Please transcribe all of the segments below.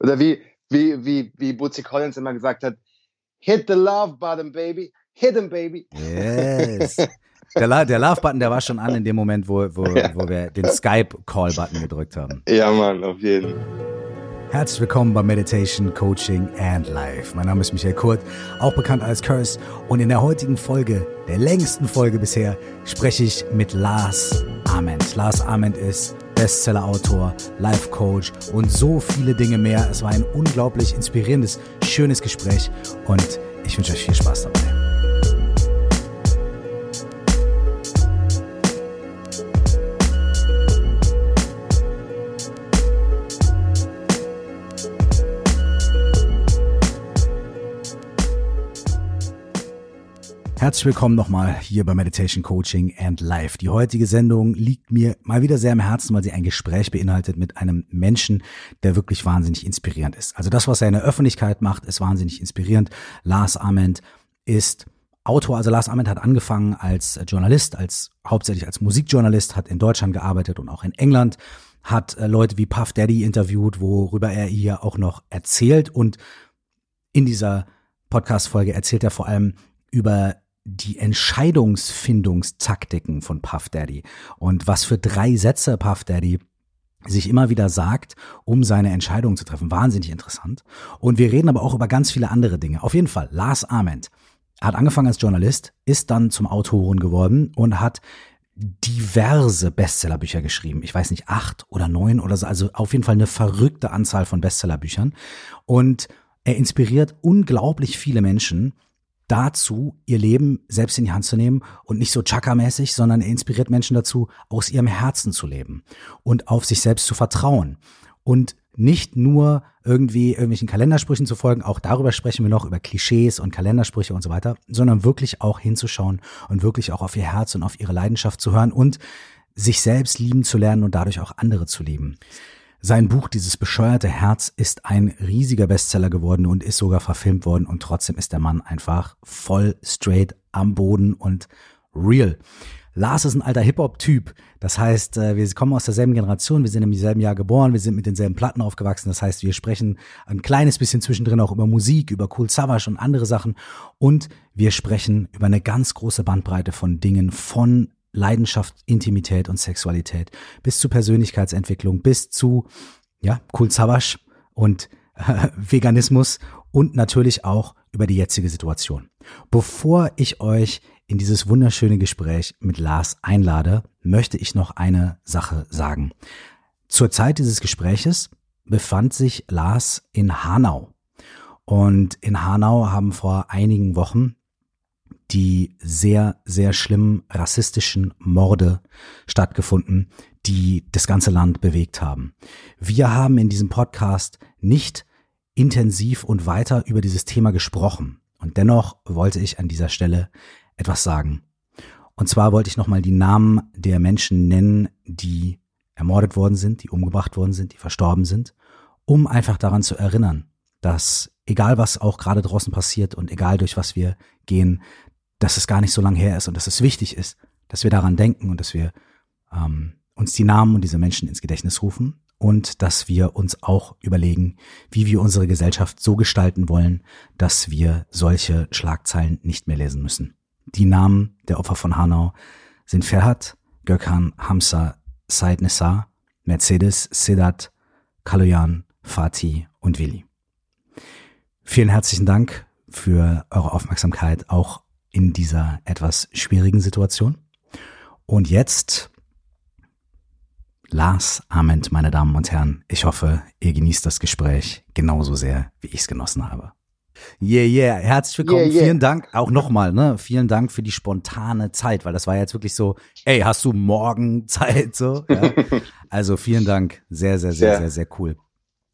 Oder wie, wie, wie, wie Bootsy Collins immer gesagt hat, hit the love button, baby. Hit him, baby. Yes. Der, der Love-Button, der war schon an in dem Moment, wo, wo, ja. wo wir den Skype-Call-Button gedrückt haben. Ja, Mann, auf jeden Fall. Herzlich willkommen bei Meditation, Coaching and Life. Mein Name ist Michael Kurt, auch bekannt als Curse. Und in der heutigen Folge, der längsten Folge bisher, spreche ich mit Lars Ament. Lars Ament ist Bestseller-Autor, Life-Coach und so viele Dinge mehr. Es war ein unglaublich inspirierendes, schönes Gespräch und ich wünsche euch viel Spaß dabei. Herzlich willkommen nochmal hier bei Meditation Coaching and Life. Die heutige Sendung liegt mir mal wieder sehr am Herzen, weil sie ein Gespräch beinhaltet mit einem Menschen, der wirklich wahnsinnig inspirierend ist. Also das, was er in der Öffentlichkeit macht, ist wahnsinnig inspirierend. Lars Ament ist Autor, also Lars Ament hat angefangen als Journalist, als hauptsächlich als Musikjournalist, hat in Deutschland gearbeitet und auch in England, hat äh, Leute wie Puff Daddy interviewt, worüber er hier auch noch erzählt und in dieser Podcast-Folge erzählt er vor allem über die Entscheidungsfindungstaktiken von Puff Daddy und was für drei Sätze Puff Daddy sich immer wieder sagt, um seine Entscheidungen zu treffen. Wahnsinnig interessant. Und wir reden aber auch über ganz viele andere Dinge. Auf jeden Fall, Lars Ament hat angefangen als Journalist, ist dann zum Autoren geworden und hat diverse Bestsellerbücher geschrieben. Ich weiß nicht, acht oder neun oder so. Also auf jeden Fall eine verrückte Anzahl von Bestsellerbüchern. Und er inspiriert unglaublich viele Menschen, dazu, ihr Leben selbst in die Hand zu nehmen und nicht so chaka-mäßig, sondern er inspiriert Menschen dazu, aus ihrem Herzen zu leben und auf sich selbst zu vertrauen und nicht nur irgendwie irgendwelchen Kalendersprüchen zu folgen, auch darüber sprechen wir noch, über Klischees und Kalendersprüche und so weiter, sondern wirklich auch hinzuschauen und wirklich auch auf ihr Herz und auf ihre Leidenschaft zu hören und sich selbst lieben zu lernen und dadurch auch andere zu lieben. Sein Buch Dieses bescheuerte Herz ist ein riesiger Bestseller geworden und ist sogar verfilmt worden und trotzdem ist der Mann einfach voll straight am Boden und real. Lars ist ein alter Hip-Hop-Typ. Das heißt, äh, wir kommen aus derselben Generation, wir sind im selben Jahr geboren, wir sind mit denselben Platten aufgewachsen. Das heißt, wir sprechen ein kleines bisschen zwischendrin auch über Musik, über Cool Savage und andere Sachen. Und wir sprechen über eine ganz große Bandbreite von Dingen, von Leidenschaft, Intimität und Sexualität, bis zu Persönlichkeitsentwicklung, bis zu ja, Savage und äh, Veganismus und natürlich auch über die jetzige Situation. Bevor ich euch in dieses wunderschöne Gespräch mit Lars einlade, möchte ich noch eine Sache sagen. Zur Zeit dieses Gespräches befand sich Lars in Hanau. Und in Hanau haben vor einigen Wochen die sehr, sehr schlimmen rassistischen Morde stattgefunden, die das ganze Land bewegt haben. Wir haben in diesem Podcast nicht intensiv und weiter über dieses Thema gesprochen. Und dennoch wollte ich an dieser Stelle etwas sagen. Und zwar wollte ich nochmal die Namen der Menschen nennen, die ermordet worden sind, die umgebracht worden sind, die verstorben sind, um einfach daran zu erinnern, dass egal was auch gerade draußen passiert und egal durch was wir gehen, dass es gar nicht so lange her ist und dass es wichtig ist, dass wir daran denken und dass wir ähm, uns die Namen und diese Menschen ins Gedächtnis rufen und dass wir uns auch überlegen, wie wir unsere Gesellschaft so gestalten wollen, dass wir solche Schlagzeilen nicht mehr lesen müssen. Die Namen der Opfer von Hanau sind Ferhat, Gökhan, Hamza, Said Nessa, Mercedes, Sedat, Kaloyan, Fatih und Willi. Vielen herzlichen Dank für eure Aufmerksamkeit, auch in dieser etwas schwierigen Situation. Und jetzt Lars Ament, meine Damen und Herren. Ich hoffe, ihr genießt das Gespräch genauso sehr, wie ich es genossen habe. Yeah, yeah. Herzlich willkommen. Yeah, yeah. Vielen Dank auch nochmal, ne? Vielen Dank für die spontane Zeit, weil das war jetzt wirklich so, ey, hast du morgen Zeit, so? Ja? Also vielen Dank. Sehr, sehr, sehr, sehr, sehr cool.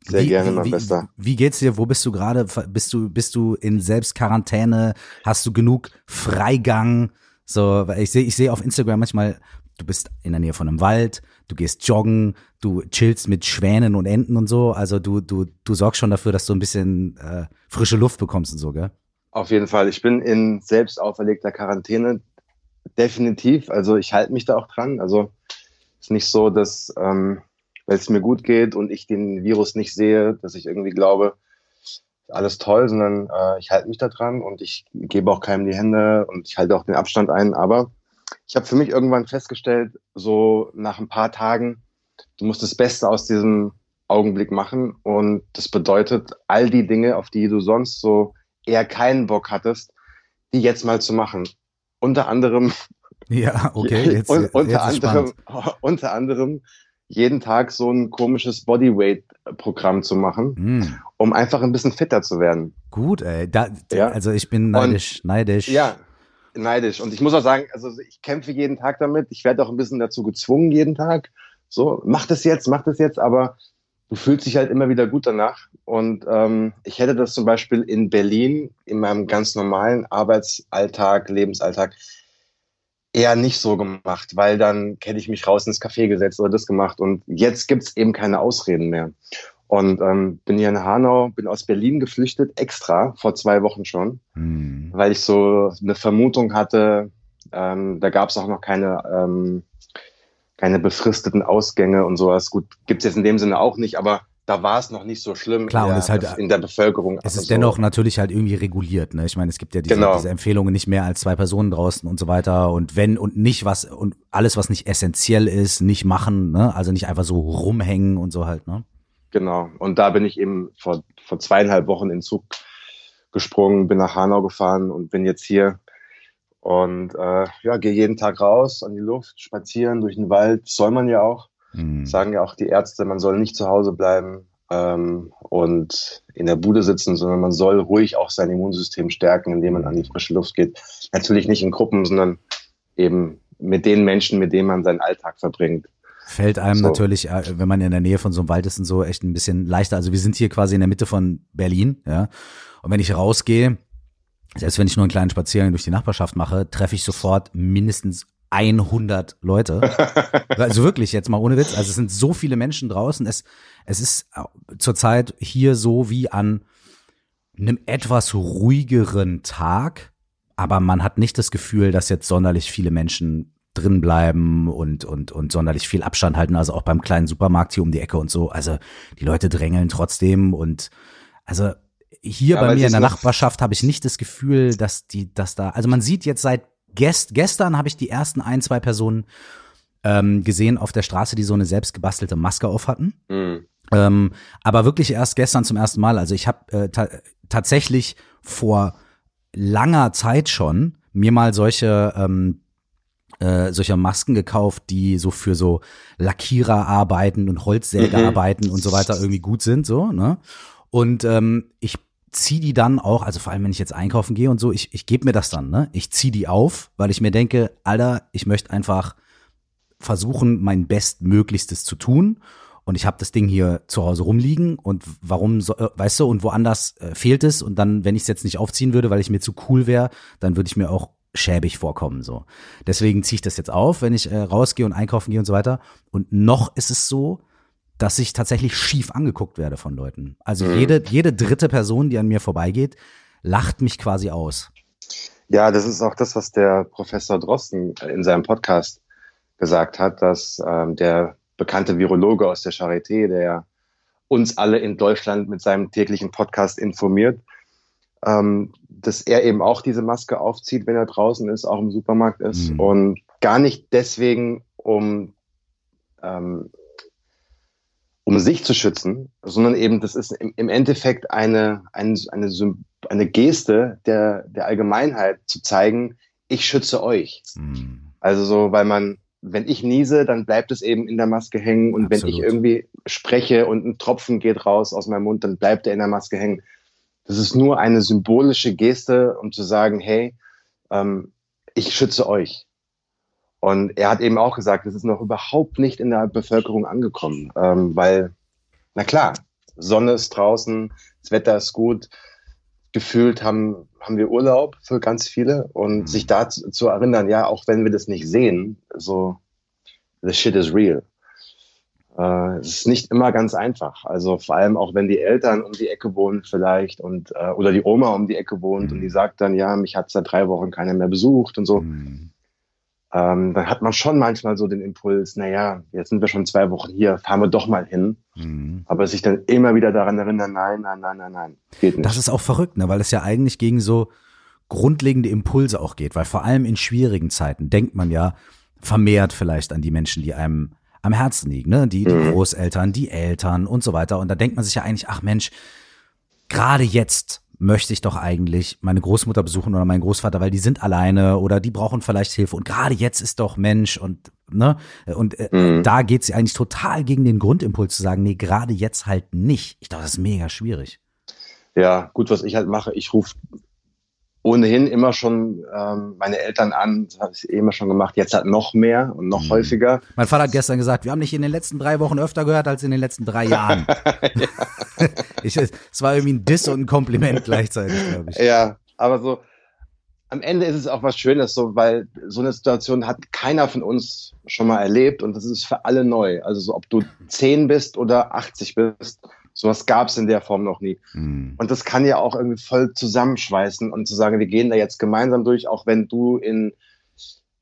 Sehr wie, gerne, mein wie, Bester. Wie geht's dir? Wo bist du gerade? Bist du, bist du in Selbstquarantäne? Hast du genug Freigang? So, ich sehe, ich sehe auf Instagram manchmal, du bist in der Nähe von einem Wald, du gehst joggen, du chillst mit Schwänen und Enten und so. Also du, du, du sorgst schon dafür, dass du ein bisschen äh, frische Luft bekommst und so, gell? Auf jeden Fall. Ich bin in selbst auferlegter Quarantäne. Definitiv. Also ich halte mich da auch dran. Also ist nicht so, dass ähm, weil es mir gut geht und ich den Virus nicht sehe, dass ich irgendwie glaube, alles toll, sondern äh, ich halte mich da dran und ich gebe auch keinem die Hände und ich halte auch den Abstand ein. Aber ich habe für mich irgendwann festgestellt, so nach ein paar Tagen, du musst das Beste aus diesem Augenblick machen und das bedeutet, all die Dinge, auf die du sonst so eher keinen Bock hattest, die jetzt mal zu machen. Unter anderem ja, okay, jetzt, un, unter jetzt anderem unter anderem jeden Tag so ein komisches Bodyweight-Programm zu machen, mm. um einfach ein bisschen fitter zu werden. Gut, ey. Da, ja. Also ich bin neidisch, Und, neidisch. Ja, neidisch. Und ich muss auch sagen, also ich kämpfe jeden Tag damit. Ich werde auch ein bisschen dazu gezwungen jeden Tag. So, mach das jetzt, mach das jetzt, aber du fühlst dich halt immer wieder gut danach. Und ähm, ich hätte das zum Beispiel in Berlin in meinem ganz normalen Arbeitsalltag, Lebensalltag eher nicht so gemacht, weil dann hätte ich mich raus ins Café gesetzt oder das gemacht. Und jetzt gibt's eben keine Ausreden mehr. Und ähm, bin hier in Hanau, bin aus Berlin geflüchtet, extra, vor zwei Wochen schon, mhm. weil ich so eine Vermutung hatte, ähm, da gab's auch noch keine, ähm, keine befristeten Ausgänge und sowas. Gut, gibt's jetzt in dem Sinne auch nicht, aber da war es noch nicht so schlimm Klar, in, der, und es halt, in der Bevölkerung. Es ist so. dennoch natürlich halt irgendwie reguliert. Ne? Ich meine, es gibt ja diese, genau. diese Empfehlungen, nicht mehr als zwei Personen draußen und so weiter. Und wenn und nicht was und alles, was nicht essentiell ist, nicht machen. Ne? Also nicht einfach so rumhängen und so halt. Ne? Genau. Und da bin ich eben vor, vor zweieinhalb Wochen in Zug gesprungen, bin nach Hanau gefahren und bin jetzt hier und äh, ja, gehe jeden Tag raus an die Luft, spazieren durch den Wald. Soll man ja auch. Mhm. Sagen ja auch die Ärzte, man soll nicht zu Hause bleiben ähm, und in der Bude sitzen, sondern man soll ruhig auch sein Immunsystem stärken, indem man an die frische Luft geht. Natürlich nicht in Gruppen, sondern eben mit den Menschen, mit denen man seinen Alltag verbringt. Fällt einem so. natürlich, äh, wenn man in der Nähe von so einem Wald ist und so, echt ein bisschen leichter. Also wir sind hier quasi in der Mitte von Berlin, ja. Und wenn ich rausgehe, selbst wenn ich nur einen kleinen Spaziergang durch die Nachbarschaft mache, treffe ich sofort mindestens 100 Leute. also wirklich jetzt mal ohne Witz. Also es sind so viele Menschen draußen. Es, es ist zurzeit hier so wie an einem etwas ruhigeren Tag, aber man hat nicht das Gefühl, dass jetzt sonderlich viele Menschen drin bleiben und, und, und sonderlich viel Abstand halten. Also auch beim kleinen Supermarkt hier um die Ecke und so. Also die Leute drängeln trotzdem und also hier ja, bei mir in der Nachbarschaft habe ich nicht das Gefühl, dass die, dass da, also man sieht jetzt seit Gest, gestern habe ich die ersten ein, zwei Personen ähm, gesehen auf der Straße, die so eine selbst gebastelte Maske auf hatten. Mhm. Ähm, aber wirklich erst gestern zum ersten Mal. Also ich habe äh, ta tatsächlich vor langer Zeit schon mir mal solche ähm, äh, solcher Masken gekauft, die so für so Lackiererarbeiten und Holzsägearbeiten mhm. und so weiter irgendwie gut sind, so, ne? Und ähm, ich zieh die dann auch, also vor allem wenn ich jetzt einkaufen gehe und so, ich, ich gebe mir das dann, ne? Ich zieh die auf, weil ich mir denke, Alter, ich möchte einfach versuchen, mein Bestmöglichstes zu tun. Und ich habe das Ding hier zu Hause rumliegen und warum, so, äh, weißt du, und woanders äh, fehlt es. Und dann, wenn ich es jetzt nicht aufziehen würde, weil ich mir zu cool wäre, dann würde ich mir auch schäbig vorkommen. so. Deswegen ziehe ich das jetzt auf, wenn ich äh, rausgehe und einkaufen gehe und so weiter. Und noch ist es so, dass ich tatsächlich schief angeguckt werde von Leuten. Also mhm. jede, jede dritte Person, die an mir vorbeigeht, lacht mich quasi aus. Ja, das ist auch das, was der Professor Drosten in seinem Podcast gesagt hat, dass ähm, der bekannte Virologe aus der Charité, der uns alle in Deutschland mit seinem täglichen Podcast informiert, ähm, dass er eben auch diese Maske aufzieht, wenn er draußen ist, auch im Supermarkt ist mhm. und gar nicht deswegen, um ähm, um sich zu schützen, sondern eben das ist im, Endeffekt eine, eine, eine, eine Geste der, der Allgemeinheit zu zeigen, ich schütze euch. Mhm. Also so, weil man, wenn ich niese, dann bleibt es eben in der Maske hängen und Absolut. wenn ich irgendwie spreche und ein Tropfen geht raus aus meinem Mund, dann bleibt er in der Maske hängen. Das ist nur eine symbolische Geste, um zu sagen, hey, ähm, ich schütze euch. Und er hat eben auch gesagt, es ist noch überhaupt nicht in der Bevölkerung angekommen, ähm, weil, na klar, Sonne ist draußen, das Wetter ist gut, gefühlt haben, haben wir Urlaub für ganz viele und mhm. sich da zu, zu, erinnern, ja, auch wenn wir das nicht sehen, so, the shit is real. Äh, es ist nicht immer ganz einfach. Also vor allem auch wenn die Eltern um die Ecke wohnen vielleicht und äh, oder die Oma um die Ecke wohnt mhm. und die sagt dann, ja, mich hat seit drei Wochen keiner mehr besucht und so. Mhm ähm, dann hat man schon manchmal so den Impuls, naja, jetzt sind wir schon zwei Wochen hier, fahren wir doch mal hin. Mhm. Aber sich dann immer wieder daran erinnern, nein, nein, nein, nein, nein, geht nicht. Das ist auch verrückt, ne? weil es ja eigentlich gegen so grundlegende Impulse auch geht, weil vor allem in schwierigen Zeiten denkt man ja vermehrt vielleicht an die Menschen, die einem am Herzen liegen, ne? Die, die mhm. Großeltern, die Eltern und so weiter. Und da denkt man sich ja eigentlich, ach Mensch, gerade jetzt möchte ich doch eigentlich meine Großmutter besuchen oder meinen Großvater, weil die sind alleine oder die brauchen vielleicht Hilfe. Und gerade jetzt ist doch Mensch und ne und äh, mhm. da geht sie eigentlich total gegen den Grundimpuls zu sagen, nee, gerade jetzt halt nicht. Ich glaube, das ist mega schwierig. Ja, gut, was ich halt mache, ich rufe ohnehin immer schon ähm, meine Eltern an, das habe ich eh immer schon gemacht, jetzt halt noch mehr und noch mhm. häufiger. Mein Vater hat gestern gesagt, wir haben dich in den letzten drei Wochen öfter gehört als in den letzten drei Jahren. ich, es war irgendwie ein Diss und ein Kompliment gleichzeitig, glaube ich. Ja, aber so am Ende ist es auch was Schönes, so, weil so eine Situation hat keiner von uns schon mal erlebt und das ist für alle neu. Also so, ob du zehn bist oder 80 bist, Sowas gab es in der Form noch nie. Mhm. Und das kann ja auch irgendwie voll zusammenschweißen und zu sagen, wir gehen da jetzt gemeinsam durch, auch wenn du in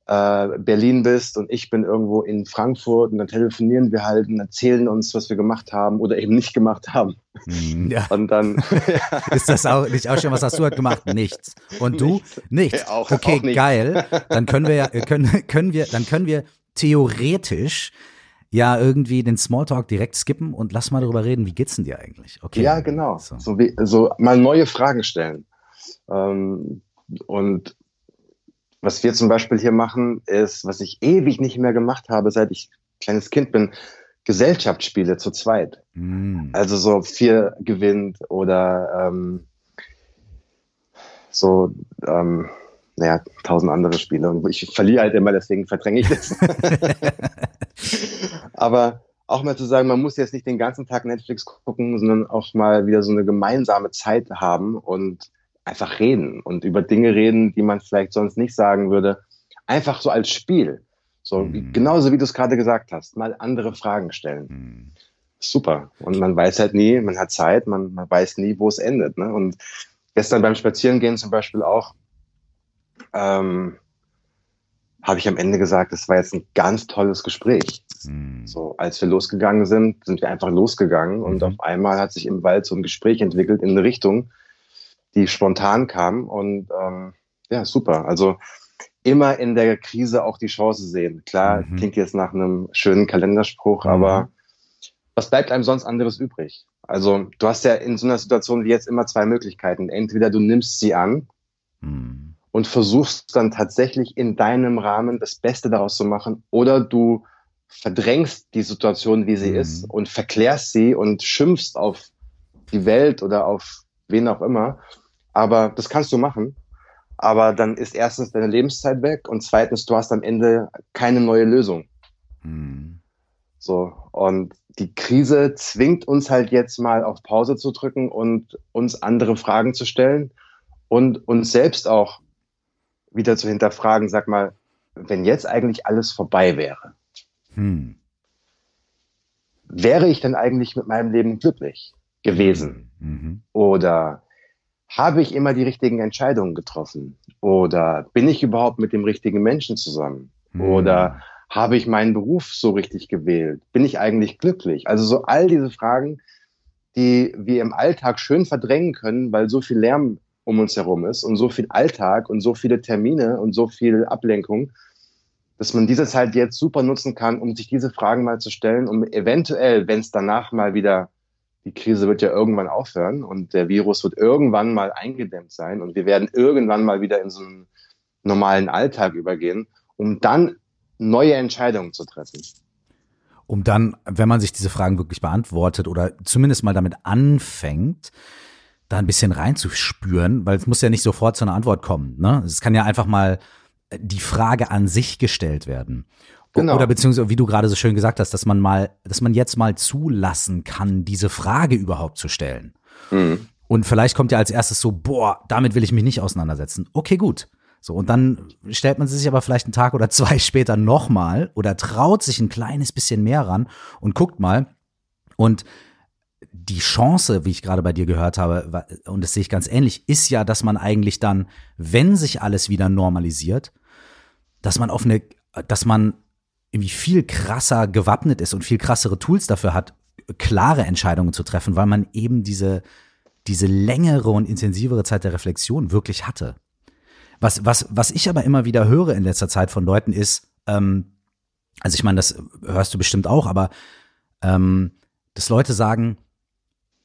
äh, Berlin bist und ich bin irgendwo in Frankfurt und dann telefonieren wir halt und erzählen uns, was wir gemacht haben oder eben nicht gemacht haben. Mhm. Ja. Und dann ist das auch nicht auch schon, was hast du halt gemacht? Nichts. Und du? Nichts. Nichts. Ja, auch, okay, auch nicht. geil. Dann können wir ja, können, können wir, dann können wir theoretisch ja irgendwie den Smalltalk direkt skippen und lass mal darüber reden, wie geht's denn dir eigentlich? Okay. Ja, genau. So, so, wie, so mal neue Fragen stellen. Ähm, und was wir zum Beispiel hier machen, ist, was ich ewig nicht mehr gemacht habe, seit ich kleines Kind bin, Gesellschaftsspiele zu zweit. Mm. Also so vier gewinnt oder ähm, so ähm, naja, tausend andere Spiele. Und ich verliere halt immer, deswegen verdränge ich das. Aber auch mal zu sagen, man muss jetzt nicht den ganzen Tag Netflix gucken, sondern auch mal wieder so eine gemeinsame Zeit haben und einfach reden und über Dinge reden, die man vielleicht sonst nicht sagen würde. Einfach so als Spiel. So, mhm. genauso wie du es gerade gesagt hast, mal andere Fragen stellen. Mhm. Super. Und man weiß halt nie, man hat Zeit, man, man weiß nie, wo es endet. Ne? Und gestern beim Spazierengehen zum Beispiel auch, ähm, habe ich am Ende gesagt, das war jetzt ein ganz tolles Gespräch. Mhm. So, als wir losgegangen sind, sind wir einfach losgegangen und mhm. auf einmal hat sich im Wald so ein Gespräch entwickelt in eine Richtung, die spontan kam und ähm, ja, super. Also immer in der Krise auch die Chance sehen. Klar, mhm. klingt jetzt nach einem schönen Kalenderspruch, mhm. aber was bleibt einem sonst anderes übrig? Also du hast ja in so einer Situation wie jetzt immer zwei Möglichkeiten. Entweder du nimmst sie an mhm und versuchst dann tatsächlich in deinem Rahmen das Beste daraus zu machen oder du verdrängst die Situation, wie sie mhm. ist und verklärst sie und schimpfst auf die Welt oder auf wen auch immer. Aber das kannst du machen. Aber dann ist erstens deine Lebenszeit weg und zweitens, du hast am Ende keine neue Lösung. Mhm. So. Und die Krise zwingt uns halt jetzt mal auf Pause zu drücken und uns andere Fragen zu stellen und uns selbst auch wieder zu hinterfragen, sag mal, wenn jetzt eigentlich alles vorbei wäre, hm. wäre ich denn eigentlich mit meinem Leben glücklich gewesen? Mhm. Oder habe ich immer die richtigen Entscheidungen getroffen? Oder bin ich überhaupt mit dem richtigen Menschen zusammen? Mhm. Oder habe ich meinen Beruf so richtig gewählt? Bin ich eigentlich glücklich? Also so all diese Fragen, die wir im Alltag schön verdrängen können, weil so viel Lärm um uns herum ist und so viel Alltag und so viele Termine und so viel Ablenkung, dass man diese Zeit jetzt super nutzen kann, um sich diese Fragen mal zu stellen, um eventuell, wenn es danach mal wieder, die Krise wird ja irgendwann aufhören und der Virus wird irgendwann mal eingedämmt sein und wir werden irgendwann mal wieder in so einen normalen Alltag übergehen, um dann neue Entscheidungen zu treffen. Um dann, wenn man sich diese Fragen wirklich beantwortet oder zumindest mal damit anfängt, da ein bisschen reinzuspüren, weil es muss ja nicht sofort zu einer Antwort kommen. Ne? Es kann ja einfach mal die Frage an sich gestellt werden. Genau. Oder beziehungsweise, wie du gerade so schön gesagt hast, dass man mal, dass man jetzt mal zulassen kann, diese Frage überhaupt zu stellen. Mhm. Und vielleicht kommt ja als erstes so, boah, damit will ich mich nicht auseinandersetzen. Okay, gut. So, und dann stellt man sie sich aber vielleicht einen Tag oder zwei später nochmal oder traut sich ein kleines bisschen mehr ran und guckt mal. Und die Chance, wie ich gerade bei dir gehört habe, und das sehe ich ganz ähnlich, ist ja, dass man eigentlich dann, wenn sich alles wieder normalisiert, dass man auf eine dass man irgendwie viel krasser gewappnet ist und viel krassere Tools dafür hat, klare Entscheidungen zu treffen, weil man eben diese, diese längere und intensivere Zeit der Reflexion wirklich hatte. Was, was, was ich aber immer wieder höre in letzter Zeit von Leuten ist, ähm, also ich meine, das hörst du bestimmt auch, aber ähm, dass Leute sagen,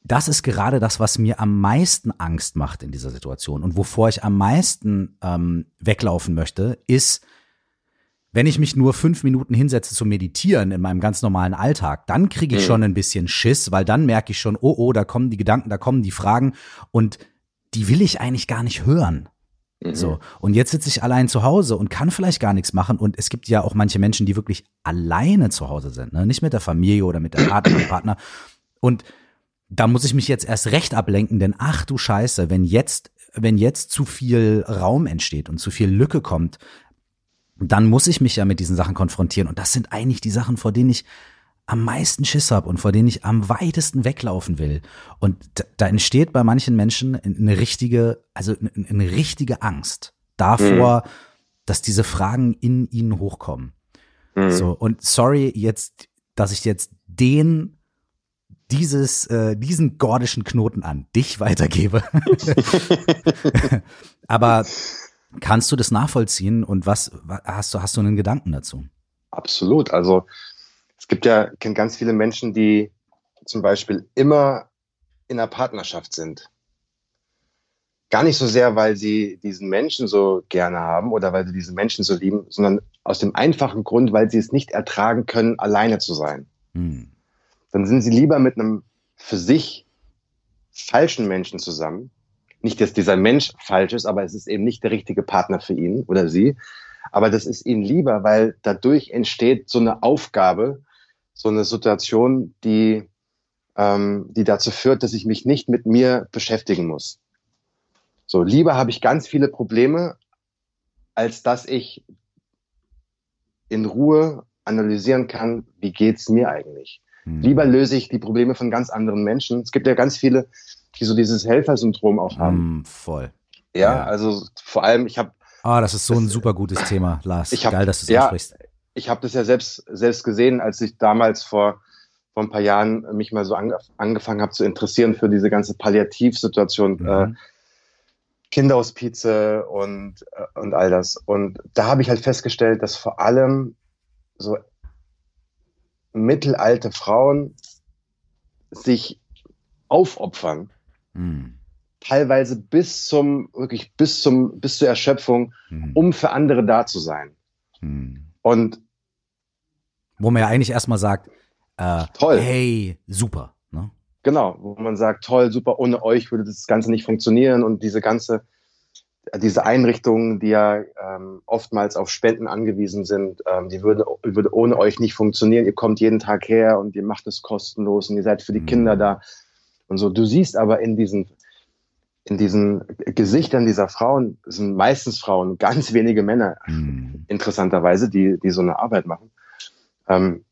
das ist gerade das, was mir am meisten Angst macht in dieser Situation und wovor ich am meisten ähm, weglaufen möchte, ist, wenn ich mich nur fünf Minuten hinsetze zu meditieren in meinem ganz normalen Alltag, dann kriege ich mhm. schon ein bisschen Schiss, weil dann merke ich schon, oh, oh, da kommen die Gedanken, da kommen die Fragen und die will ich eigentlich gar nicht hören. Mhm. So. Und jetzt sitze ich allein zu Hause und kann vielleicht gar nichts machen. Und es gibt ja auch manche Menschen, die wirklich alleine zu Hause sind, ne? nicht mit der Familie oder mit der Partnerin, Partner. Und da muss ich mich jetzt erst recht ablenken, denn ach du Scheiße, wenn jetzt, wenn jetzt zu viel Raum entsteht und zu viel Lücke kommt, dann muss ich mich ja mit diesen Sachen konfrontieren. Und das sind eigentlich die Sachen, vor denen ich am meisten Schiss habe und vor denen ich am weitesten weglaufen will. Und da, entsteht bei manchen Menschen eine richtige, also eine, eine richtige Angst davor, mhm. dass diese Fragen in ihnen hochkommen. Mhm. So, und sorry jetzt, dass ich jetzt den dieses, äh, diesen gordischen Knoten an dich weitergebe. Aber kannst du das nachvollziehen und was hast du, hast du einen Gedanken dazu? Absolut. Also es gibt ja kenne ganz viele Menschen, die zum Beispiel immer in einer Partnerschaft sind. Gar nicht so sehr, weil sie diesen Menschen so gerne haben oder weil sie diesen Menschen so lieben, sondern aus dem einfachen Grund, weil sie es nicht ertragen können, alleine zu sein. Hm dann sind sie lieber mit einem für sich falschen Menschen zusammen. Nicht, dass dieser Mensch falsch ist, aber es ist eben nicht der richtige Partner für ihn oder sie. Aber das ist ihnen lieber, weil dadurch entsteht so eine Aufgabe, so eine Situation, die, ähm, die dazu führt, dass ich mich nicht mit mir beschäftigen muss. So, lieber habe ich ganz viele Probleme, als dass ich in Ruhe analysieren kann, wie geht's mir eigentlich? Hm. Lieber löse ich die Probleme von ganz anderen Menschen. Es gibt ja ganz viele, die so dieses Helfersyndrom auch haben. Hm, voll. Ja, ja, also vor allem, ich habe. Ah, das ist so ein super gutes Thema, Lars. Ich hab, Geil, dass du es ja, ansprichst. Ich habe das ja selbst, selbst gesehen, als ich damals vor, vor ein paar Jahren mich mal so ange angefangen habe zu interessieren für diese ganze Palliativsituation. Mhm. Äh, Kinderhospize und, äh, und all das. Und da habe ich halt festgestellt, dass vor allem so mittelalte Frauen sich aufopfern, mhm. teilweise bis zum, wirklich bis zum, bis zur Erschöpfung, mhm. um für andere da zu sein. Mhm. Und wo man ja eigentlich erstmal sagt, äh, toll. hey, super. Ne? Genau, wo man sagt, toll, super, ohne euch würde das Ganze nicht funktionieren und diese ganze diese Einrichtungen, die ja ähm, oftmals auf Spenden angewiesen sind, ähm, die würde, würde ohne euch nicht funktionieren. Ihr kommt jeden Tag her und ihr macht es kostenlos und ihr seid für die mhm. Kinder da und so. Du siehst aber in diesen in diesen Gesichtern dieser Frauen sind meistens Frauen, ganz wenige Männer, mhm. interessanterweise, die, die so eine Arbeit machen. Ähm,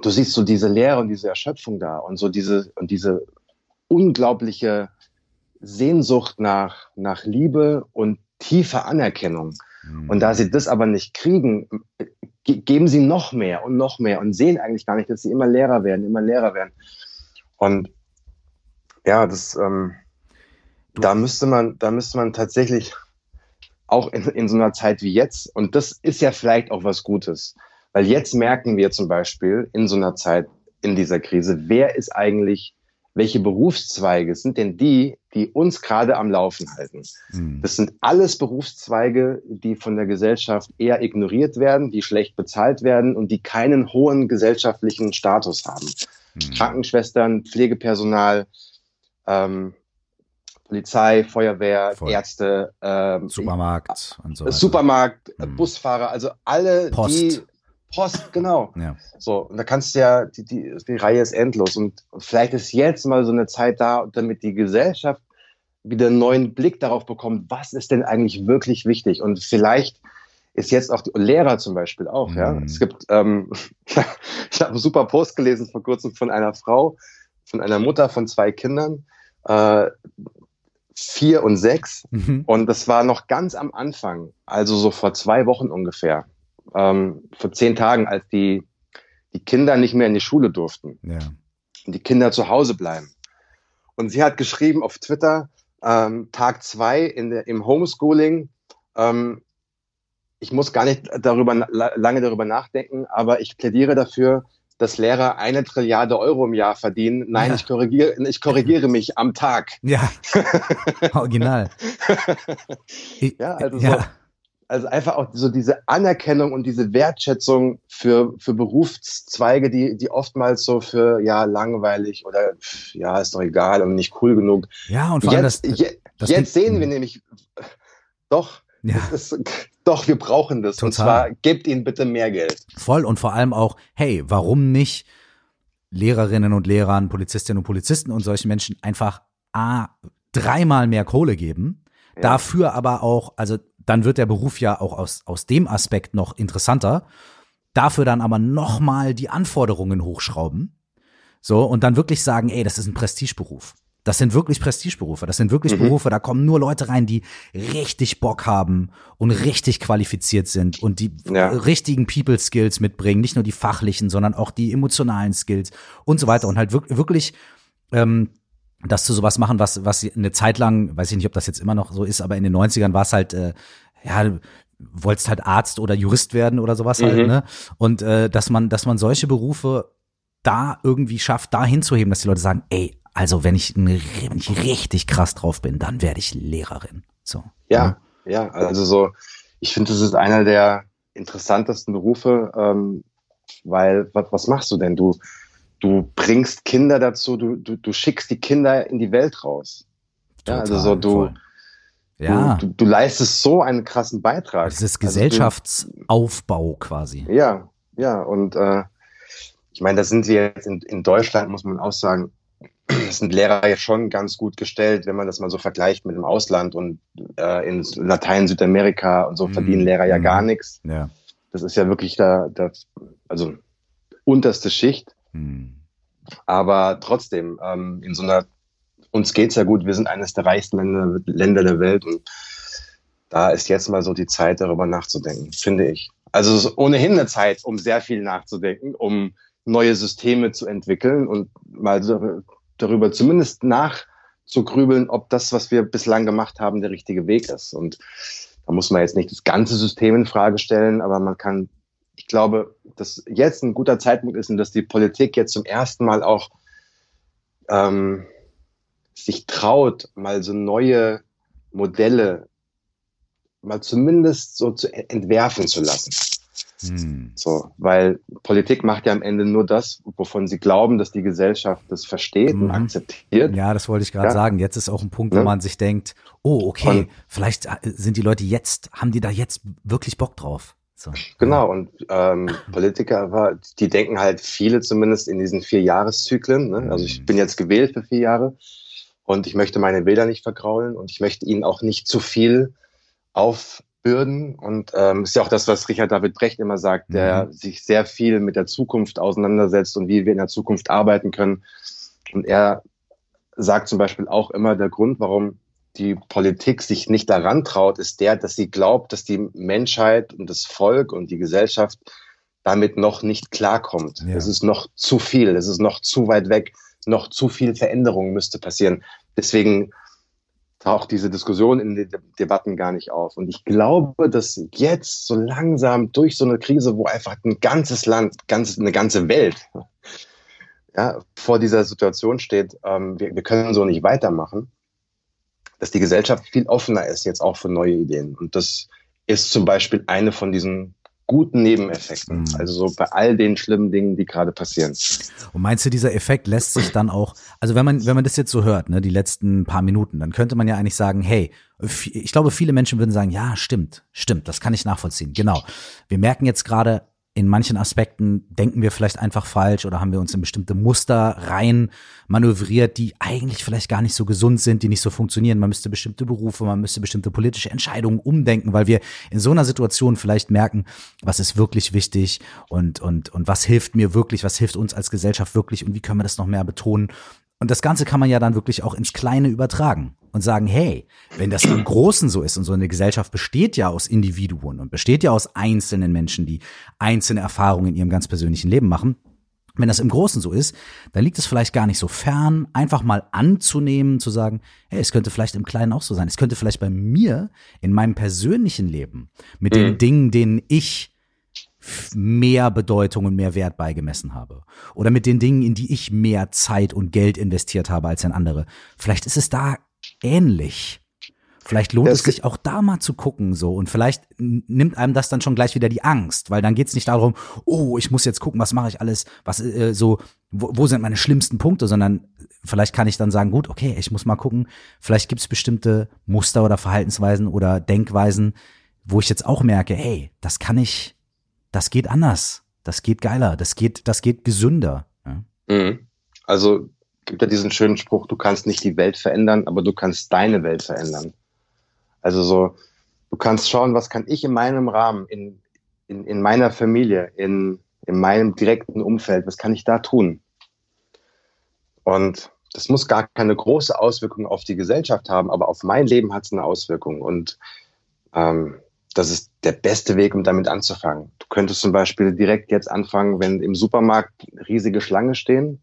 du siehst so diese Leere und diese Erschöpfung da und so diese, und diese unglaubliche Sehnsucht nach, nach Liebe und tiefer Anerkennung. Mhm. Und da sie das aber nicht kriegen, ge geben sie noch mehr und noch mehr und sehen eigentlich gar nicht, dass sie immer leerer werden, immer leerer werden. Und ja, das, ähm, da müsste man, da müsste man tatsächlich auch in, in so einer Zeit wie jetzt, und das ist ja vielleicht auch was Gutes, weil jetzt merken wir zum Beispiel in so einer Zeit, in dieser Krise, wer ist eigentlich welche Berufszweige sind denn die, die uns gerade am Laufen halten? Mhm. Das sind alles Berufszweige, die von der Gesellschaft eher ignoriert werden, die schlecht bezahlt werden und die keinen hohen gesellschaftlichen Status haben. Mhm. Krankenschwestern, Pflegepersonal, ähm, Polizei, Feuerwehr, Voll. Ärzte, ähm, Supermarkt und so. Weiter. Supermarkt, mhm. Busfahrer, also alle, Post. die Post, genau. Ja. So, und da kannst du ja, die, die, die Reihe ist endlos. Und vielleicht ist jetzt mal so eine Zeit da, damit die Gesellschaft wieder einen neuen Blick darauf bekommt, was ist denn eigentlich wirklich wichtig? Und vielleicht ist jetzt auch die Lehrer zum Beispiel auch, mhm. ja. Es gibt, ähm, ich habe einen super Post gelesen vor kurzem von einer Frau, von einer Mutter von zwei Kindern, äh, vier und sechs. Mhm. Und das war noch ganz am Anfang, also so vor zwei Wochen ungefähr ähm, vor zehn Tagen, als die, die Kinder nicht mehr in die Schule durften. Ja. Und die Kinder zu Hause bleiben. Und sie hat geschrieben auf Twitter, ähm, Tag zwei in der, im Homeschooling, ähm, ich muss gar nicht darüber, lange darüber nachdenken, aber ich plädiere dafür, dass Lehrer eine Trilliarde Euro im Jahr verdienen. Nein, ja. ich korrigiere, ich korrigiere mich am Tag. Ja, original. ja, also ja. So, also einfach auch so diese Anerkennung und diese Wertschätzung für, für Berufszweige, die, die oftmals so für, ja, langweilig oder, ja, ist doch egal und nicht cool genug. Ja, und vor allem jetzt, das, je, das jetzt sehen wir nämlich, doch, ja. Ist, doch, wir brauchen das. Total. Und zwar, gebt ihnen bitte mehr Geld. Voll und vor allem auch, hey, warum nicht Lehrerinnen und Lehrern, Polizistinnen und Polizisten und solchen Menschen einfach A, dreimal mehr Kohle geben, ja. dafür aber auch, also dann wird der Beruf ja auch aus, aus dem Aspekt noch interessanter. Dafür dann aber nochmal die Anforderungen hochschrauben. So, und dann wirklich sagen, ey, das ist ein Prestigeberuf. Das sind wirklich Prestigeberufe. Das sind wirklich mhm. Berufe, da kommen nur Leute rein, die richtig Bock haben und richtig qualifiziert sind und die ja. richtigen People Skills mitbringen. Nicht nur die fachlichen, sondern auch die emotionalen Skills und so weiter. Und halt wirklich ähm, das zu sowas machen, was, was eine Zeit lang, weiß ich nicht, ob das jetzt immer noch so ist, aber in den 90ern war es halt, äh, ja, wolltest halt Arzt oder Jurist werden oder sowas halt, mhm. halt, ne? Und äh, dass man, dass man solche Berufe da irgendwie schafft, da hinzuheben, dass die Leute sagen, ey, also wenn ich, wenn ich richtig krass drauf bin, dann werde ich Lehrerin. So. Ja, ja, also so, ich finde, das ist einer der interessantesten Berufe, ähm, weil was, was machst du denn? Du, du bringst Kinder dazu, du, du, du schickst die Kinder in die Welt raus. Total, ja, also so du, ja. Du, du, du, leistest so einen krassen Beitrag. Das ist Gesellschaftsaufbau also quasi. Ja, ja, und äh, ich meine, da sind wir jetzt in, in Deutschland, muss man auch sagen, sind Lehrer ja schon ganz gut gestellt, wenn man das mal so vergleicht mit dem Ausland und äh, in Latein, Südamerika und so mm. verdienen Lehrer ja mm. gar nichts. Ja. Das ist ja wirklich da, das, also unterste Schicht. Hm. Aber trotzdem, ähm, in so einer, uns geht's ja gut, wir sind eines der reichsten Länder, Länder der Welt und da ist jetzt mal so die Zeit, darüber nachzudenken, finde ich. Also es ist ohnehin eine Zeit, um sehr viel nachzudenken, um neue Systeme zu entwickeln und mal darüber zumindest nachzugrübeln, ob das, was wir bislang gemacht haben, der richtige Weg ist. Und da muss man jetzt nicht das ganze System in Frage stellen, aber man kann ich glaube, dass jetzt ein guter Zeitpunkt ist und dass die Politik jetzt zum ersten Mal auch ähm, sich traut, mal so neue Modelle mal zumindest so zu entwerfen zu lassen. Hm. So, weil Politik macht ja am Ende nur das, wovon sie glauben, dass die Gesellschaft das versteht mhm. und akzeptiert. Ja, das wollte ich gerade ja. sagen. Jetzt ist auch ein Punkt, wo ja. man sich denkt, oh, okay, und vielleicht äh, sind die Leute jetzt, haben die da jetzt wirklich Bock drauf? So. Genau, und ähm, Politiker, die denken halt viele zumindest in diesen vier Jahreszyklen. Ne? Also ich mhm. bin jetzt gewählt für vier Jahre und ich möchte meine Wähler nicht vergraulen und ich möchte ihnen auch nicht zu viel aufbürden. Und ähm, ist ja auch das, was Richard David Brecht immer sagt, der mhm. sich sehr viel mit der Zukunft auseinandersetzt und wie wir in der Zukunft arbeiten können. Und er sagt zum Beispiel auch immer, der Grund, warum die Politik sich nicht daran traut, ist der, dass sie glaubt, dass die Menschheit und das Volk und die Gesellschaft damit noch nicht klarkommt. Ja. Es ist noch zu viel, es ist noch zu weit weg, noch zu viel Veränderung müsste passieren. Deswegen taucht diese Diskussion in den Debatten gar nicht auf. Und ich glaube, dass jetzt so langsam durch so eine Krise, wo einfach ein ganzes Land, ganz, eine ganze Welt ja, vor dieser Situation steht, ähm, wir, wir können so nicht weitermachen dass die Gesellschaft viel offener ist jetzt auch für neue Ideen. Und das ist zum Beispiel eine von diesen guten Nebeneffekten. Mhm. Also so bei all den schlimmen Dingen, die gerade passieren. Und meinst du, dieser Effekt lässt sich dann auch, also wenn man, wenn man das jetzt so hört, ne, die letzten paar Minuten, dann könnte man ja eigentlich sagen, hey, ich glaube, viele Menschen würden sagen, ja, stimmt, stimmt, das kann ich nachvollziehen. Genau. Wir merken jetzt gerade, in manchen Aspekten denken wir vielleicht einfach falsch oder haben wir uns in bestimmte Muster rein manövriert, die eigentlich vielleicht gar nicht so gesund sind, die nicht so funktionieren. Man müsste bestimmte Berufe, man müsste bestimmte politische Entscheidungen umdenken, weil wir in so einer Situation vielleicht merken, was ist wirklich wichtig und, und, und was hilft mir wirklich, was hilft uns als Gesellschaft wirklich und wie können wir das noch mehr betonen. Und das Ganze kann man ja dann wirklich auch ins Kleine übertragen. Und sagen, hey, wenn das im Großen so ist und so eine Gesellschaft besteht ja aus Individuen und besteht ja aus einzelnen Menschen, die einzelne Erfahrungen in ihrem ganz persönlichen Leben machen, wenn das im Großen so ist, dann liegt es vielleicht gar nicht so fern, einfach mal anzunehmen, zu sagen, hey, es könnte vielleicht im Kleinen auch so sein. Es könnte vielleicht bei mir in meinem persönlichen Leben mit mhm. den Dingen, denen ich mehr Bedeutung und mehr Wert beigemessen habe. Oder mit den Dingen, in die ich mehr Zeit und Geld investiert habe als in andere. Vielleicht ist es da ähnlich. Vielleicht lohnt das es sich auch da mal zu gucken so und vielleicht nimmt einem das dann schon gleich wieder die Angst, weil dann geht es nicht darum, oh, ich muss jetzt gucken, was mache ich alles, was äh, so, wo, wo sind meine schlimmsten Punkte, sondern vielleicht kann ich dann sagen, gut, okay, ich muss mal gucken, vielleicht gibt es bestimmte Muster oder Verhaltensweisen oder Denkweisen, wo ich jetzt auch merke, hey, das kann ich, das geht anders, das geht geiler, das geht, das geht gesünder. Ja? Mhm. Also gibt ja diesen schönen Spruch, du kannst nicht die Welt verändern, aber du kannst deine Welt verändern. Also so, du kannst schauen, was kann ich in meinem Rahmen, in, in, in meiner Familie, in, in meinem direkten Umfeld, was kann ich da tun? Und das muss gar keine große Auswirkung auf die Gesellschaft haben, aber auf mein Leben hat es eine Auswirkung. Und ähm, das ist der beste Weg, um damit anzufangen. Du könntest zum Beispiel direkt jetzt anfangen, wenn im Supermarkt riesige Schlange stehen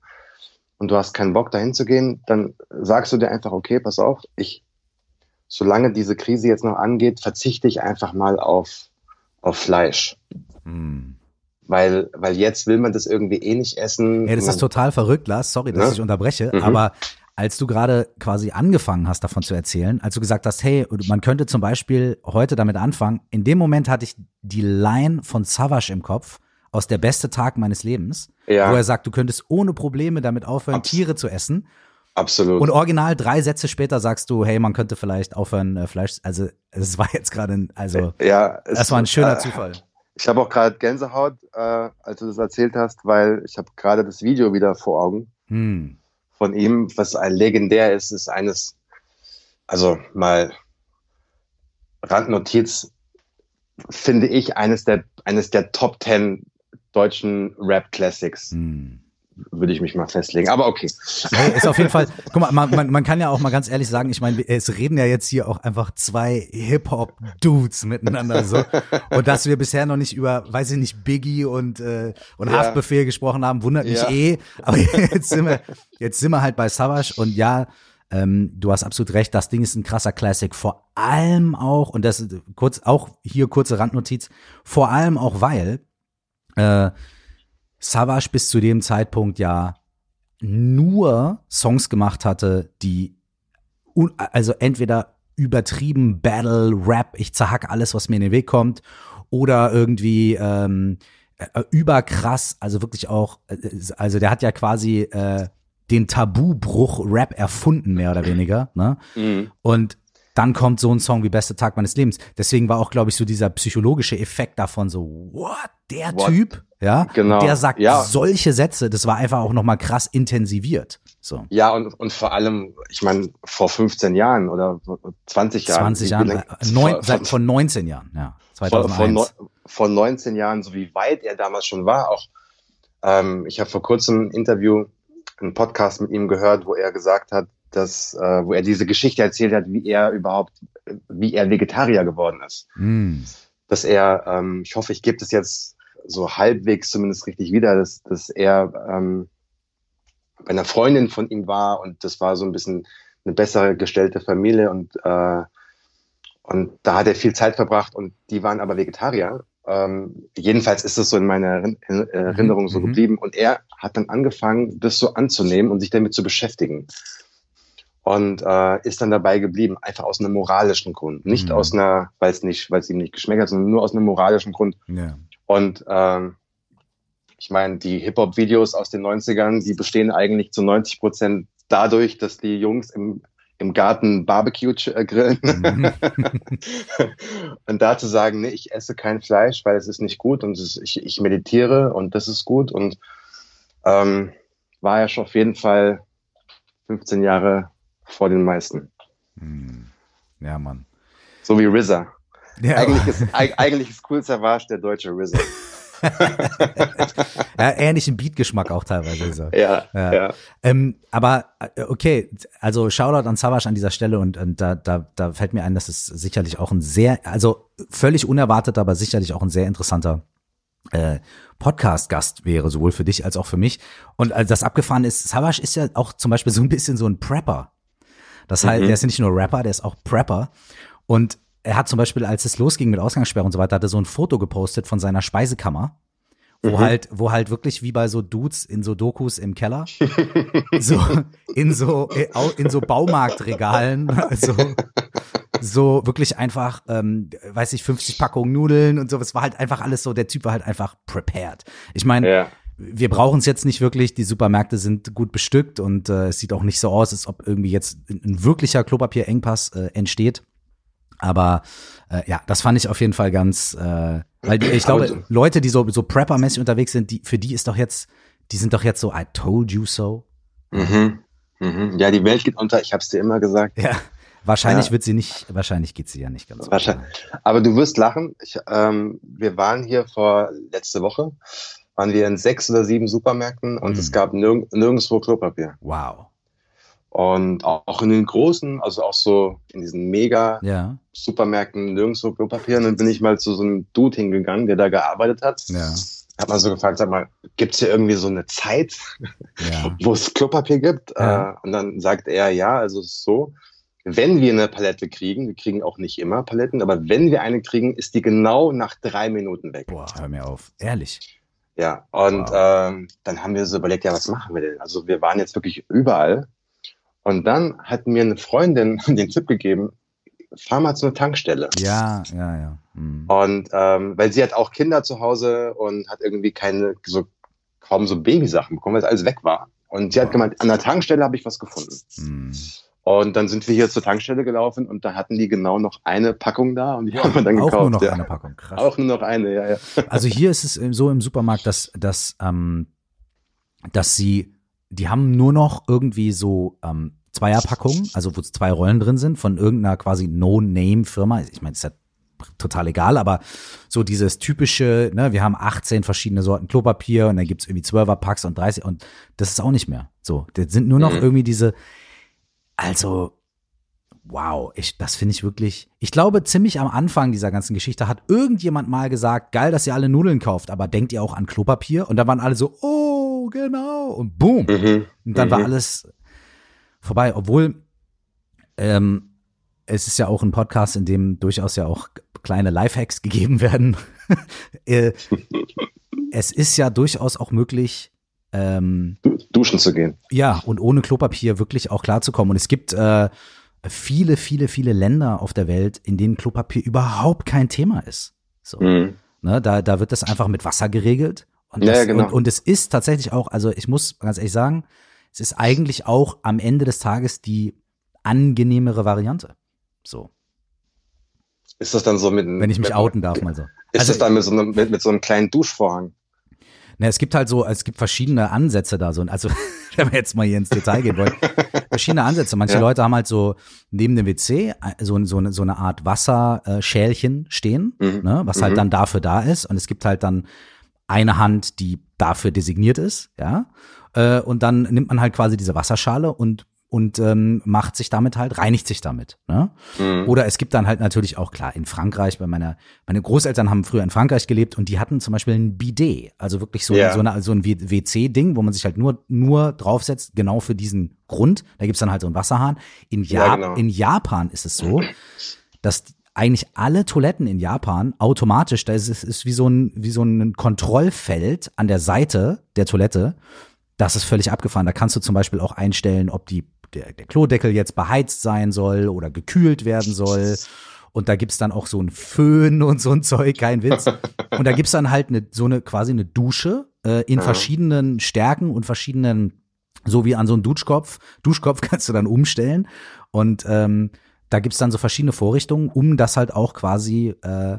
und du hast keinen Bock dahin zu gehen, dann sagst du dir einfach, okay, pass auf, ich solange diese Krise jetzt noch angeht, verzichte ich einfach mal auf, auf Fleisch. Hm. Weil, weil jetzt will man das irgendwie eh nicht essen. Ja, das ist total verrückt, Lars. Sorry, dass ne? ich unterbreche. Mhm. Aber als du gerade quasi angefangen hast, davon zu erzählen, als du gesagt hast, hey, man könnte zum Beispiel heute damit anfangen, in dem Moment hatte ich die Line von Savage im Kopf aus der beste Tag meines Lebens, ja. wo er sagt, du könntest ohne Probleme damit aufhören, Abs Tiere zu essen. Absolut. Und original drei Sätze später sagst du, hey, man könnte vielleicht aufhören, äh, Fleisch. Also es war jetzt gerade, also ja, es, das war ein schöner äh, Zufall. Ich habe auch gerade Gänsehaut, äh, als du das erzählt hast, weil ich habe gerade das Video wieder vor Augen hm. von ihm, was ein legendär ist, ist eines, also mal Randnotiz, finde ich eines der eines der Top Ten deutschen Rap Classics. Hm würde ich mich mal festlegen. Aber okay. Hey, ist auf jeden Fall, guck mal, man, man, man kann ja auch mal ganz ehrlich sagen, ich meine, es reden ja jetzt hier auch einfach zwei Hip-Hop-Dudes miteinander so. Und dass wir bisher noch nicht über, weiß ich nicht, Biggie und, äh, und ja. Haftbefehl gesprochen haben, wundert mich ja. eh. Aber jetzt sind wir, jetzt sind wir halt bei Savage und ja, ähm, du hast absolut recht, das Ding ist ein krasser Classic, vor allem auch, und das ist kurz, auch hier kurze Randnotiz, vor allem auch, weil, äh, Savage bis zu dem Zeitpunkt ja nur Songs gemacht hatte, die also entweder übertrieben Battle, Rap, ich zerhack alles, was mir in den Weg kommt, oder irgendwie ähm, äh, überkrass, also wirklich auch, äh, also der hat ja quasi äh, den Tabubruch Rap erfunden, mehr oder weniger. Ne? Mhm. Und dann kommt so ein Song wie Beste Tag meines Lebens. Deswegen war auch, glaube ich, so dieser psychologische Effekt davon so, what, der what? Typ, ja, genau. der sagt ja. solche Sätze, das war einfach auch nochmal krass intensiviert. So. Ja, und, und vor allem, ich meine, vor 15 Jahren oder 20 Jahren. 20 Jahren, äh, neun, seit, von 19 Jahren, ja. 2001. Vor, vor 19 Jahren, so wie weit er damals schon war, auch, ähm, ich habe vor kurzem ein Interview, einen Podcast mit ihm gehört, wo er gesagt hat, dass, äh, wo er diese Geschichte erzählt hat, wie er überhaupt, wie er Vegetarier geworden ist. Mm. Dass er, ähm, ich hoffe, ich gebe das jetzt so halbwegs zumindest richtig wieder, dass, dass er ähm, bei einer Freundin von ihm war und das war so ein bisschen eine bessere gestellte Familie und äh, und da hat er viel Zeit verbracht und die waren aber Vegetarier. Ähm, jedenfalls ist es so in meiner Erinnerung so mhm. geblieben. Und er hat dann angefangen, das so anzunehmen und sich damit zu beschäftigen und äh, ist dann dabei geblieben, einfach aus einem moralischen Grund, nicht mhm. aus einer, weil es nicht, weil es ihm nicht geschmeckt hat, sondern nur aus einem moralischen Grund. Ja. Und ähm, ich meine, die Hip-Hop-Videos aus den 90ern, die bestehen eigentlich zu 90 Prozent dadurch, dass die Jungs im, im Garten Barbecue äh, grillen. Mhm. und da zu sagen, nee, ich esse kein Fleisch, weil es ist nicht gut und ist, ich, ich meditiere und das ist gut und ähm, war ja schon auf jeden Fall 15 Jahre vor den meisten. Hm. Ja, Mann. So wie RZA. Ja. Eigentlich, ist, eigentlich ist Cool Savage der deutsche RZA. ja, ähnlichen Beatgeschmack auch teilweise. So. Ja, ja. ja. Ähm, aber äh, okay, also Shoutout an Savage an dieser Stelle und, und da, da, da fällt mir ein, dass es sicherlich auch ein sehr, also völlig unerwartet, aber sicherlich auch ein sehr interessanter äh, Podcast-Gast wäre, sowohl für dich als auch für mich. Und als das abgefahren ist, Savage ist ja auch zum Beispiel so ein bisschen so ein Prepper. Das heißt, mhm. der ist nicht nur Rapper, der ist auch Prepper. Und er hat zum Beispiel, als es losging mit Ausgangssperre und so weiter, hat er so ein Foto gepostet von seiner Speisekammer, wo mhm. halt, wo halt wirklich wie bei so Dudes in so Dokus im Keller, so in so in so Baumarktregalen, so, so wirklich einfach, ähm, weiß ich, 50 Packungen Nudeln und so. Es war halt einfach alles so. Der Typ war halt einfach prepared. Ich meine. Ja wir brauchen es jetzt nicht wirklich. Die Supermärkte sind gut bestückt und äh, es sieht auch nicht so aus, als ob irgendwie jetzt ein, ein wirklicher Klopapierengpass äh, entsteht. Aber äh, ja, das fand ich auf jeden Fall ganz, äh, weil ich glaube, Leute, die so, so Prepper-mäßig unterwegs sind, die, für die ist doch jetzt, die sind doch jetzt so, I told you so. Mhm. Mhm. Ja, die Welt geht unter, ich hab's dir immer gesagt. Ja. Wahrscheinlich ja. wird sie nicht, wahrscheinlich geht sie ja nicht ganz Wahrscheinlich. Aber du wirst lachen. Ich, ähm, wir waren hier vor letzte Woche, waren wir in sechs oder sieben Supermärkten und mhm. es gab nirg nirgendwo Klopapier. Wow. Und auch in den großen, also auch so in diesen mega ja. Supermärkten nirgendwo Klopapier. Und dann bin ich mal zu so einem Dude hingegangen, der da gearbeitet hat. Ja. Hat man so gefragt, sag mal, gibt's hier irgendwie so eine Zeit, ja. wo es Klopapier gibt? Ja. Äh, und dann sagt er, ja, also es ist so, wenn wir eine Palette kriegen, wir kriegen auch nicht immer Paletten, aber wenn wir eine kriegen, ist die genau nach drei Minuten weg. Boah, hör mir auf. Ehrlich. Ja, und wow. ähm, dann haben wir so überlegt, ja, was machen wir denn? Also wir waren jetzt wirklich überall und dann hat mir eine Freundin den Tipp gegeben, fahr mal zu einer Tankstelle. Ja, ja, ja. Mhm. Und ähm, weil sie hat auch Kinder zu Hause und hat irgendwie keine, so kaum so Babysachen bekommen, weil es alles weg war. Und sie hat gemeint, an der Tankstelle habe ich was gefunden. Mhm. Und dann sind wir hier zur Tankstelle gelaufen und da hatten die genau noch eine Packung da und die haben wir dann gekauft. Auch nur noch ja. eine Packung, krass. Auch nur noch eine, ja, ja. Also hier ist es so im Supermarkt, dass, dass, ähm, dass sie, die haben nur noch irgendwie so ähm, Zweierpackungen, also wo zwei Rollen drin sind, von irgendeiner quasi No-Name-Firma. Ich meine, ist ja total egal, aber so dieses typische, ne, wir haben 18 verschiedene Sorten Klopapier und dann gibt's irgendwie 12er Packs und 30 und das ist auch nicht mehr. So, das sind nur noch mhm. irgendwie diese, also, wow, ich, das finde ich wirklich, ich glaube, ziemlich am Anfang dieser ganzen Geschichte hat irgendjemand mal gesagt, geil, dass ihr alle Nudeln kauft, aber denkt ihr auch an Klopapier? Und da waren alle so, oh, genau, und boom. Mhm. Und dann mhm. war alles vorbei, obwohl ähm, es ist ja auch ein Podcast, in dem durchaus ja auch kleine Lifehacks gegeben werden. Äh, es ist ja durchaus auch möglich, ähm, duschen zu gehen. Ja, und ohne Klopapier wirklich auch klarzukommen. Und es gibt äh, viele, viele, viele Länder auf der Welt, in denen Klopapier überhaupt kein Thema ist. So. Mhm. Ne, da, da wird das einfach mit Wasser geregelt. Und, das, ja, genau. und, und es ist tatsächlich auch, also ich muss ganz ehrlich sagen, es ist eigentlich auch am Ende des Tages die angenehmere Variante. So. Ist das dann so mit Wenn ich mich outen darf, mal so. Ist also, das dann mit so, einem, mit, mit so einem kleinen Duschvorhang? Na, es gibt halt so, es gibt verschiedene Ansätze da so. Also, wenn wir jetzt mal hier ins Detail gehen wollen, verschiedene Ansätze. Manche ja. Leute haben halt so neben dem WC äh, so, so, eine, so eine Art Wasserschälchen stehen, mhm. ne, was halt mhm. dann dafür da ist. Und es gibt halt dann eine Hand, die dafür designiert ist, ja. Äh, und dann nimmt man halt quasi diese Wasserschale und und ähm, macht sich damit halt, reinigt sich damit. Ne? Mhm. Oder es gibt dann halt natürlich auch, klar, in Frankreich, bei meiner, meine Großeltern haben früher in Frankreich gelebt und die hatten zum Beispiel ein Bidet, also wirklich so, ja. so, eine, so ein WC-Ding, wo man sich halt nur, nur draufsetzt, genau für diesen Grund. Da gibt's dann halt so einen Wasserhahn. In, ja, ja genau. in Japan ist es so, dass eigentlich alle Toiletten in Japan automatisch, da ist es ist wie so ein, wie so ein Kontrollfeld an der Seite der Toilette. Das ist völlig abgefahren. Da kannst du zum Beispiel auch einstellen, ob die der, der Klodeckel jetzt beheizt sein soll oder gekühlt werden soll. Und da gibt's dann auch so ein Föhn und so ein Zeug, kein Witz. Und da gibt's dann halt eine, so eine quasi eine Dusche äh, in ja. verschiedenen Stärken und verschiedenen, so wie an so einem Duschkopf. Duschkopf kannst du dann umstellen. Und ähm, da gibt's dann so verschiedene Vorrichtungen, um das halt auch quasi äh,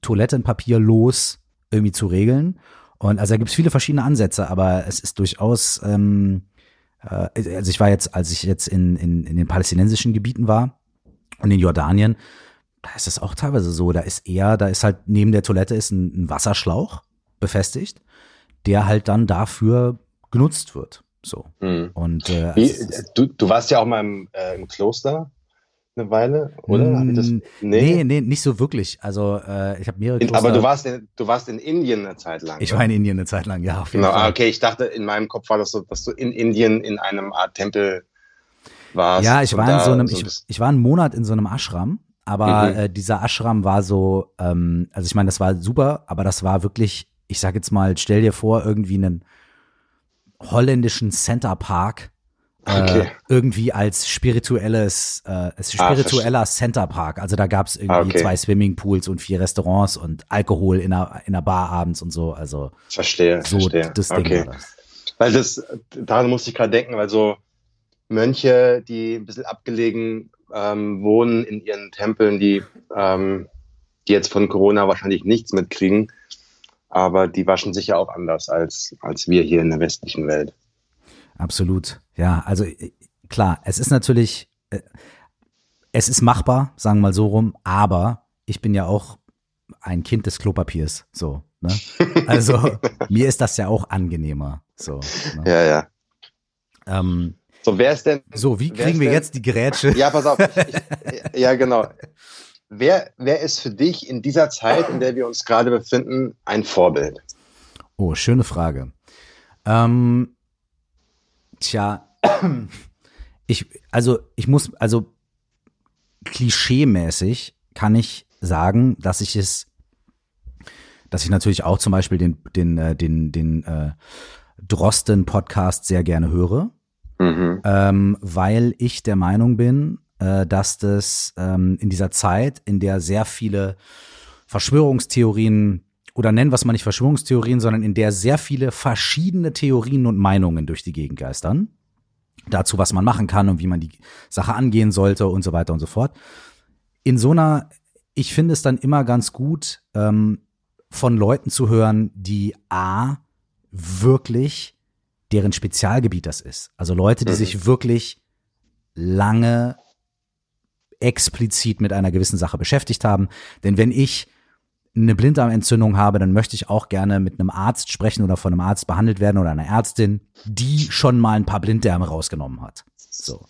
Toilettenpapier los irgendwie zu regeln. Und also da gibt's viele verschiedene Ansätze, aber es ist durchaus ähm, äh, also ich war jetzt, als ich jetzt in, in, in den palästinensischen Gebieten war und in Jordanien, da ist es auch teilweise so, da ist eher, da ist halt neben der Toilette ist ein, ein Wasserschlauch, befestigt, der halt dann dafür genutzt wird. So. Mhm. Und äh, Wie, du, du warst ja auch mal im, äh, im Kloster eine Weile, oder? Ich das, Mm, nee, nee, nicht so wirklich. Also äh, ich habe mehrere In, aber du warst, in, du warst in Indien eine Zeit lang. ich ne? war in Indien eine Zeit lang, ja, auf jeden Genau, ah, Fall. okay, ich dachte, in meinem Kopf war das so, dass du in Indien in einem Art Tempel warst. Ja, ich war in so einem, so ich, ich war einen Monat in so einem Ashram, aber Mhm. äh, dieser Ashram war so, ähm, also ich meine, das war super, aber das war wirklich, ich sag jetzt mal, stell dir vor, irgendwie einen holländischen Center Park. Äh, Okay. irgendwie als spirituelles, äh, als spiritueller Center Park. Also da gab's irgendwie Ah, okay. zwei Swimmingpools und vier Restaurants und Alkohol in einer, in einer Bar abends und so. Also Verstehe, so verstehe. das Ding okay. war das. Weil das, daran musste ich gerade denken, weil so Mönche, die ein bisschen abgelegen ähm, wohnen in ihren Tempeln, die, ähm, die jetzt von Corona wahrscheinlich nichts mitkriegen, aber die waschen sich ja auch anders als, als wir hier in der westlichen Welt. Absolut. Ja, also äh, klar, es ist natürlich, äh, es ist machbar, sagen wir mal so rum, aber ich bin ja auch ein Kind des Klopapiers, so. Ne? Also mir ist das ja auch angenehmer, so. Ne? Ja, ja. Ähm, So, wer ist denn, so, wie kriegen wir denn- jetzt die Gerätsche? ja, pass auf, ich, ja, genau. Wer, wer ist für dich in dieser Zeit, in der wir uns gerade befinden, ein Vorbild? Oh, schöne Frage. Ähm, tja, ich, also ich muss, also klischeemäßig kann ich sagen, dass ich es, dass ich natürlich auch zum Beispiel den, den, äh, den, den äh, Drosten-Podcast sehr gerne höre Mhm. ähm, weil ich der Meinung bin, äh, dass das ähm, in dieser Zeit, in der sehr viele Verschwörungstheorien oder nennen wir es mal nicht Verschwörungstheorien, sondern in der sehr viele verschiedene Theorien und Meinungen durch die Gegend geistern, dazu, was man machen kann und wie man die Sache angehen sollte und so weiter und so fort. In so einer, ich finde es dann immer ganz gut, ähm, von Leuten zu hören, die A, wirklich deren Spezialgebiet das ist. Also Leute, die Mhm. sich wirklich lange explizit mit einer gewissen Sache beschäftigt haben. Denn wenn ich eine Blinddarmentzündung habe, dann möchte ich auch gerne mit einem Arzt sprechen oder von einem Arzt behandelt werden oder einer Ärztin, die schon mal ein paar Blinddärme rausgenommen hat. So.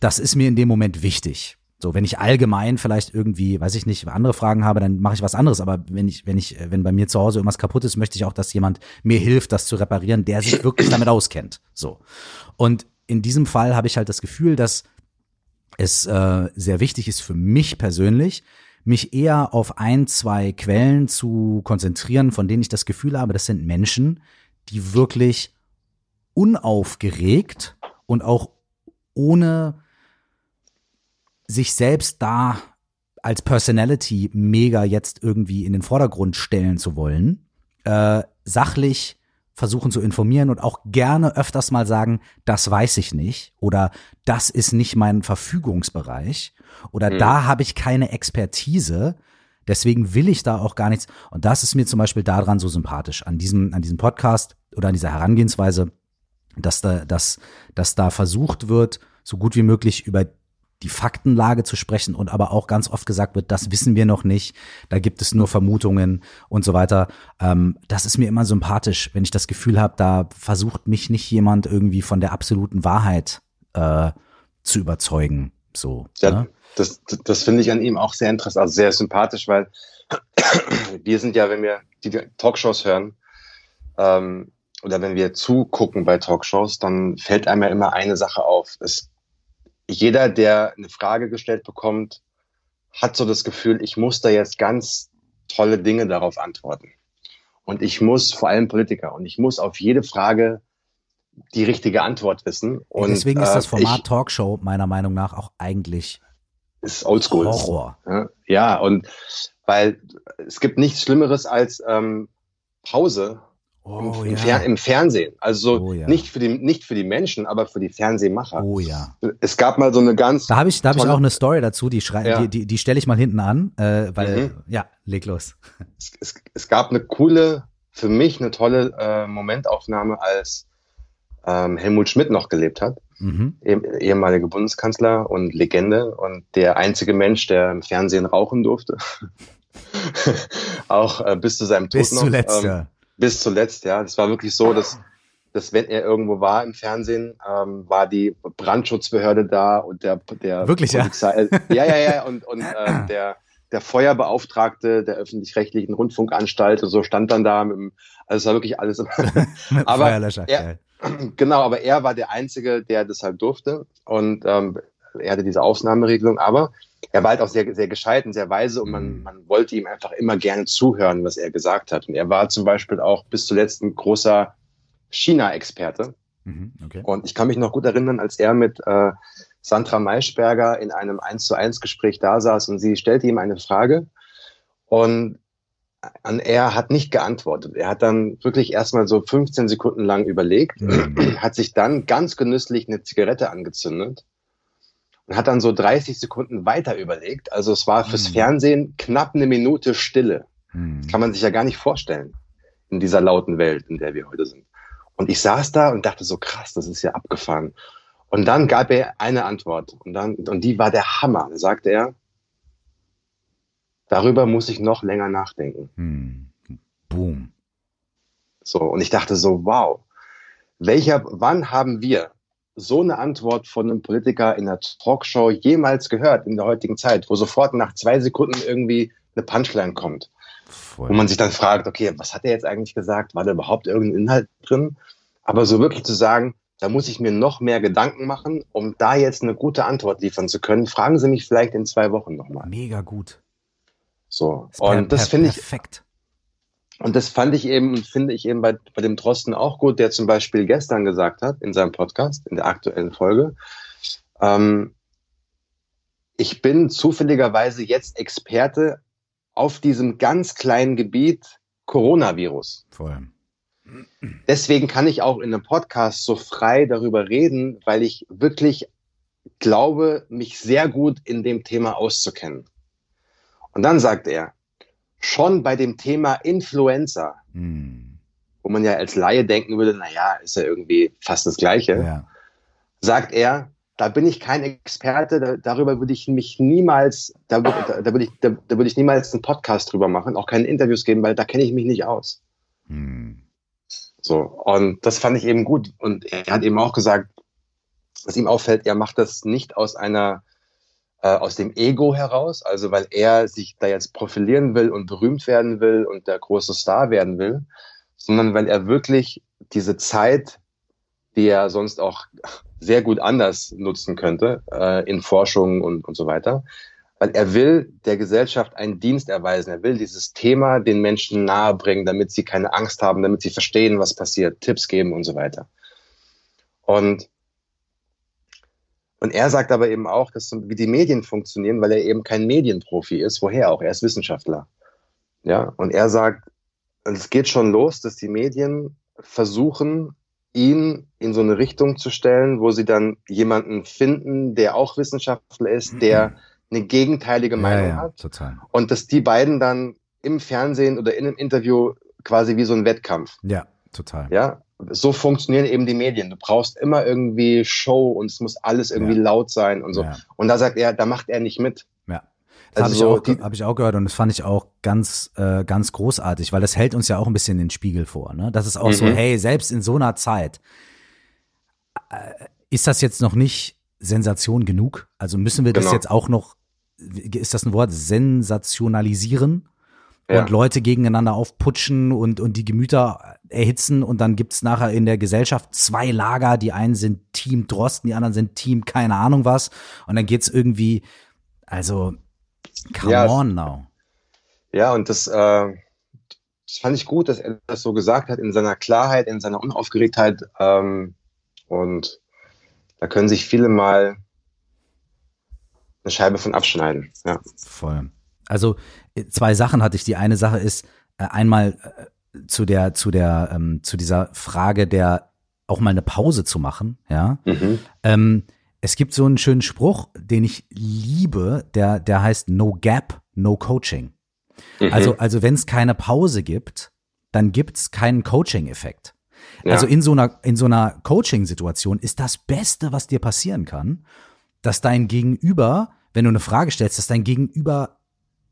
Das ist mir in dem Moment wichtig. So, wenn ich allgemein vielleicht irgendwie, weiß ich nicht, andere Fragen habe, dann mache ich was anderes. Aber wenn ich, wenn ich, wenn bei mir zu Hause irgendwas kaputt ist, möchte ich auch, dass jemand mir hilft, das zu reparieren, der sich wirklich damit auskennt. So. Und in diesem Fall habe ich halt das Gefühl, dass es äh, sehr wichtig ist für mich persönlich, mich eher auf ein, zwei Quellen zu konzentrieren, von denen ich das Gefühl habe, das sind Menschen, die wirklich unaufgeregt und auch ohne sich selbst da als Personality mega jetzt irgendwie in den Vordergrund stellen zu wollen, äh, sachlich versuchen zu informieren und auch gerne öfters mal sagen, das weiß ich nicht oder das ist nicht mein Verfügungsbereich oder Mhm. da habe ich keine Expertise, deswegen will ich da auch gar nichts. Und das ist mir zum Beispiel daran so sympathisch, an diesem, an diesem Podcast oder an dieser Herangehensweise, dass da, dass, dass da versucht wird, so gut wie möglich über die Faktenlage zu sprechen und aber auch ganz oft gesagt wird, das wissen wir noch nicht, da gibt es nur Vermutungen und so weiter. Ähm, das ist mir immer sympathisch, wenn ich das Gefühl habe, da versucht mich nicht jemand irgendwie von der absoluten Wahrheit äh, zu überzeugen. So. Ja, ne? das, das finde ich an ihm auch sehr interessant, also sehr sympathisch, weil wir sind ja, wenn wir die Talkshows hören ähm, oder wenn wir zugucken bei Talkshows, dann fällt einem ja immer eine Sache auf. Es, jeder, der eine Frage gestellt bekommt, hat so das Gefühl, ich muss da jetzt ganz tolle Dinge darauf antworten. Und ich muss, vor allem Politiker, und ich muss auf jede Frage die richtige Antwort wissen. Und Deswegen ist das äh, Format ich, Talkshow meiner Meinung nach auch eigentlich ist oldschool. Horror. Ja, Ja, und weil es gibt nichts Schlimmeres als ähm, Pause Oh im, im, Fer ja. im Fernsehen. Also so Oh ja. nicht für die nicht für die Menschen, aber für die Fernsehmacher. Oh ja. Es gab mal so eine ganz Da habe ich, da hab ich auch eine Story dazu, die, schrei Ja. die, die, die stelle ich mal hinten an, äh, weil, Mhm. ja, leg los. es, es, es gab eine coole, für mich eine tolle äh, Momentaufnahme, als ähm, Helmut Schmidt noch gelebt hat, Mhm. eh- ehemaliger Bundeskanzler und Legende und der einzige Mensch, der im Fernsehen rauchen durfte. auch äh, bis zu seinem Tod Bis noch. zuletzt, ähm, ja. Bis zuletzt, ja. Das war wirklich so, dass, dass wenn er irgendwo war im Fernsehen, ähm, war die Brandschutzbehörde da und der, der wirklich, Polizei, ja, ja, ja, und, und äh, der, der Feuerbeauftragte der öffentlich-rechtlichen Rundfunkanstalt und so stand dann da mit dem, also es war wirklich alles. aber er, genau, aber er war der Einzige, der das halt durfte und ähm, er hatte diese Ausnahmeregelung, aber er war halt auch sehr, sehr gescheit und sehr weise und man, mhm. man wollte ihm einfach immer gerne zuhören, was er gesagt hat. Und er war zum Beispiel auch bis zuletzt ein großer China-Experte. Mhm, okay. Und ich kann mich noch gut erinnern, als er mit äh, Sandra Maischberger in einem 1 zu 1 Gespräch da saß und sie stellte ihm eine Frage und er hat nicht geantwortet. Er hat dann wirklich erstmal so 15 Sekunden lang überlegt, mhm. hat sich dann ganz genüsslich eine Zigarette angezündet und hat dann so 30 Sekunden weiter überlegt. Also es war fürs mhm. Fernsehen knapp eine Minute Stille. Mhm. Kann man sich ja gar nicht vorstellen in dieser lauten Welt, in der wir heute sind. Und ich saß da und dachte so krass, das ist ja abgefahren. Und dann gab er eine Antwort und dann und die war der Hammer. Da sagte er, darüber muss ich noch länger nachdenken. Mhm. Boom. So und ich dachte so, wow, welcher, wann haben wir so eine Antwort von einem Politiker in einer Talkshow jemals gehört in der heutigen Zeit, wo sofort nach zwei Sekunden irgendwie eine Punchline kommt. Voll. Wo man sich dann fragt, okay, was hat er jetzt eigentlich gesagt? War da überhaupt irgendein Inhalt drin? Aber so wirklich zu sagen, da muss ich mir noch mehr Gedanken machen, um da jetzt eine gute Antwort liefern zu können. Fragen Sie mich vielleicht in zwei Wochen nochmal. Mega gut. So. Das und das finde ich. Perfekt. Und das fand ich eben und finde ich eben bei, bei dem Drosten auch gut, der zum Beispiel gestern gesagt hat in seinem Podcast, in der aktuellen Folge, ähm, ich bin zufälligerweise jetzt Experte auf diesem ganz kleinen Gebiet Coronavirus. Voll. Deswegen kann ich auch in einem Podcast so frei darüber reden, weil ich wirklich glaube, mich sehr gut in dem Thema auszukennen. Und dann sagt er, schon bei dem Thema Influencer, hm. wo man ja als Laie denken würde, naja, ist ja irgendwie fast das Gleiche, ja. sagt er, da bin ich kein Experte, da, darüber würde ich mich niemals, da, da, da würde ich, da, da würde ich niemals einen Podcast drüber machen, auch keine Interviews geben, weil da kenne ich mich nicht aus. Hm. So, und das fand ich eben gut. Und er hat eben auch gesagt, was ihm auffällt, er macht das nicht aus einer äh, aus dem Ego heraus, also weil er sich da jetzt profilieren will und berühmt werden will und der große Star werden will, sondern weil er wirklich diese Zeit, die er sonst auch sehr gut anders nutzen könnte, äh, in Forschung und, und so weiter, weil er will der Gesellschaft einen Dienst erweisen. Er will dieses Thema den Menschen nahebringen, damit sie keine Angst haben, damit sie verstehen, was passiert, Tipps geben und so weiter. Und und er sagt aber eben auch, dass wie die Medien funktionieren, weil er eben kein Medienprofi ist. Woher auch? Er ist Wissenschaftler. Ja, und er sagt, es geht schon los, dass die Medien versuchen, ihn in so eine Richtung zu stellen, wo sie dann jemanden finden, der auch Wissenschaftler ist, der eine gegenteilige Meinung ja, ja, hat. Total. Und dass die beiden dann im Fernsehen oder in einem Interview quasi wie so ein Wettkampf. Ja, total. Ja, so funktionieren eben die Medien. Du brauchst immer irgendwie Show und es muss alles irgendwie ja. laut sein und so. Ja. Und da sagt er, da macht er nicht mit. Ja. Das also habe ich, auch, hab ich auch gehört und das fand ich auch ganz, äh, ganz großartig, weil das hält uns ja auch ein bisschen den Spiegel vor. Ne? Das ist auch mhm. so, hey, selbst in so einer Zeit äh, ist das jetzt noch nicht Sensation genug? Also müssen wir das genau. jetzt auch noch, ist das ein Wort, sensationalisieren? ja. und Leute gegeneinander aufputschen und, und die Gemüter erhitzen und dann gibt's nachher in der Gesellschaft zwei Lager, die einen sind Team Drosten, die anderen sind Team keine Ahnung was und dann geht's irgendwie, also come ja, on now. Ja, und das, äh, das fand ich gut, dass er das so gesagt hat, in seiner Klarheit, in seiner Unaufgeregtheit ähm, und da können sich viele mal eine Scheibe von abschneiden. Ja. Voll. Also zwei Sachen hatte ich. Die eine Sache ist äh, einmal äh, zu der zu der ähm, zu dieser Frage der auch mal eine Pause zu machen. Ja. Mhm. Ähm, es gibt so einen schönen Spruch, den ich liebe, der der heißt No Gap, No Coaching. Mhm. Also also wenn es keine Pause gibt, dann gibt's keinen Coaching-Effekt. Ja. Also in so einer in so einer Coaching-Situation ist das Beste, was dir passieren kann, dass dein Gegenüber, wenn du eine Frage stellst, dass dein Gegenüber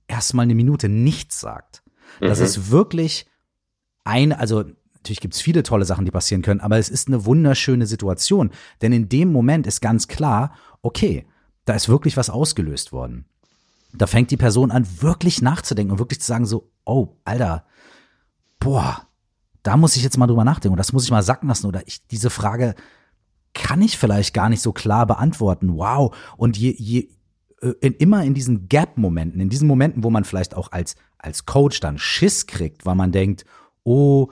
erstmal eine Minute nichts sagt. Dass mhm. es wirklich eine, also natürlich gibt's viele tolle Sachen, die passieren können, aber es ist eine wunderschöne Situation. Denn in dem Moment ist ganz klar, okay, da ist wirklich was ausgelöst worden. Da fängt die Person an, wirklich nachzudenken und wirklich zu sagen, so, oh, Alter, boah, da muss ich jetzt mal drüber nachdenken und das muss ich mal sacken lassen oder ich, diese Frage kann ich vielleicht gar nicht so klar beantworten. Wow. Und je, je, äh, in, immer in diesen Gap-Momenten, in diesen Momenten, wo man vielleicht auch als, als Coach dann Schiss kriegt, weil man denkt, oh,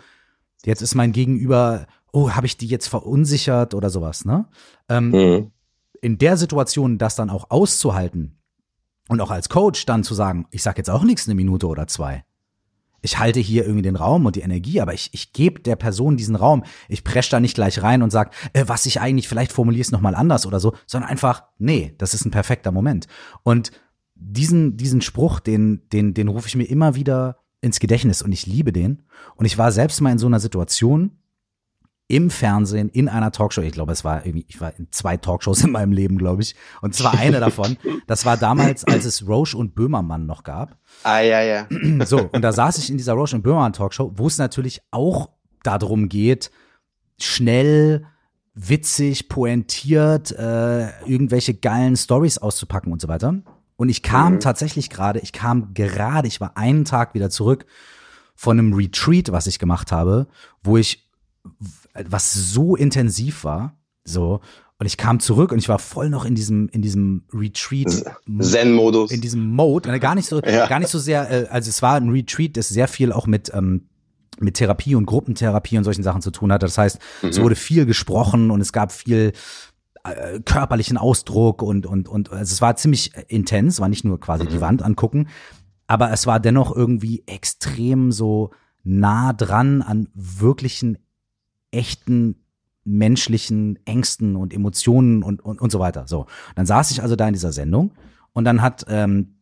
jetzt ist mein Gegenüber, oh, habe ich die jetzt verunsichert oder sowas, ne? Ähm, mhm. In der Situation das dann auch auszuhalten und auch als Coach dann zu sagen, ich sag jetzt auch nichts eine Minute oder zwei. Ich halte hier irgendwie den Raum und die Energie, aber ich, ich gebe der Person diesen Raum. Ich presch da nicht gleich rein und sag, äh, was ich eigentlich vielleicht formuliere es nochmal anders oder so, sondern einfach, nee, das ist ein perfekter Moment. Und diesen, diesen Spruch, den, den, den rufe ich mir immer wieder ins Gedächtnis und ich liebe den. Und ich war selbst mal in so einer Situation im Fernsehen, in einer Talkshow. Ich glaube, es war irgendwie, ich war in zwei Talkshows in meinem Leben, glaube ich. Und zwar eine davon. Das war damals, als es Roche und Böhmermann noch gab. Ah, ja, ja. So, und da saß ich in dieser Roche und Böhmermann Talkshow, wo es natürlich auch darum geht, schnell, witzig, pointiert, äh, irgendwelche geilen Stories auszupacken und so weiter. Und ich kam mhm. tatsächlich gerade, ich kam gerade, ich war einen Tag wieder zurück von einem Retreat, was ich gemacht habe, wo ich, was so intensiv war, so, und ich kam zurück und ich war voll noch in diesem, in diesem Retreat. Zen-Modus. In diesem Mode. Ne, gar nicht so, ja. gar nicht so sehr, äh, also es war ein Retreat, das sehr viel auch mit, ähm, mit Therapie und Gruppentherapie und solchen Sachen zu tun hatte. Das heißt, mhm. es wurde viel gesprochen und es gab viel äh, körperlichen Ausdruck und, und, und also es war ziemlich intens, war nicht nur quasi mhm. die Wand angucken, aber es war dennoch irgendwie extrem so nah dran an wirklichen, echten menschlichen Ängsten und Emotionen und, und, und so weiter. So, dann saß ich also da in dieser Sendung und dann hat ähm,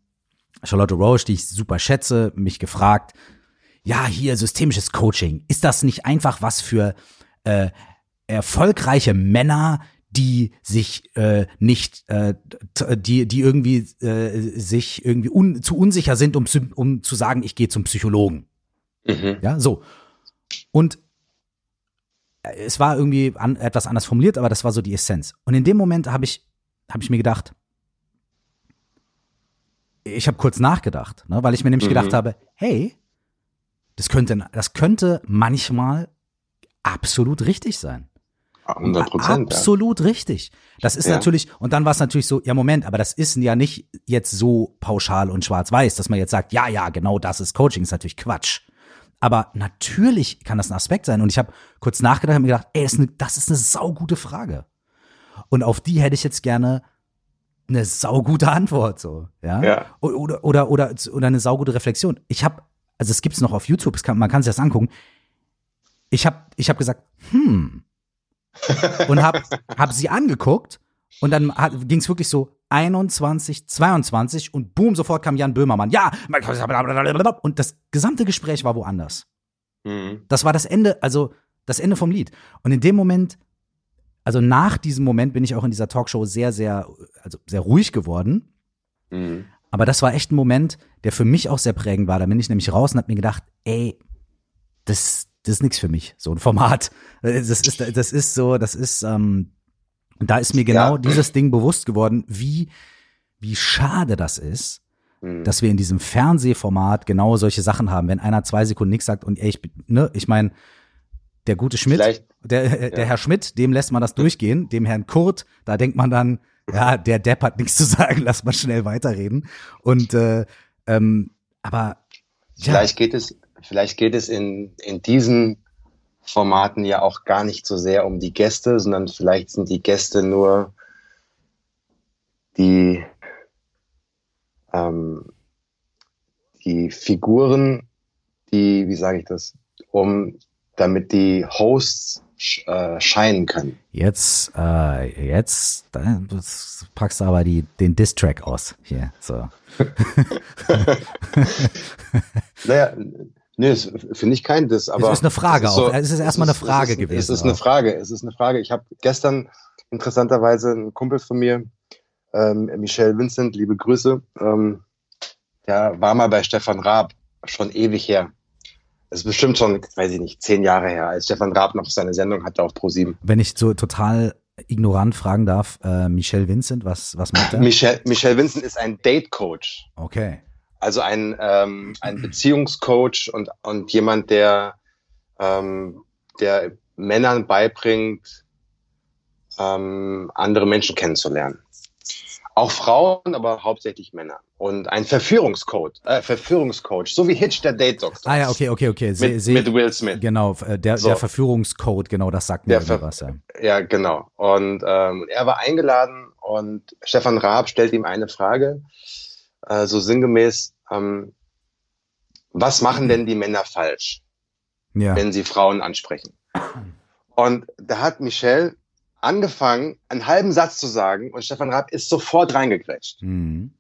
Charlotte Roche, die ich super schätze, mich gefragt, ja, hier systemisches Coaching, ist das nicht einfach was für äh, erfolgreiche Männer, die sich äh, nicht, äh, die, die irgendwie äh, sich irgendwie un, zu unsicher sind, um, zu, um zu sagen, ich gehe zum Psychologen. Mhm. Ja, so. Und es war irgendwie an, etwas anders formuliert, aber das war so die Essenz. Und in dem Moment habe ich, hab ich mir gedacht, ich habe kurz nachgedacht, ne, weil ich mir nämlich mhm. gedacht habe, hey, das könnte, das könnte manchmal absolut richtig sein. 100 Prozent. Absolut ja. richtig. Das ist ja. natürlich, und dann war es natürlich so, ja Moment, aber das ist ja nicht jetzt so pauschal und schwarz-weiß, dass man jetzt sagt, ja, ja, genau das ist Coaching, ist natürlich Quatsch. Aber natürlich kann das ein Aspekt sein. Und ich habe kurz nachgedacht und mir gedacht, ey, das ist, eine, das ist eine saugute Frage. Und auf die hätte ich jetzt gerne eine saugute Antwort, so, ja. ja. Oder, oder, oder, oder eine saugute Reflexion. Ich habe, also es gibt's noch auf YouTube, kann, man kann sich das angucken. Ich habe ich hab gesagt, hm, und habe hab sie angeguckt und dann ging es wirklich so 21, 22 und boom, sofort kam Jan Böhmermann. Ja, und das gesamte Gespräch war woanders. Mhm. Das war das Ende, also das Ende vom Lied. Und in dem Moment, also nach diesem Moment bin ich auch in dieser Talkshow sehr, sehr, also sehr ruhig geworden. Mhm. Aber das war echt ein Moment, der für mich auch sehr prägend war. Da bin ich nämlich raus und hab mir gedacht, ey, das, das ist nichts für mich, so ein Format. Das ist, das ist so, das ist, ähm, da ist mir genau ja. dieses Ding bewusst geworden, wie, wie schade das ist, mhm. dass wir in diesem Fernsehformat genau solche Sachen haben. Wenn einer zwei Sekunden nichts sagt und ey, ich, ne, ich meine, der gute Schmidt, der, der Herr Schmidt, dem lässt man das durchgehen, dem Herrn Kurt, da denkt man dann, ja, der Depp hat nichts zu sagen, lass mal schnell weiterreden. Und äh, ähm, aber ja. vielleicht geht es vielleicht geht es in, in diesen Formaten ja auch gar nicht so sehr um die Gäste, sondern vielleicht sind die Gäste nur die, ähm, die Figuren, die, wie sage ich das, um damit die Hosts äh, scheinen können. Jetzt, äh, jetzt packst du aber die, den Diss-Track aus hier. So. naja, Nee, finde ich kein Diss, aber. Es ist eine Frage es ist, so, es ist erstmal eine Frage es ist, gewesen. Es ist eine Frage, es ist eine Frage. Ich habe gestern interessanterweise einen Kumpel von mir, ähm, Michel Vincent, liebe Grüße, ähm, der war mal bei Stefan Raab, schon ewig her. es ist bestimmt schon, weiß ich nicht, zehn Jahre her, als Stefan Raab noch seine Sendung hatte auf Pro7. Wenn ich so total ignorant fragen darf, äh, Michelle Vincent, was, was macht er? Michelle, Michelle Vincent ist ein Date-Coach. Okay. Also ein, ähm, ein Beziehungscoach und, und jemand, der, ähm, der Männern beibringt, ähm, andere Menschen kennenzulernen. Auch Frauen, aber hauptsächlich Männer. Und ein Verführungscoach, äh, Verführungscoach, so wie Hitch der Date Doctor. Ah ja, okay, okay, okay. Se, mit, mit, Will Smith. Genau, äh, der, so. der Verführungscode, genau, das sagt mir was. Ja. ja, genau. Und ähm, er war eingeladen und Stefan Raab stellt ihm eine Frage, äh, so sinngemäß, ähm, was machen denn die Männer falsch, ja. wenn sie Frauen ansprechen? Und da hat Michelle angefangen, einen halben Satz zu sagen und Stefan Raab ist sofort reingegrätscht. Mhm.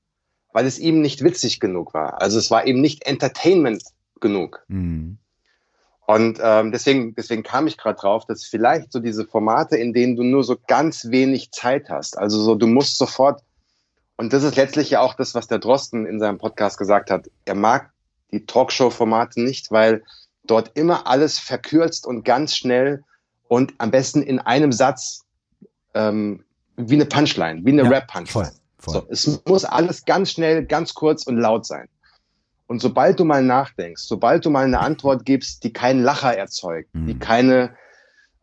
Weil es ihm nicht witzig genug war. Also es war eben nicht Entertainment genug. Mhm. Und ähm, deswegen, deswegen kam ich gerade drauf, dass vielleicht so diese Formate, in denen du nur so ganz wenig Zeit hast, also so du musst sofort, und das ist letztlich ja auch das, was der Drosten in seinem Podcast gesagt hat, er mag die Talkshow-Formate nicht, weil dort immer alles verkürzt und ganz schnell und am besten in einem Satz ähm, wie eine Punchline, wie eine ja, Rap-Punchline. So, es muss alles ganz schnell, ganz kurz und laut sein. Und sobald du mal nachdenkst, sobald du mal eine Antwort gibst, die keinen Lacher erzeugt, mhm. die keine,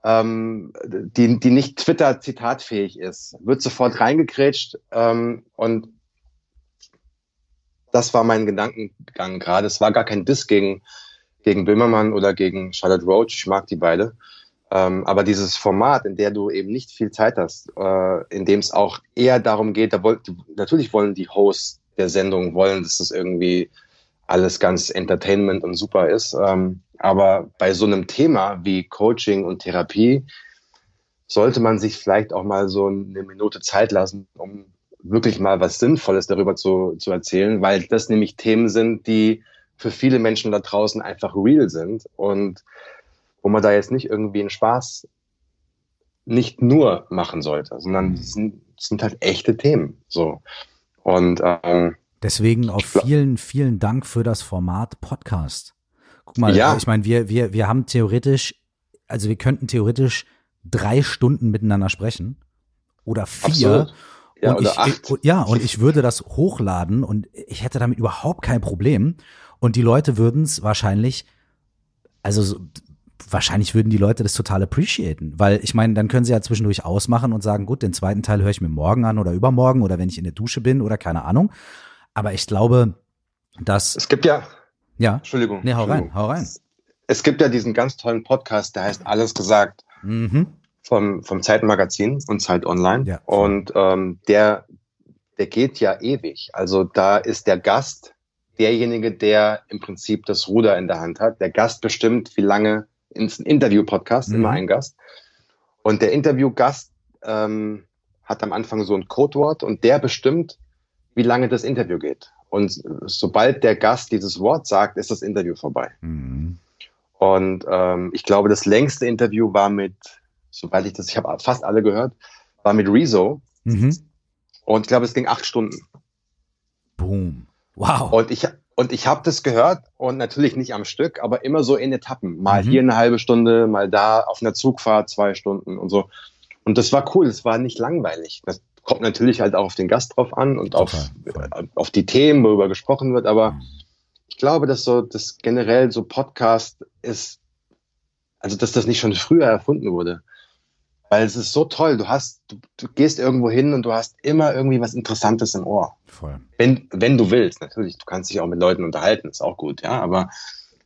ähm, die, die nicht Twitter-zitatfähig ist, wird sofort reingekrätscht ähm, und das war mein Gedankengang gerade. Es war gar kein Diss gegen, gegen Böhmermann oder gegen Charlotte Roach. Ich mag die beide. Ähm, aber dieses Format, in der du eben nicht viel Zeit hast, äh, in dem es auch eher darum geht, da wollt, natürlich wollen die Hosts der Sendung wollen, dass das irgendwie alles ganz Entertainment und super ist. Ähm, aber bei so einem Thema wie Coaching und Therapie sollte man sich vielleicht auch mal so eine Minute Zeit lassen, um wirklich mal was Sinnvolles darüber zu, zu erzählen, weil das nämlich Themen sind, die für viele Menschen da draußen einfach real sind und wo man da jetzt nicht irgendwie einen Spaß nicht nur machen sollte, sondern es sind, sind halt echte Themen. So. Und ähm, deswegen auch vielen, vielen Dank für das Format Podcast. Guck mal, ja. ich meine, wir, wir, wir haben theoretisch, also wir könnten theoretisch drei Stunden miteinander sprechen oder vier. Ja, und oder ich, acht. ja, und ich würde das hochladen und ich hätte damit überhaupt kein Problem. Und die Leute würden es wahrscheinlich, also wahrscheinlich würden die Leute das total appreciaten, weil ich meine, dann können sie ja zwischendurch ausmachen und sagen, gut, den zweiten Teil höre ich mir morgen an oder übermorgen oder wenn ich in der Dusche bin oder keine Ahnung. Aber ich glaube, dass es gibt ja ja Entschuldigung, nee, hau Entschuldigung. rein, hau rein. Es gibt ja diesen ganz tollen Podcast, der heißt Alles gesagt mhm. vom vom Zeitmagazin und Zeit Online ja. und ähm, der der geht ja ewig. Also da ist der Gast derjenige, der im Prinzip das Ruder in der Hand hat. Der Gast bestimmt, wie lange ins Interview-Podcast, mhm. immer ein Gast. Und der Interviewgast ähm, hat am Anfang so ein Codewort und der bestimmt, wie lange das Interview geht. Und sobald der Gast dieses Wort sagt, ist das Interview vorbei. Mhm. Und ähm, ich glaube, das längste Interview war mit, sobald ich das, ich habe fast alle gehört, war mit Rezo. Mhm. Und ich glaube, es ging acht Stunden. Boom. Wow. Und ich, und ich habe das gehört und natürlich nicht am Stück, aber immer so in Etappen. Mal mhm. hier eine halbe Stunde, mal da auf einer Zugfahrt zwei Stunden und so. Und das war cool, es war nicht langweilig. Das kommt natürlich halt auch auf den Gast drauf an und auf, äh, auf die Themen, worüber gesprochen wird. Aber mhm. ich glaube, dass so das generell so Podcast ist, also dass das nicht schon früher erfunden wurde. Weil es ist so toll. Du hast, du, du gehst irgendwo hin und du hast immer irgendwie was Interessantes im Ohr. Voll. Wenn, wenn du willst, natürlich. Du kannst dich auch mit Leuten unterhalten, ist auch gut, ja. Aber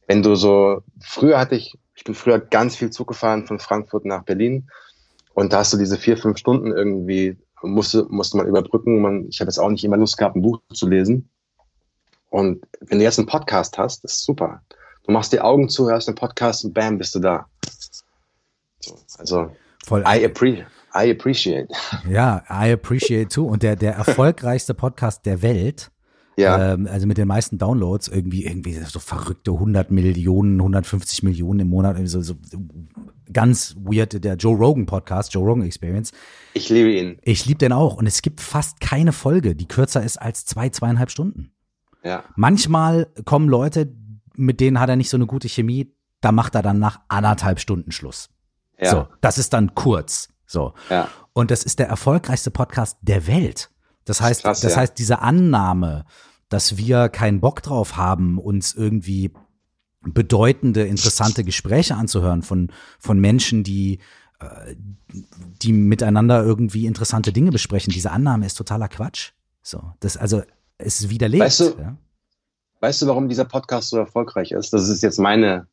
wenn du so, früher hatte ich, ich bin früher ganz viel Zug gefahren von Frankfurt nach Berlin. Und da hast du diese vier, fünf Stunden irgendwie, musste, musste man überbrücken. Man, ich habe jetzt auch nicht immer Lust gehabt, ein Buch zu lesen. Und wenn du jetzt einen Podcast hast, ist super. Du machst die Augen zu, hörst den Podcast und bam, bist du da. So, also Voll. I, appre I appreciate. Ja, I appreciate too. Und der, der erfolgreichste Podcast der Welt, ja. ähm, also mit den meisten Downloads, irgendwie, irgendwie so verrückte 100 Millionen, 150 Millionen im Monat, so, so ganz weird, der Joe Rogan Podcast, Joe Rogan Experience. Ich liebe ihn. Ich liebe den auch. Und es gibt fast keine Folge, die kürzer ist als zwei, zweieinhalb Stunden. Ja. Manchmal kommen Leute, mit denen hat er nicht so eine gute Chemie, da macht er dann nach anderthalb Stunden Schluss. Ja. So, das ist dann kurz. So. Ja. Und das ist der erfolgreichste Podcast der Welt. Das heißt, krass, das ja. heißt, diese Annahme, dass wir keinen Bock drauf haben, uns irgendwie bedeutende, interessante Gespräche anzuhören von, von Menschen, die, äh, die miteinander irgendwie interessante Dinge besprechen. Diese Annahme ist totaler Quatsch. So, das, also, es ist widerlegt. Weißt du, ja? weißt du, warum dieser Podcast so erfolgreich ist? Das ist jetzt meine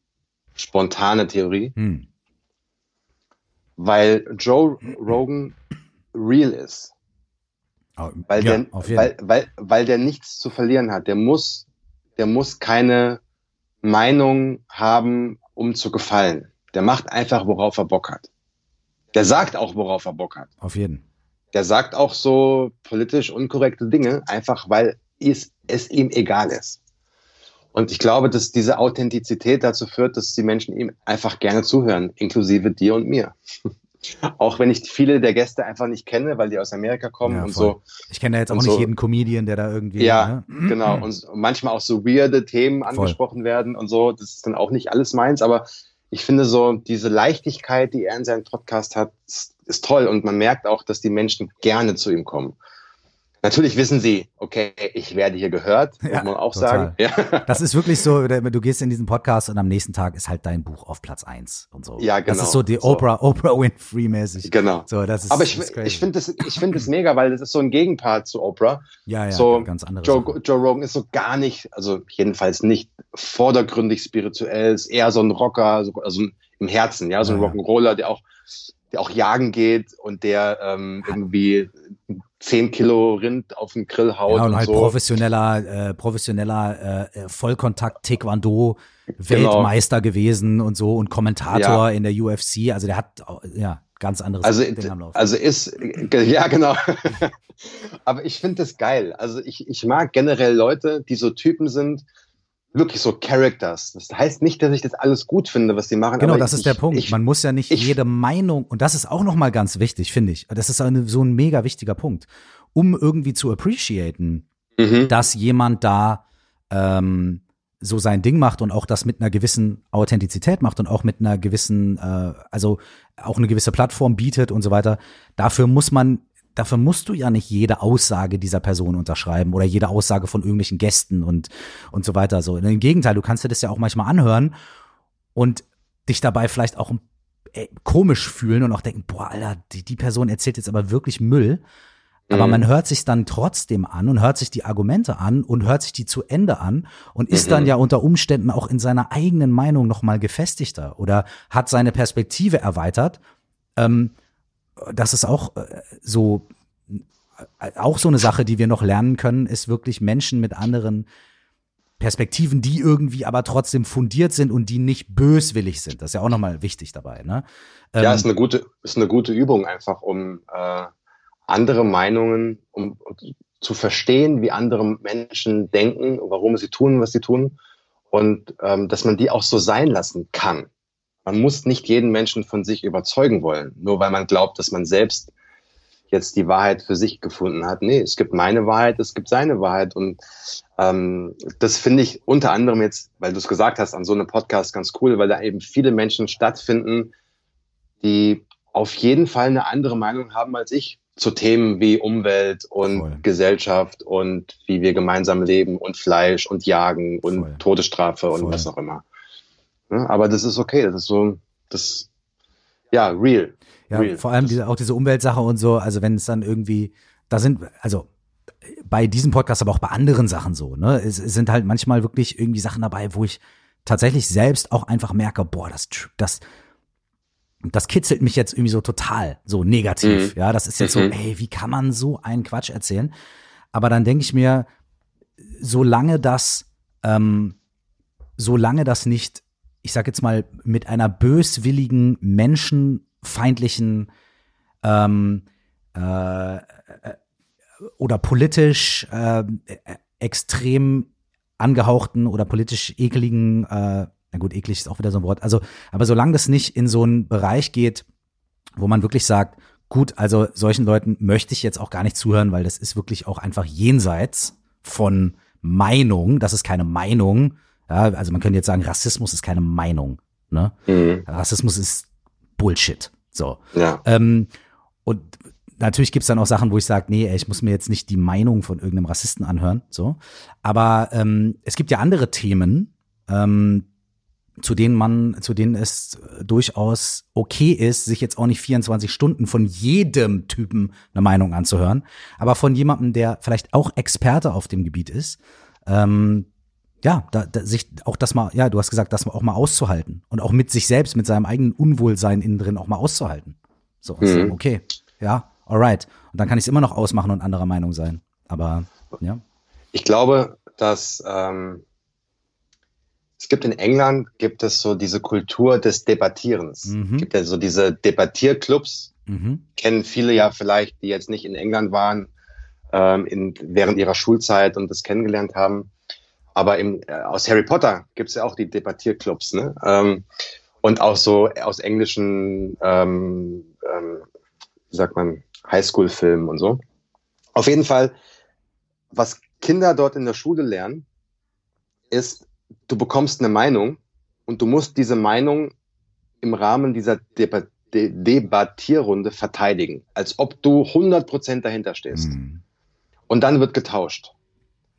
spontane Theorie. Hm. Weil Joe Rogan real ist. Weil, ja, der, weil, weil, weil der nichts zu verlieren hat. Der muss, der muss keine Meinung haben, um zu gefallen. Der macht einfach, worauf er Bock hat. Der sagt auch, worauf er Bock hat. Auf jeden. Der sagt auch so politisch unkorrekte Dinge, einfach weil es, es ihm egal ist. Und ich glaube, dass diese Authentizität dazu führt, dass die Menschen ihm einfach gerne zuhören, inklusive dir und mir. Auch wenn ich viele der Gäste einfach nicht kenne, weil die aus Amerika kommen ja, und so. Ich kenne ja jetzt auch nicht so. jeden Comedian, der da irgendwie. Ja, ne? genau. Und manchmal auch so weirde Themen angesprochen voll. werden und so. Das ist dann auch nicht alles meins, aber ich finde so, diese Leichtigkeit, die er in seinem Podcast hat, ist toll. Und man merkt auch, dass die Menschen gerne zu ihm kommen. Natürlich wissen sie, okay, ich werde hier gehört, muss ja, man auch total. sagen. Ja. Das ist wirklich so, du gehst in diesen Podcast und am nächsten Tag ist halt dein Buch auf Platz eins und so. Ja, genau. Das ist so die Oprah, so. Oprah Winfrey mäßig. Genau. So, das ist, Aber ich, ich finde das, ich finde das mega, weil das ist so ein Gegenpart zu Oprah. Ja, ja, so, ganz andere Joe, Joe Rogan ist so gar nicht, also jedenfalls nicht vordergründig spirituell, ist eher so ein Rocker, so, also im Herzen, ja, so ein ja, Rock'n'Roller, der auch der auch jagen geht und der ähm, irgendwie 10 Kilo Rind auf den Grill haut. Ja, und, und halt so. professioneller, äh, professioneller äh, Vollkontakt Taekwondo genau. Weltmeister gewesen und so und Kommentator ja. in der UFC. Also der hat ja ganz anderes also, Ding am Laufen. Also ist ja genau. Aber ich finde das geil. Also ich, ich mag generell Leute, die so Typen sind, wirklich so Characters. Das heißt nicht, dass ich das alles gut finde, was die machen. Genau, das ist der Punkt. Ich, Man muss ja nicht ich, jede Meinung, und das ist auch nochmal ganz wichtig, finde ich. Das ist eine, so ein mega wichtiger Punkt. Um irgendwie zu appreciaten, mhm. dass jemand da ähm, so sein Ding macht und auch das mit einer gewissen Authentizität macht und auch mit einer gewissen, äh, also auch eine gewisse Plattform bietet und so weiter. Dafür muss man dafür musst du ja nicht jede Aussage dieser Person unterschreiben oder jede Aussage von irgendwelchen Gästen und, und so weiter. So. Im Gegenteil, du kannst dir das ja auch manchmal anhören und dich dabei vielleicht auch äh, komisch fühlen und auch denken, boah, Alter, die, die Person erzählt jetzt aber wirklich Müll. Aber mhm. man hört sich dann trotzdem an und hört sich die Argumente an und hört sich die zu Ende an und ist mhm. dann ja unter Umständen auch in seiner eigenen Meinung nochmal gefestigter oder hat seine Perspektive erweitert. Ähm, das ist auch äh, so, äh, auch so eine Sache, die wir noch lernen können, ist wirklich Menschen mit anderen Perspektiven, die irgendwie aber trotzdem fundiert sind und die nicht böswillig sind. Das ist ja auch nochmal wichtig dabei. Ne? ja, ähm, ist eine gute, ist eine gute Übung einfach, um äh, andere Meinungen, um zu verstehen, wie andere Menschen denken, warum sie tun, was sie tun und ähm, dass man die auch so sein lassen kann. Man muss nicht jeden Menschen von sich überzeugen wollen, nur weil man glaubt, dass man selbst jetzt die Wahrheit für sich gefunden hat. Nee, es gibt meine Wahrheit, es gibt seine Wahrheit. Und ähm, das finde ich unter anderem jetzt, weil du es gesagt hast, an so einem Podcast ganz cool, weil da eben viele Menschen stattfinden, die auf jeden Fall eine andere Meinung haben als ich zu Themen wie Umwelt und Voll. Gesellschaft und wie wir gemeinsam leben und Fleisch und Jagen und Voll. Todesstrafe und Voll. was auch immer. Ne? Aber das ist okay, das ist so, das, ja, real. Ja, real. vor allem diese, auch diese Umweltsache und so, also wenn es dann irgendwie, da sind, also bei diesem Podcast, aber auch bei anderen Sachen so, ne? Es, es sind halt manchmal wirklich irgendwie Sachen dabei, wo ich tatsächlich selbst auch einfach merke, boah, das, das, das kitzelt mich jetzt irgendwie so total, so negativ. Mhm. Ja, das ist jetzt mhm. so, ey, wie kann man so einen Quatsch erzählen? Aber dann denke ich mir, solange das, ähm, solange das nicht ich sag jetzt mal, mit einer böswilligen, menschenfeindlichen ähm, äh, äh, oder politisch äh, extrem angehauchten oder politisch ekeligen, äh, na gut, eklig ist auch wieder so ein Wort, also, aber solange das nicht in so einen Bereich geht, wo man wirklich sagt, gut, also solchen Leuten möchte ich jetzt auch gar nicht zuhören, weil das ist wirklich auch einfach jenseits von Meinung, das ist keine Meinung, Ja, also man könnte jetzt sagen, Rassismus ist keine Meinung. Ne? Mhm. Rassismus ist Bullshit. So. Ja. Ähm, und natürlich gibt's dann auch Sachen, wo ich sage, nee, ey, ich muss mir jetzt nicht die Meinung von irgendeinem Rassisten anhören. So. Aber ähm, es gibt ja andere Themen, ähm, zu denen man, zu denen es durchaus okay ist, sich jetzt auch nicht 24 Stunden von jedem Typen eine Meinung anzuhören, aber von jemandem, der vielleicht auch Experte auf dem Gebiet ist, ähm, ja, da, da, sich auch das mal, ja, du hast gesagt, das auch mal auszuhalten und auch mit sich selbst, mit seinem eigenen Unwohlsein innen drin auch mal auszuhalten. So, mhm. sagen, okay, ja, alright. Und dann kann ich es immer noch ausmachen und anderer Meinung sein. Aber ja. Ich glaube, dass ähm, es gibt in England gibt es so diese Kultur des Debattierens. Mhm. Es gibt ja so diese Debattierclubs. Mhm. Kennen viele ja vielleicht, die jetzt nicht in England waren, ähm, in, während ihrer Schulzeit und das kennengelernt haben. Aber im, äh, aus Harry Potter gibt es ja auch die Debattierclubs. Ne? Ähm, und auch so aus englischen, ähm, ähm, wie sagt man, Highschool-Filmen und so. Auf jeden Fall, was Kinder dort in der Schule lernen, ist du bekommst eine Meinung und du musst diese Meinung im Rahmen dieser Deba De Debattierrunde verteidigen, als ob du 100% dahinter stehst. Mhm. Und dann wird getauscht.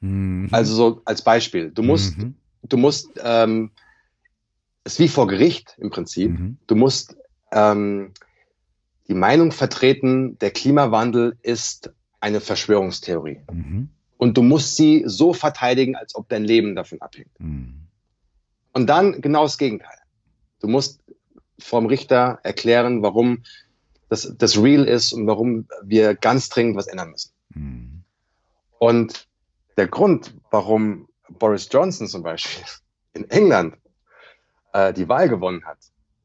Mhm. Also so als Beispiel, du musst, mhm. du musst, ähm, es ist wie vor Gericht im Prinzip, mhm. du musst ähm, die Meinung vertreten, der Klimawandel ist eine Verschwörungstheorie. Mhm und du musst sie so verteidigen, als ob dein Leben davon abhängt. Mhm. Und dann genau das Gegenteil. Du musst vom Richter erklären, warum das, das real ist und warum wir ganz dringend was ändern müssen. Mhm. Und der Grund, warum Boris Johnson zum Beispiel in England äh, die Wahl gewonnen hat,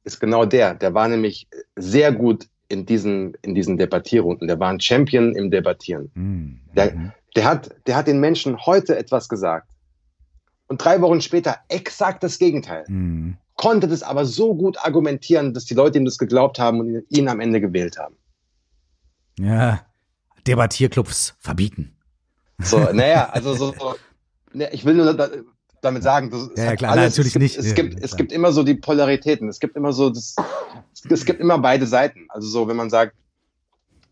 ist genau der. Der war nämlich sehr gut in diesen, in diesen Debattierrunden. Der war ein Champion im Debattieren. Mhm. Der, der hat, der hat den Menschen heute etwas gesagt. Und drei Wochen später exakt das Gegenteil. Mhm. Konnte das aber so gut argumentieren, dass die Leute ihm das geglaubt haben und ihn am Ende gewählt haben. Ja, Debattierclubs verbieten. So, naja, also so, ne, ich will nur damit sagen, das ja, ja klar, alles, natürlich es, nicht. Es, gibt, es gibt immer so die Polaritäten. Es gibt immer so das, es gibt immer beide Seiten. Also so, wenn man sagt,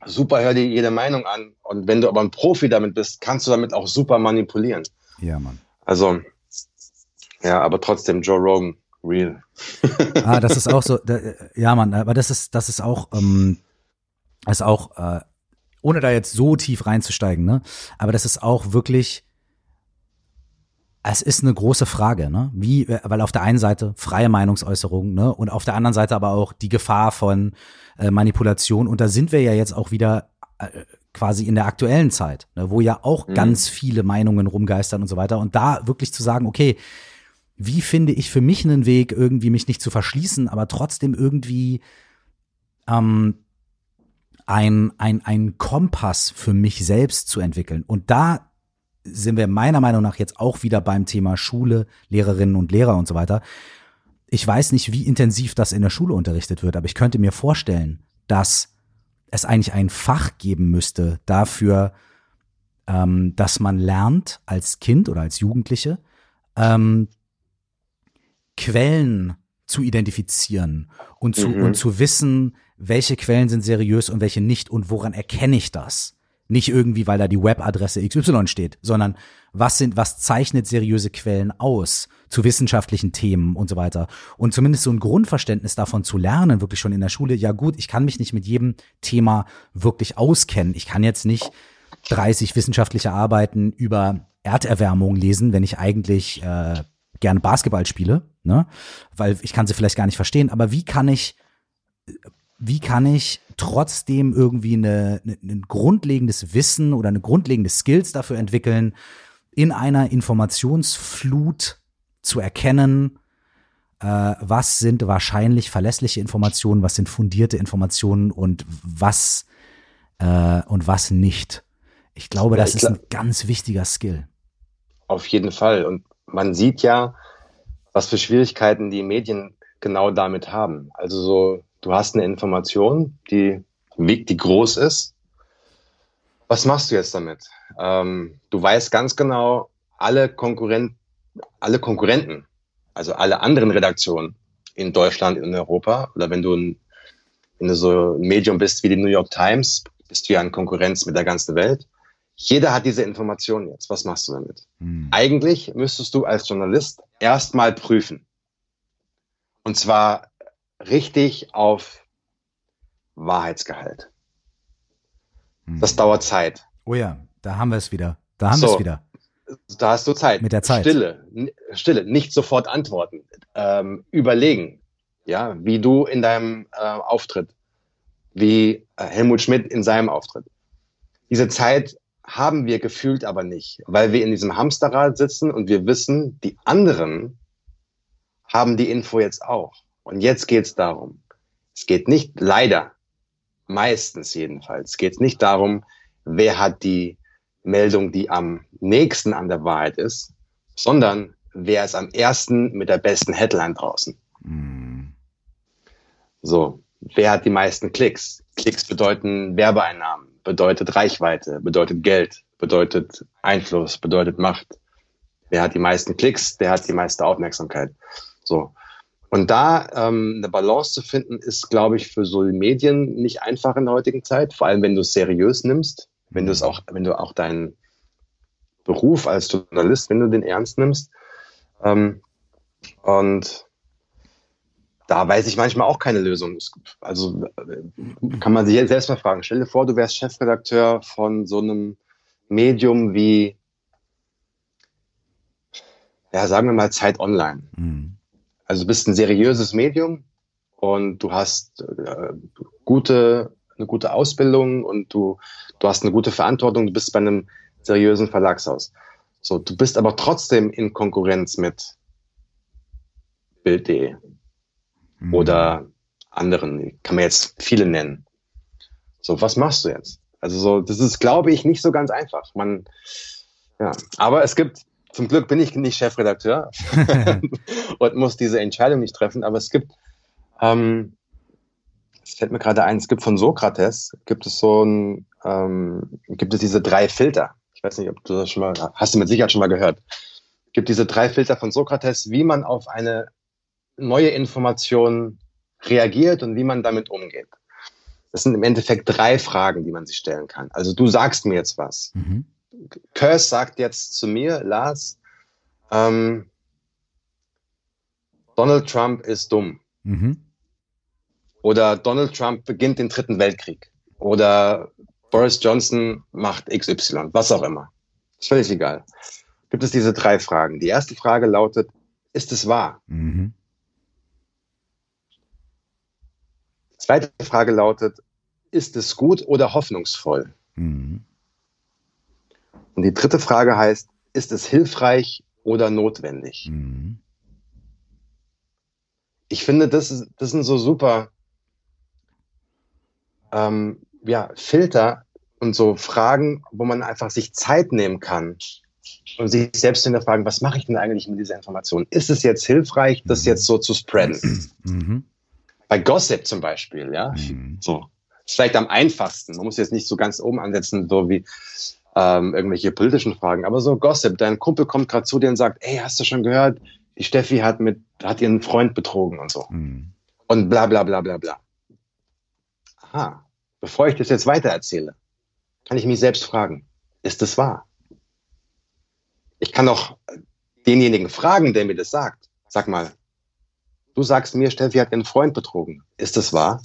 super, hör dir jede Meinung an. Und wenn du aber ein Profi damit bist, kannst du damit auch super manipulieren. Ja, Mann. Also, ja, aber trotzdem Joe Rogan, real. ah, das ist auch so, da, ja, Mann, aber das ist, das ist auch, ähm, ist auch, äh, ohne da jetzt so tief reinzusteigen, ne, aber das ist auch wirklich, es ist eine große Frage, ne? Wie, weil auf der einen Seite freie Meinungsäußerung, ne? Und auf der anderen Seite aber auch die Gefahr von äh, Manipulation. Und da sind wir ja jetzt auch wieder äh, quasi in der aktuellen Zeit, ne? wo ja auch mhm. ganz viele Meinungen rumgeistern und so weiter. Und da wirklich zu sagen, okay, wie finde ich für mich einen Weg, irgendwie mich nicht zu verschließen, aber trotzdem irgendwie ähm, ein, ein, ein Kompass für mich selbst zu entwickeln. Und da sind wir meiner Meinung nach jetzt auch wieder beim Thema Schule, Lehrerinnen und Lehrer und so weiter. Ich weiß nicht, wie intensiv das in der Schule unterrichtet wird, aber ich könnte mir vorstellen, dass es eigentlich ein Fach geben müsste dafür, ähm, dass man lernt als Kind oder als Jugendliche ähm, Quellen zu identifizieren und zu, mhm. und zu wissen, welche Quellen sind seriös und welche nicht und woran erkenne ich das? Nicht irgendwie, weil da die Webadresse XY steht, sondern was sind, was zeichnet seriöse Quellen aus zu wissenschaftlichen Themen und so weiter. Und zumindest so ein Grundverständnis davon zu lernen, wirklich schon in der Schule. Ja gut, ich kann mich nicht mit jedem Thema wirklich auskennen. Ich kann jetzt nicht 30 wissenschaftliche Arbeiten über Erderwärmung lesen, wenn ich eigentlich äh, gerne Basketball spiele, ne? Weil ich kann sie vielleicht gar nicht verstehen. Aber wie kann ich wie kann ich trotzdem irgendwie eine, eine, ein grundlegendes Wissen oder eine grundlegende Skills dafür entwickeln, in einer Informationsflut zu erkennen, äh, was sind wahrscheinlich verlässliche Informationen, was sind fundierte Informationen und was äh, und was nicht. Ich glaube, das ja, ich ist ein ganz wichtiger Skill. Auf jeden Fall. Und man sieht ja, was für Schwierigkeiten die Medien genau damit haben. Also so du hast eine Information, die, die groß ist. Was machst du jetzt damit? Ähm, du weißt ganz genau, alle Konkurrenten alle Konkurrenten, also alle anderen Redaktionen in Deutschland, in Europa, oder wenn du ein, wenn du so ein Medium bist wie die New York Times, bist du ja in Konkurrenz mit der ganzen Welt. Jeder hat diese Informationen jetzt. Was machst du damit? Hm. Eigentlich müsstest du als Journalist erstmal prüfen. Und zwar richtig auf Wahrheitsgehalt. Hm. Das dauert Zeit. Oh ja, da haben wir es wieder. Da haben so, wir es wieder. Da hast du Zeit. Mit der Zeit. Stille, Stille, nicht sofort antworten. Ähm, überlegen, ja, wie du in deinem äh, Auftritt, wie äh, Helmut Schmidt in seinem Auftritt. Diese Zeit haben wir gefühlt aber nicht, weil wir in diesem Hamsterrad sitzen und wir wissen, die anderen haben die Info jetzt auch. Und jetzt geht es darum. Es geht nicht, leider, meistens jedenfalls, geht es nicht darum, wer hat die Meldung, die am nächsten an der Wahrheit ist, sondern wer ist am ersten mit der besten Headline draußen. Mhm. So, wer hat die meisten Klicks? Klicks bedeuten Werbeeinnahmen, bedeutet Reichweite, bedeutet Geld, bedeutet Einfluss, bedeutet Macht. Wer hat die meisten Klicks, der hat die meiste Aufmerksamkeit. So. Und da ähm, eine Balance zu finden, ist, glaube ich, für so Medien nicht einfach in der heutigen Zeit, vor allem wenn du es seriös nimmst, wenn du es auch, wenn du auch deinen Beruf als Journalist, wenn du den ernst nimmst. Ähm, und da weiß ich manchmal auch keine Lösung. Also äh, kann man sich jetzt selbst mal fragen. Stell dir vor, du wärst Chefredakteur von so einem Medium wie, ja, sagen wir mal Zeit Online. Mhm. Also du bist ein seriöses Medium und du hast äh, gute, eine gute Ausbildung und du, du hast eine gute Verantwortung. Du bist bei einem seriösen Verlagshaus. So, du bist aber trotzdem in Konkurrenz mit Bild.de mhm. oder anderen. Kann man jetzt viele nennen. So, was machst du jetzt? Also so, das ist, glaube ich, nicht so ganz einfach. Man, ja, aber es gibt, zum Glück bin ich nicht Chefredakteur und muss diese Entscheidung nicht treffen, aber es gibt, ähm, es fällt mir gerade ein, es gibt von Sokrates, gibt es so ein, ähm, gibt es diese drei Filter. Ich weiß nicht, ob du das schon mal, hast du mit Sicherheit schon mal gehört. Es gibt diese drei Filter von Sokrates, wie man auf eine neue Information reagiert und wie man damit umgeht. Das sind im Endeffekt drei Fragen, die man sich stellen kann. Also du sagst mir jetzt was. Mhm. Curse sagt jetzt zu mir, Lars, ähm, Donald Trump ist dumm. Mhm. Oder Donald Trump beginnt den dritten Weltkrieg. Oder Boris Johnson macht XY, was auch immer. Ist völlig egal. Gibt es diese drei Fragen. Die erste Frage lautet, ist es wahr? Mhm. Zweite Frage lautet, ist es gut oder hoffnungsvoll? Mhm. Und die dritte Frage heißt, ist es hilfreich oder notwendig? Mhm. Ich finde, das, ist, das sind so super ähm, ja, Filter und so Fragen, wo man einfach sich Zeit nehmen kann und sich selbst hinterfragen, was mache ich denn eigentlich mit dieser Information? Ist es jetzt hilfreich, das mhm. jetzt so zu spreaden? Mhm. Bei Gossip zum Beispiel, ja, mhm. so. Vielleicht am einfachsten. Man muss jetzt nicht so ganz oben ansetzen, so wie ähm, irgendwelche politischen Fragen, aber so Gossip. Dein Kumpel kommt gerade zu dir und sagt, ey, hast du schon gehört, die Steffi hat mit, hat ihren Freund betrogen und so. Mhm. Und bla bla bla bla bla. Aha, bevor ich das jetzt weiter erzähle, kann ich mich selbst fragen, ist das wahr? Ich kann auch denjenigen fragen, der mir das sagt. Sag mal, du sagst mir, Steffi hat ihren Freund betrogen. Ist das wahr?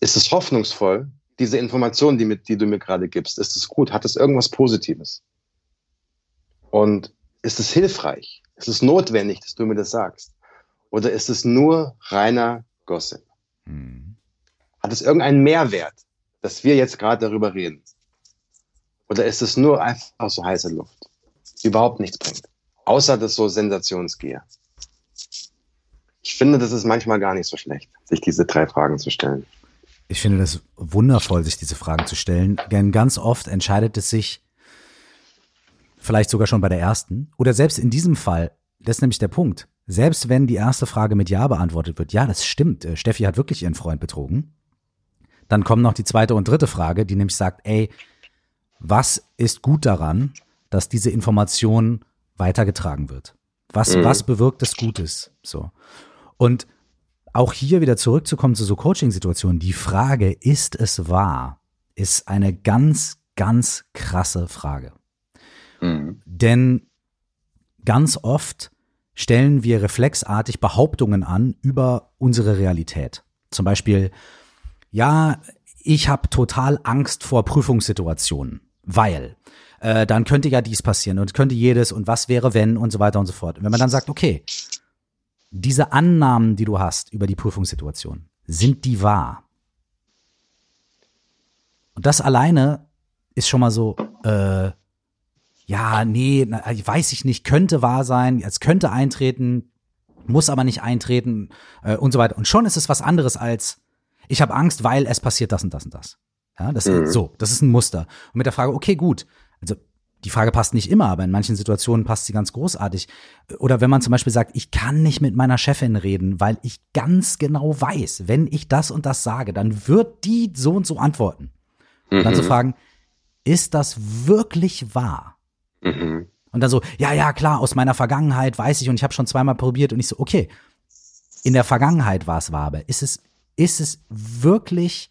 Ist es hoffnungsvoll, diese Information, die, mit, die du mir gerade gibst? Ist es gut? Hat es irgendwas Positives? Und ist es hilfreich? Ist es notwendig, dass du mir das sagst? Oder ist es nur reiner Gossip? Hm. Hat es irgendeinen Mehrwert, dass wir jetzt gerade darüber reden? Oder ist es nur einfach so heiße Luft, die überhaupt nichts bringt? Außer das so Sensationsgier. Ich finde, das ist manchmal gar nicht so schlecht, sich diese drei Fragen zu stellen. Ich finde das wundervoll, sich diese Fragen zu stellen, denn ganz oft entscheidet es sich, vielleicht sogar schon bei der ersten, oder selbst in diesem Fall, das ist nämlich der Punkt, selbst wenn die erste Frage mit Ja beantwortet wird, ja, das stimmt, äh, Steffi hat wirklich ihren Freund betrogen, dann kommt noch die zweite und dritte Frage, die nämlich sagt, ey, was ist gut daran, dass diese Information weitergetragen wird. Was, mhm. was bewirkt es Gutes? So. Und auch hier wieder zurückzukommen zu so Coaching-Situationen. Die Frage, ist es wahr, ist eine ganz, ganz krasse Frage. Mhm. Denn ganz oft stellen wir reflexartig Behauptungen an über unsere Realität. Zum Beispiel, ja, ich habe total Angst vor Prüfungssituationen, weil äh, dann könnte ja dies passieren und könnte jedes und was wäre wenn und so weiter und so fort. Und wenn man dann sagt, okay, diese Annahmen, die du hast über die Prüfungssituation, sind die wahr? Und das alleine ist schon mal so, äh, ja, nee, weiß ich nicht, könnte wahr sein, es könnte eintreten, muss aber nicht eintreten äh, und so weiter. Und schon ist es was anderes als, ich habe Angst, weil es passiert das und das und das. Ja, das mhm. ist so, das ist ein Muster. Und mit der Frage, okay, gut, also die Frage passt nicht immer, aber in manchen Situationen passt sie ganz großartig. Oder wenn man zum Beispiel sagt, ich kann nicht mit meiner Chefin reden, weil ich ganz genau weiß, wenn ich das und das sage, dann wird die so und so antworten. Mhm. Und dann zu mhm. fragen, ist das wirklich wahr? Mhm. Und dann so, ja, ja, klar, aus meiner Vergangenheit weiß ich und ich habe schon zweimal probiert und ich so, okay, in der Vergangenheit war es wahr, aber ist es, ist es wirklich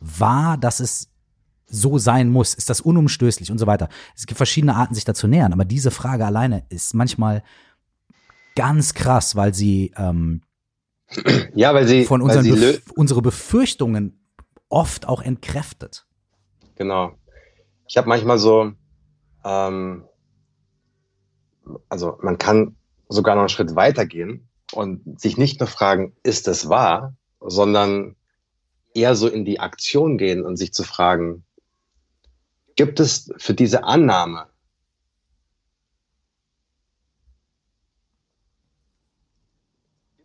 wahr, dass es so sein muss? Ist das unumstößlich und so weiter? Es gibt verschiedene Arten, sich dazu nähern, aber diese Frage alleine ist manchmal ganz krass, weil sie ähm, ja, weil sie von unseren sie Bef unsere Befürchtungen oft auch entkräftet. Genau. Ich habe manchmal so, ähm, also man kann sogar noch einen Schritt weitergehen und sich nicht nur fragen, ist das wahr, sondern eher so in die Aktion gehen und sich zu fragen, gibt es für diese Annahme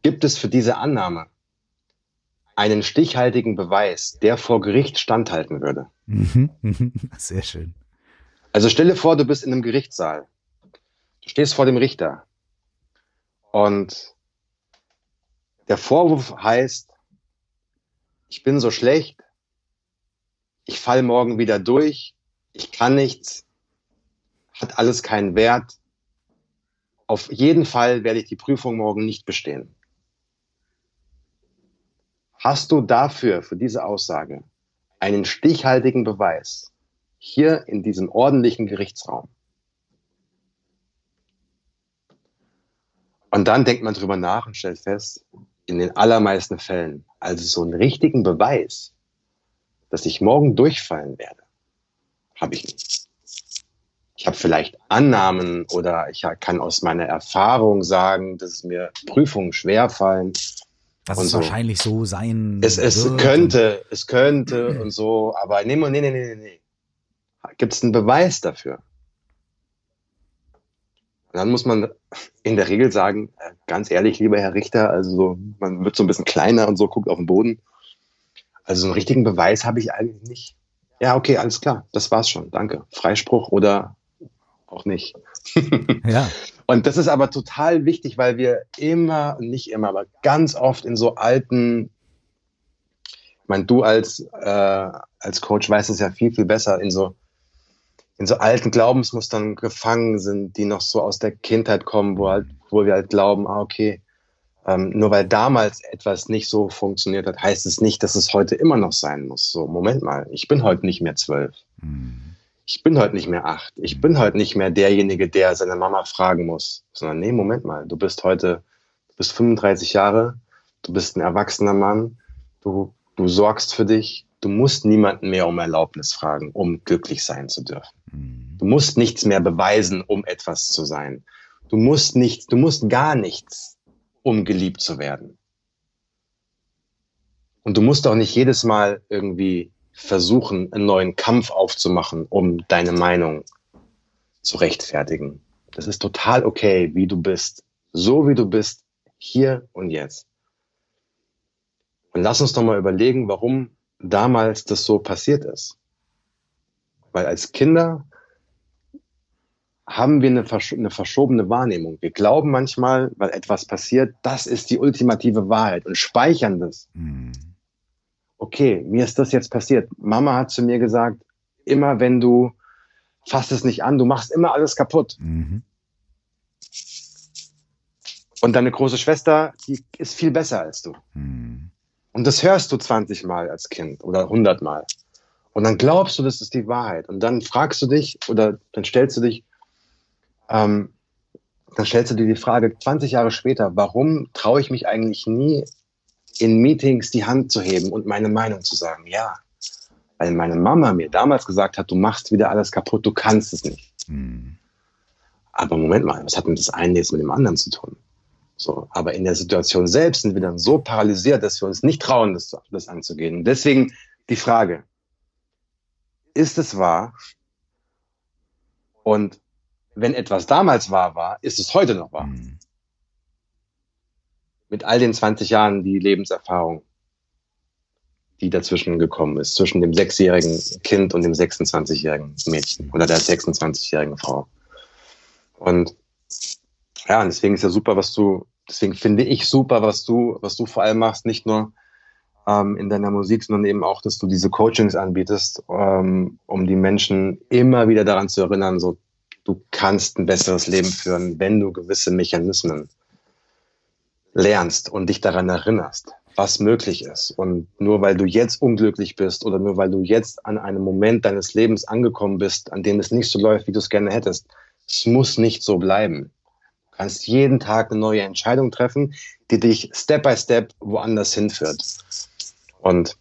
gibt es für diese Annahme einen stichhaltigen Beweis, der vor Gericht standhalten würde. Mhm, mhm. Sehr schön. Also stelle vor, du bist in einem Gerichtssaal. Du stehst vor dem Richter. Und der Vorwurf heißt, ich bin so schlecht, ich fall morgen wieder durch, ich kann nichts, hat alles keinen Wert. Auf jeden Fall werde ich die Prüfung morgen nicht bestehen. Hast du dafür, für diese Aussage, einen stichhaltigen Beweis hier in diesem ordentlichen Gerichtsraum? Und dann denkt man drüber nach und stellt fest, in den allermeisten Fällen, also so einen richtigen Beweis, dass ich morgen durchfallen werde, habe ich nicht. Ich habe vielleicht Annahmen oder ich kann aus meiner Erfahrung sagen, dass es mir Prüfungen schwerfallen. Dass es so. wahrscheinlich so sein es, es wird. könnte, es könnte und so, aber nee, nee, nee, nee, nee. nee. Gibt es einen Beweis dafür? Und dann muss man in der Regel sagen, äh, ganz ehrlich, lieber Herr Richter, also man wird so ein bisschen kleiner und so, guckt auf den Boden. Also so einen richtigen Beweis habe ich eigentlich nicht. Ja, okay, alles klar, das war's schon, danke. Freispruch oder auch nicht. ja. Und das ist aber total wichtig, weil wir immer, nicht immer, aber ganz oft in so alten, ich meine, du als, äh, als Coach weißt es ja viel, viel besser, in so, in so alten Glaubensmustern gefangen sind, die noch so aus der Kindheit kommen, wo, halt, wo wir halt glauben, ah, okay, ähm, nur weil damals etwas nicht so funktioniert hat, heißt es nicht, dass es heute immer noch sein muss. So, Moment mal, ich bin heute nicht mehr zwölf. Mhm. Ich bin heute nicht mehr acht. Ich bin heute nicht mehr derjenige, der seine Mama fragen muss. Sondern, nee, Moment mal, du bist heute, du bist 35 Jahre, du bist ein erwachsener Mann, du, du sorgst für dich, du musst niemanden mehr um Erlaubnis fragen, um glücklich sein zu dürfen. Mhm. Du musst nichts mehr beweisen, um etwas zu sein. Du musst nichts, du musst gar nichts um geliebt zu werden. Und du musst auch nicht jedes Mal irgendwie versuchen, einen neuen Kampf aufzumachen, um deine Meinung zu rechtfertigen. Das ist total okay, wie du bist. So wie du bist, hier und jetzt. Und lass uns doch mal überlegen, warum damals das so passiert ist. Weil als Kinder haben wir eine, versch eine verschobene Wahrnehmung. Wir glauben manchmal, weil etwas passiert, das ist die ultimative Wahrheit und speichern das. Mhm. Okay, mir ist das jetzt passiert. Mama hat zu mir gesagt, immer wenn du fass es nicht an, du machst immer alles kaputt. Mhm. Und deine große Schwester, die ist viel besser als du. Mhm. Und das hörst du 20 Mal als Kind oder 100 Mal. Und dann glaubst du, das ist die Wahrheit. Und dann fragst du dich oder dann stellst du dich, ähm, dann stellst du dir die Frage 20 Jahre später, warum traue ich mich eigentlich nie in Meetings die Hand zu heben und meine Meinung zu sagen? Ja, weil meine Mama mir damals gesagt hat, du machst wieder alles kaputt, du kannst es nicht. Mhm. Aber Moment mal, was hat denn das eine jetzt mit dem anderen zu tun? So, aber in der Situation selbst sind wir dann so paralysiert, dass wir uns nicht trauen, das, das anzugehen. Und deswegen die Frage, ist es wahr? Und wenn etwas damals wahr war, ist es heute noch wahr. Mhm. Mit all den 20 Jahren die Lebenserfahrung, die dazwischen gekommen ist, zwischen dem sechsjährigen Kind und dem 26-jährigen Mädchen oder der 26-jährigen Frau. Und ja, und deswegen ist ja super, was du deswegen finde ich super, was du, was du vor allem machst, nicht nur ähm, in deiner Musik, sondern eben auch, dass du diese Coachings anbietest, ähm, um die Menschen immer wieder daran zu erinnern, so du kannst ein besseres Leben führen, wenn du gewisse Mechanismen lernst und dich daran erinnerst, was möglich ist. Und nur weil du jetzt unglücklich bist oder nur weil du jetzt an einem Moment deines Lebens angekommen bist, an dem es nicht so läuft, wie du es gerne hättest, es muss nicht so bleiben kannst jeden Tag eine neue Entscheidung treffen, die dich Step by Step woanders hinführt. Und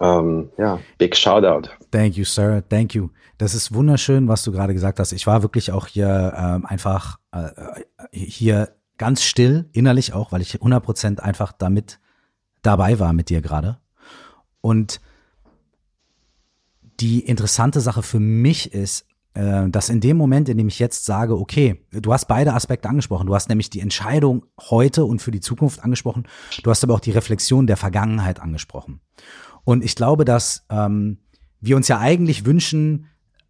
ähm, ja, big Shoutout. Thank you, sir. Thank you. Das ist wunderschön, was du gerade gesagt hast. Ich war wirklich auch hier ähm, einfach äh, hier ganz still, innerlich auch, weil ich 100% einfach damit dabei war mit dir gerade. Und die interessante Sache für mich ist, äh, dass in dem Moment, in dem ich jetzt sage, okay, du hast beide Aspekte angesprochen. Du hast nämlich die Entscheidung heute und für die Zukunft angesprochen. Du hast aber auch die Reflexion der Vergangenheit angesprochen. Und ich glaube, dass ähm, wir uns ja eigentlich wünschen,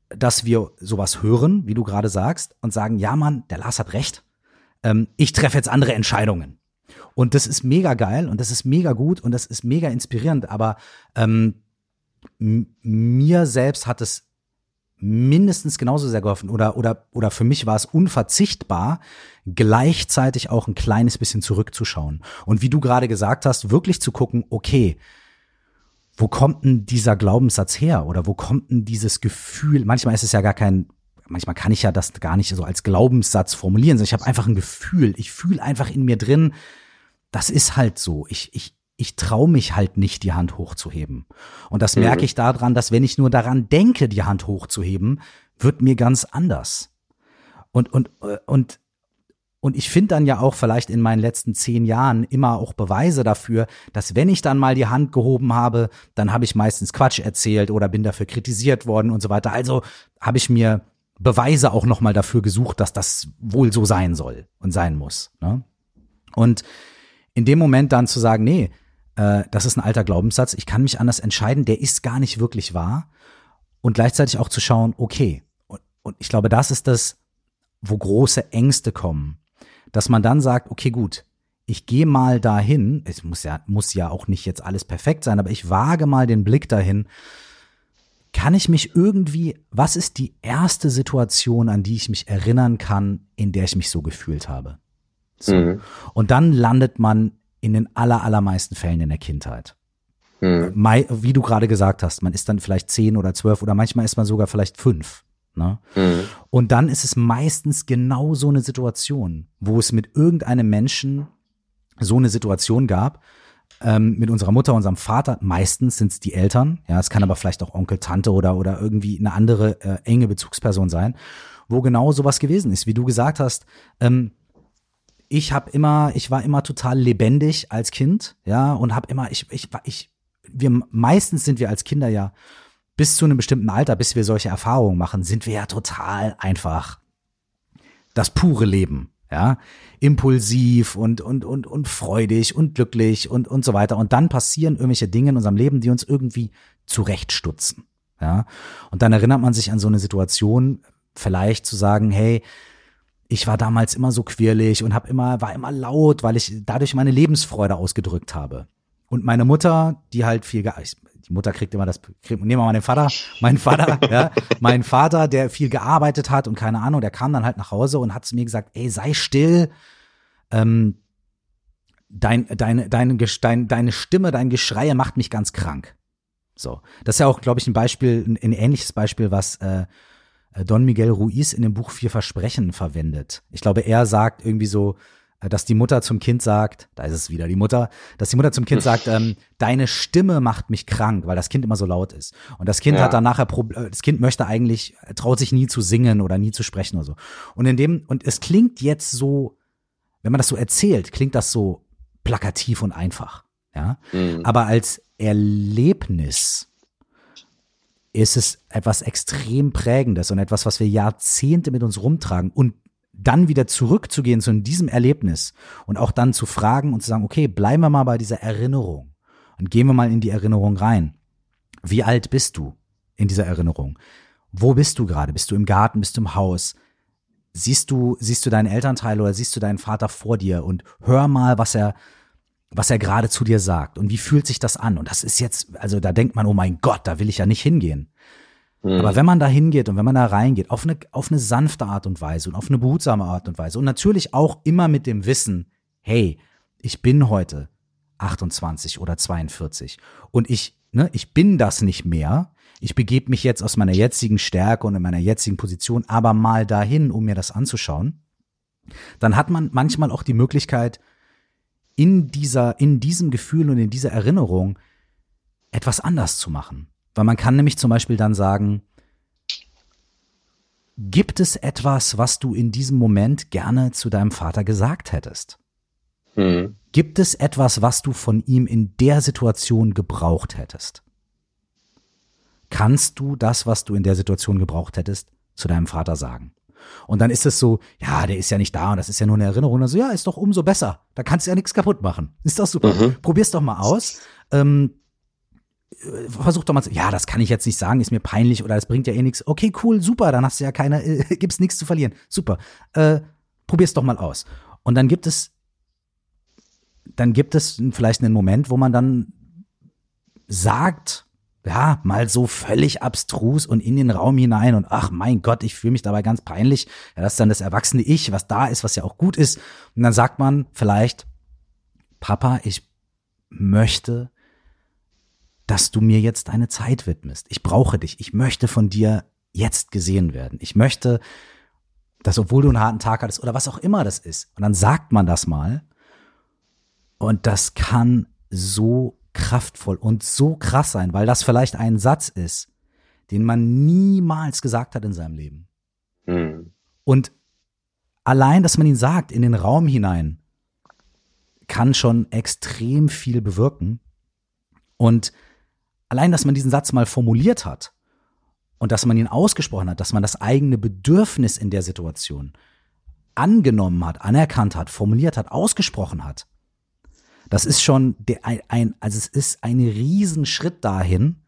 dass wir sowas hören, wie du gerade sagst, und sagen, ja Mann, der Lars hat recht. Ähm, ich treffe jetzt andere Entscheidungen. Und das ist mega geil und das ist mega gut und das ist mega inspirierend. Aber ähm, mir selbst hat es mindestens genauso sehr geholfen oder, oder, oder für mich war es unverzichtbar, gleichzeitig auch ein kleines bisschen zurückzuschauen. Und wie du gerade gesagt hast, wirklich zu gucken, okay, wo kommt denn dieser Glaubenssatz her oder wo kommt denn dieses Gefühl? Manchmal ist es ja gar kein, manchmal kann ich ja das gar nicht so als Glaubenssatz formulieren, sondern ich habe einfach ein Gefühl. Ich fühle einfach in mir drin, das ist halt so. Ich, ich, ich traue mich halt nicht, die Hand hochzuheben. Und das mhm. merke ich daran, dass wenn ich nur daran denke, die Hand hochzuheben, wird mir ganz anders. Und, und, und, und ich finde dann ja auch vielleicht in meinen letzten zehn Jahren immer auch Beweise dafür, dass wenn ich dann mal die Hand gehoben habe, dann habe ich meistens Quatsch erzählt oder bin dafür kritisiert worden und so weiter. Also habe ich mir Beweise auch nochmal dafür gesucht, dass das wohl so sein soll und sein muss. Ne? Und in dem Moment dann zu sagen, nee, äh, das ist ein alter Glaubenssatz, ich kann mich anders entscheiden, der ist gar nicht wirklich wahr. Und gleichzeitig auch zu schauen, okay, und, und ich glaube, das ist das, wo große Ängste kommen, dass man dann sagt, okay, gut, ich gehe mal dahin, es muss ja, muss ja auch nicht jetzt alles perfekt sein, aber ich wage mal den Blick dahin, kann ich mich irgendwie, was ist die erste Situation, an die ich mich erinnern kann, in der ich mich so gefühlt habe? So. Mhm. Und dann landet man in den aller, allermeisten Fällen in der Kindheit. Hm. Wie du gerade gesagt hast, man ist dann vielleicht zehn oder zwölf oder manchmal ist man sogar vielleicht fünf. Ne? Hm. Und dann ist es meistens genau so eine Situation, wo es mit irgendeinem Menschen so eine Situation gab, ähm, mit unserer Mutter, unserem Vater, meistens sind es die Eltern, ja, es kann aber vielleicht auch Onkel, Tante oder, oder irgendwie eine andere äh, enge Bezugsperson sein, wo genau sowas gewesen ist. Wie du gesagt hast, ähm, ich habe immer, ich war immer total lebendig als Kind, ja, und habe immer, ich, ich, ich, wir meistens sind wir als Kinder ja bis zu einem bestimmten Alter, bis wir solche Erfahrungen machen, sind wir ja total einfach das pure Leben, ja, impulsiv und und und und freudig und glücklich und und so weiter. Und dann passieren irgendwelche Dinge in unserem Leben, die uns irgendwie zurechtstutzen, ja. Und dann erinnert man sich an so eine Situation, vielleicht zu sagen, hey, ich war damals immer so quirlig und hab immer, war immer laut, weil ich dadurch meine Lebensfreude ausgedrückt habe. und meine Mutter, die halt viel, die Mutter kriegt immer das, kriegt, nehmen wir mal den Vater, mein Vater, ja, mein Vater, der viel gearbeitet hat und keine Ahnung, der kam dann halt nach Hause und hat zu mir gesagt, ey, sei still, ähm, dein, deine, deine, dein, deine Stimme, dein Geschrei macht mich ganz krank. So. Das ist ja auch, glaube ich, ein Beispiel, ein, ein ähnliches Beispiel, was äh, Don Miguel Ruiz in dem Buch Vier Versprechen verwendet. Ich glaube, er sagt irgendwie so, dass die Mutter zum Kind sagt, da ist es wieder die Mutter, dass die Mutter zum Kind sagt, ähm, deine Stimme macht mich krank, weil das Kind immer so laut ist. Und das Kind ja. hat dann nachher, äh, das Kind möchte eigentlich, traut sich nie zu singen oder nie zu sprechen oder so. Und in dem, und es klingt jetzt so, wenn man das so erzählt, klingt das so plakativ und einfach. Ja. Mhm. Aber als Erlebnis ist es etwas extrem Prägendes und etwas, was wir Jahrzehnte mit uns rumtragen und dann wieder zurückzugehen zu diesem Erlebnis und auch dann zu fragen und zu sagen, okay, bleiben wir mal bei dieser Erinnerung und gehen wir mal in die Erinnerung rein. Wie alt bist du in dieser Erinnerung? Wo bist du gerade? Bist du im Garten? Bist du im Haus? Siehst du, siehst du deinen Elternteil oder siehst du deinen Vater vor dir und hör mal, was er, was er gerade zu dir sagt und wie fühlt sich das an? Und das ist jetzt, also da denkt man, oh mein Gott, da will ich ja nicht hingehen. Mhm. Aber wenn man da hingeht und wenn man da reingeht, auf eine, auf eine sanfte Art und Weise und auf eine behutsame Art und Weise und natürlich auch immer mit dem Wissen, hey, ich bin heute 28 oder 42 und ich, ne, ich bin das nicht mehr. Ich begebe mich jetzt aus meiner jetzigen Stärke und in meiner jetzigen Position aber mal dahin, um mir das anzuschauen. Dann hat man manchmal auch die Möglichkeit, in dieser, in diesem Gefühl und in dieser Erinnerung etwas anders zu machen. Weil man kann nämlich zum Beispiel dann sagen, gibt es etwas, was du in diesem Moment gerne zu deinem Vater gesagt hättest? Hm. Gibt es etwas, was du von ihm in der Situation gebraucht hättest? Kannst du das, was du in der Situation gebraucht hättest, zu deinem Vater sagen? Und dann ist es so, ja, der ist ja nicht da und das ist ja nur eine Erinnerung. Also ja, ist doch umso besser. Da kannst du ja nichts kaputt machen. Ist doch super. Mhm. Probier's doch mal aus. Ähm, äh, versuch doch mal zu, ja, das kann ich jetzt nicht sagen, ist mir peinlich oder das bringt ja eh nichts. Okay, cool, super, dann hast du ja keine, äh, gibt's nichts zu verlieren. Super. Äh, probier's doch mal aus. Und dann gibt es, dann gibt es vielleicht einen Moment, wo man dann sagt, ja, mal so völlig abstrus und in den Raum hinein und ach mein Gott, ich fühle mich dabei ganz peinlich. Ja, das ist dann das erwachsene Ich, was da ist, was ja auch gut ist. Und dann sagt man vielleicht, Papa, ich möchte dass du mir jetzt deine Zeit widmest. Ich brauche dich. Ich möchte von dir jetzt gesehen werden. Ich möchte, dass obwohl du einen harten Tag hattest oder was auch immer das ist. Und dann sagt man das mal. Und das kann so kraftvoll und so krass sein, weil das vielleicht ein Satz ist, den man niemals gesagt hat in seinem Leben. Mhm. Und allein, dass man ihn sagt in den Raum hinein, kann schon extrem viel bewirken. Und allein, dass man diesen Satz mal formuliert hat und dass man ihn ausgesprochen hat, dass man das eigene Bedürfnis in der Situation angenommen hat, anerkannt hat, formuliert hat, ausgesprochen hat, das ist schon ein, also es ist ein Riesenschritt dahin,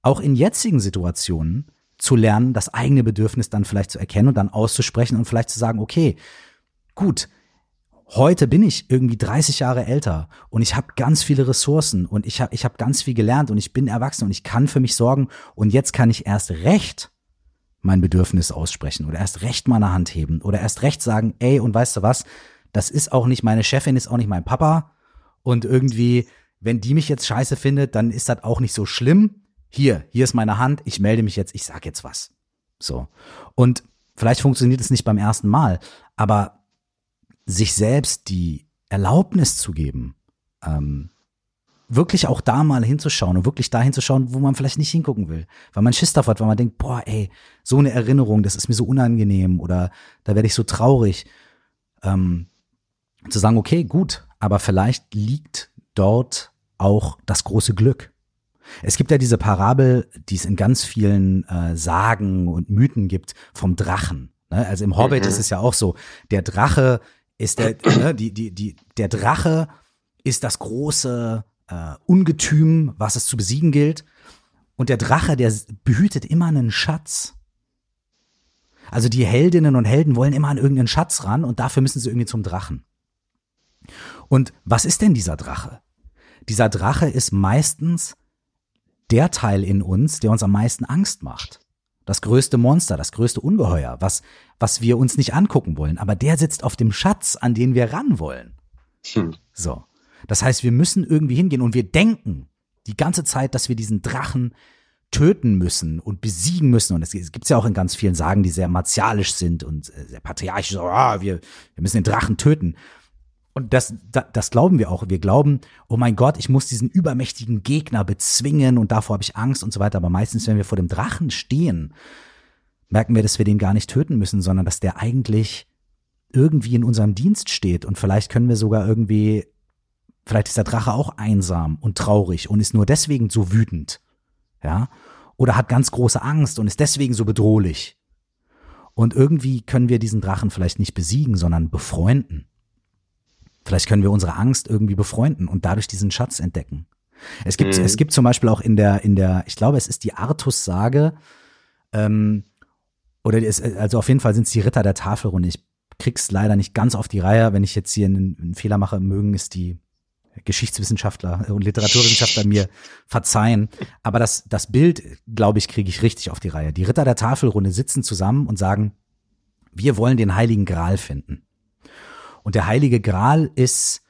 auch in jetzigen Situationen zu lernen, das eigene Bedürfnis dann vielleicht zu erkennen und dann auszusprechen und vielleicht zu sagen, okay, gut, Heute bin ich irgendwie 30 Jahre älter und ich habe ganz viele Ressourcen und ich habe ich hab ganz viel gelernt und ich bin erwachsen und ich kann für mich sorgen und jetzt kann ich erst recht mein Bedürfnis aussprechen oder erst recht meine Hand heben oder erst recht sagen, ey, und weißt du was, das ist auch nicht meine Chefin, ist auch nicht mein Papa und irgendwie, wenn die mich jetzt scheiße findet, dann ist das auch nicht so schlimm. Hier, hier ist meine Hand, ich melde mich jetzt, ich sag jetzt was. So. Und vielleicht funktioniert es nicht beim ersten Mal, aber sich selbst die Erlaubnis zu geben, ähm, wirklich auch da mal hinzuschauen und wirklich da hinzuschauen, wo man vielleicht nicht hingucken will, weil man Schiss davor hat, weil man denkt, boah, ey, so eine Erinnerung, das ist mir so unangenehm oder da werde ich so traurig, ähm, zu sagen, okay, gut, aber vielleicht liegt dort auch das große Glück. Es gibt ja diese Parabel, die es in ganz vielen äh, Sagen und Mythen gibt, vom Drachen. Ne? Also im Hobbit mhm. ist es ja auch so, der Drache ist der, ne, die, die, die, der Drache ist das große äh, Ungetüm, was es zu besiegen gilt. Und der Drache, der behütet immer einen Schatz. Also die Heldinnen und Helden wollen immer an irgendeinen Schatz ran und dafür müssen sie irgendwie zum Drachen. Und was ist denn dieser Drache? dieser Drache ist meistens der Teil in uns, der uns am meisten Angst macht. Das größte Monster, das größte Ungeheuer, was, was wir uns nicht angucken wollen. Aber der sitzt auf dem Schatz, an den wir ran wollen. Hm. So. Das heißt, wir müssen irgendwie hingehen und wir denken die ganze Zeit, dass wir diesen Drachen töten müssen und besiegen müssen. Und es gibt ja auch in ganz vielen Sagen, die sehr martialisch sind und äh, sehr patriarchisch, so, ah, wir, wir müssen den Drachen töten. Und das, das, das glauben wir auch. Wir glauben, oh mein Gott, ich muss diesen übermächtigen Gegner bezwingen und davor habe ich Angst und so weiter. Aber meistens, wenn wir vor dem Drachen stehen, merken wir, dass wir den gar nicht töten müssen, sondern dass der eigentlich irgendwie in unserem Dienst steht. Und vielleicht können wir sogar irgendwie, vielleicht ist der Drache auch einsam und traurig und ist nur deswegen so wütend. Ja. Oder hat ganz große Angst und ist deswegen so bedrohlich. Und irgendwie können wir diesen Drachen vielleicht nicht besiegen, sondern befreunden. Vielleicht können wir unsere Angst irgendwie befreunden und dadurch diesen Schatz entdecken. Es gibt, mhm. es gibt zum Beispiel auch in der, in der, ich glaube, es ist die Artus-Sage, ähm, oder es, also auf jeden Fall sind es die Ritter der Tafelrunde. Ich krieg's leider nicht ganz auf die Reihe. Wenn ich jetzt hier einen, einen Fehler mache, mögen es die Geschichtswissenschaftler und Literaturwissenschaftler mir verzeihen. Aber das, das Bild, glaube ich, kriege ich richtig auf die Reihe. Die Ritter der Tafelrunde sitzen zusammen und sagen, wir wollen den Heiligen Gral finden. Und der Heilige Gral ist,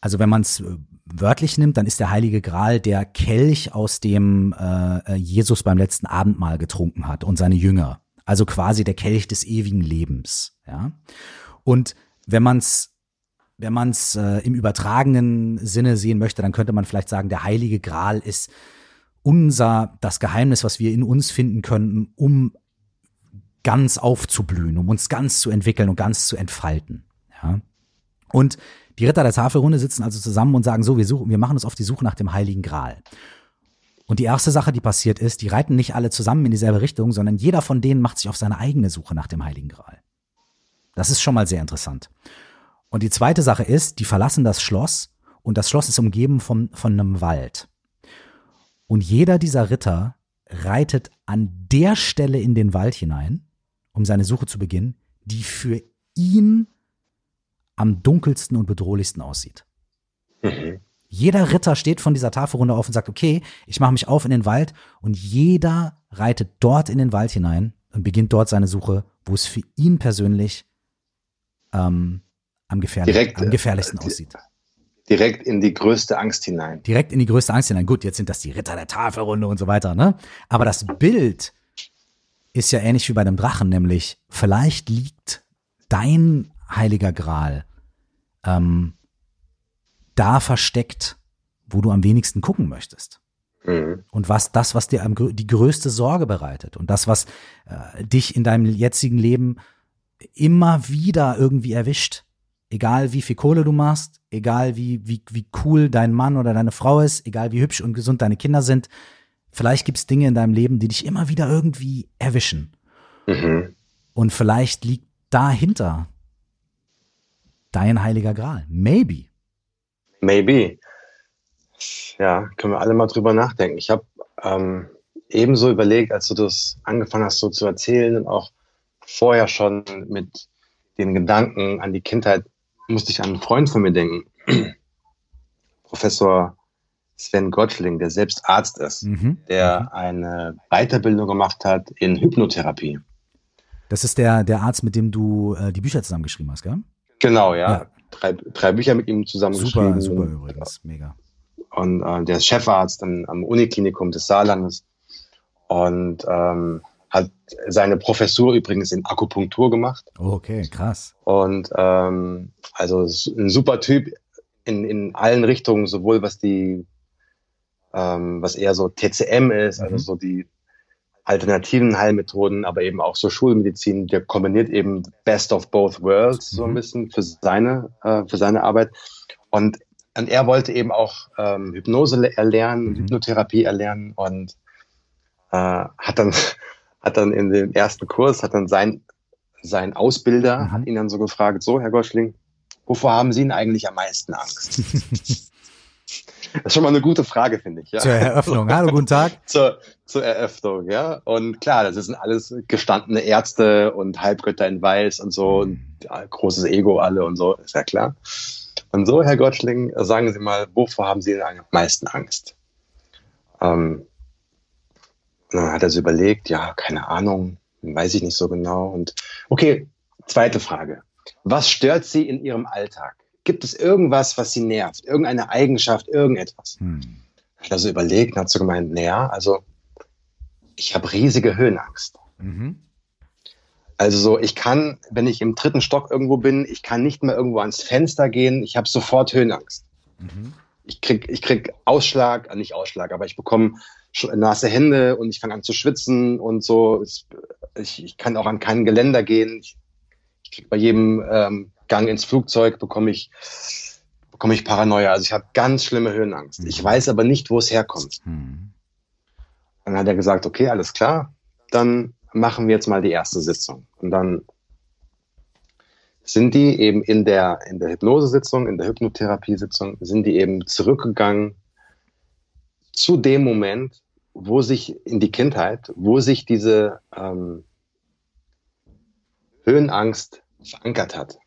also wenn man es äh, wörtlich nimmt, dann ist der Heilige Gral der Kelch, aus dem äh, Jesus beim letzten Abendmahl getrunken hat und seine Jünger. Also quasi der Kelch des ewigen Lebens. Ja. Und wenn man es wenn man es äh, im übertragenen Sinne sehen möchte, dann könnte man vielleicht sagen, der Heilige Gral ist unser, das Geheimnis, was wir in uns finden könnten, um ganz aufzublühen, um uns ganz zu entwickeln und ganz zu entfalten. Ja. Und die Ritter der Tafelrunde sitzen also zusammen und sagen so, wir suchen, wir machen uns auf die Suche nach dem Heiligen Gral. Und die erste Sache, die passiert ist, die reiten nicht alle zusammen in dieselbe Richtung, sondern jeder von denen macht sich auf seine eigene Suche nach dem Heiligen Gral. Das ist schon mal sehr interessant. Und die zweite Sache ist, die verlassen das Schloss und das Schloss ist umgeben von, von einem Wald. Und jeder dieser Ritter reitet an der Stelle in den Wald hinein, um seine Suche zu beginnen, die für ihn am dunkelsten und bedrohlichsten aussieht. Mhm. Jeder Ritter steht von dieser Tafelrunde auf und sagt, okay, ich mache mich auf in den Wald und jeder reitet dort in den Wald hinein und beginnt dort seine Suche, wo es für ihn persönlich ähm, am, gefährlich, direkt, am gefährlichsten äh, aussieht. Direkt in die größte Angst hinein. Direkt in die größte Angst hinein. Gut, jetzt sind das die Ritter der Tafelrunde und so weiter, ne? Aber das Bild ist ja ähnlich wie bei einem Drachen, nämlich vielleicht liegt dein heiliger Gral ähm, da versteckt, wo du am wenigsten gucken möchtest. Mhm. Und was das, was dir am, die größte Sorge bereitet und das, was äh, dich in deinem jetzigen Leben immer wieder irgendwie erwischt. Egal wie viel Kohle du machst, egal wie, wie, wie cool dein Mann oder deine Frau ist, egal wie hübsch und gesund deine Kinder sind, vielleicht gibt es Dinge in deinem Leben, die dich immer wieder irgendwie erwischen. Mhm. Und vielleicht liegt dahinter dein heiliger Gral. Maybe. Maybe. Ja, können wir alle mal drüber nachdenken. Ich habe ähm, ebenso überlegt, als du das angefangen hast, so zu erzählen und auch vorher schon mit den Gedanken an die Kindheit, musste ich an einen Freund von mir denken. Professor Sven Gottschling, der selbst Arzt ist, mhm. der mhm. eine Weiterbildung gemacht hat in Hypnotherapie. Das ist der, der Arzt, mit dem du äh, die Bücher zusammengeschrieben hast, gell? Genau, ja. ja. Drei, drei Bücher mit ihm zusammengeschrieben. Super, super übrigens, mega. Und äh, der ist Chefarzt am, am Uniklinikum des Saarlandes und ähm, hat seine Professur übrigens in Akupunktur gemacht. Oh, okay, krass. Und ähm, also ein super Typ in, in allen Richtungen, sowohl was die, ähm, was eher so TCM ist, also mhm. also so die alternativen Heilmethoden, aber eben auch so Schulmedizin, der kombiniert eben Best of Both Worlds so ein mhm. bisschen für seine, äh, für seine Arbeit. Und, und er wollte eben auch ähm, Hypnose erlernen, mhm. Hypnotherapie erlernen und äh, hat dann hat dann in dem ersten Kurs hat dann sein sein Ausbilder mhm. hat ihn dann so gefragt, so Herr Goschling, wovor haben Sie denn eigentlich am meisten Angst? Das ist schon mal eine gute Frage, finde ich. Ja. Zur Eröffnung. Hallo, guten Tag. zur, zur Eröffnung, ja. Und klar, das sind alles gestandene Ärzte und Halbgötter in Weiß und so und ja, großes Ego alle und so, ist ja klar. Und so, Herr Gottschling, sagen Sie mal, wovor haben Sie denn am meisten Angst? Ähm, dann hat er so überlegt, ja, keine Ahnung, weiß ich nicht so genau. Und okay, zweite Frage. Was stört Sie in Ihrem Alltag? Gibt es irgendwas, was Sie nervt? Irgendeine Eigenschaft, irgendetwas? Hm. Hat er so überlegt und hat so gemeint, naja, also ich habe riesige Höhenangst. Mhm. Also so, ich kann, wenn ich im dritten Stock irgendwo bin, ich kann nicht mehr irgendwo ans Fenster gehen, ich habe sofort Höhenangst. Mhm. Ich krieg, ich krieg Ausschlag, äh, nicht Ausschlag, aber ich bekomme nasse Hände und ich fange an zu schwitzen und so. Ich, ich kann auch an keinen Geländer gehen. Ich, ich krieg bei jedem ähm, Gang ins Flugzeug bekomme ich bekomme ich Paranoia. Also ich habe ganz schlimme Höhenangst. Ich mhm. weiß aber nicht, wo es herkommt. Mhm. Dann hat er gesagt, okay, alles klar, dann machen wir jetzt mal die erste Sitzung. Und dann sind die eben in der, in der Hypnosesitzung, in der Hypnotherapiesitzung, sind die eben zurückgegangen zu dem Moment, wo sich in die Kindheit, wo sich diese ähm, Höhenangst verankert hat.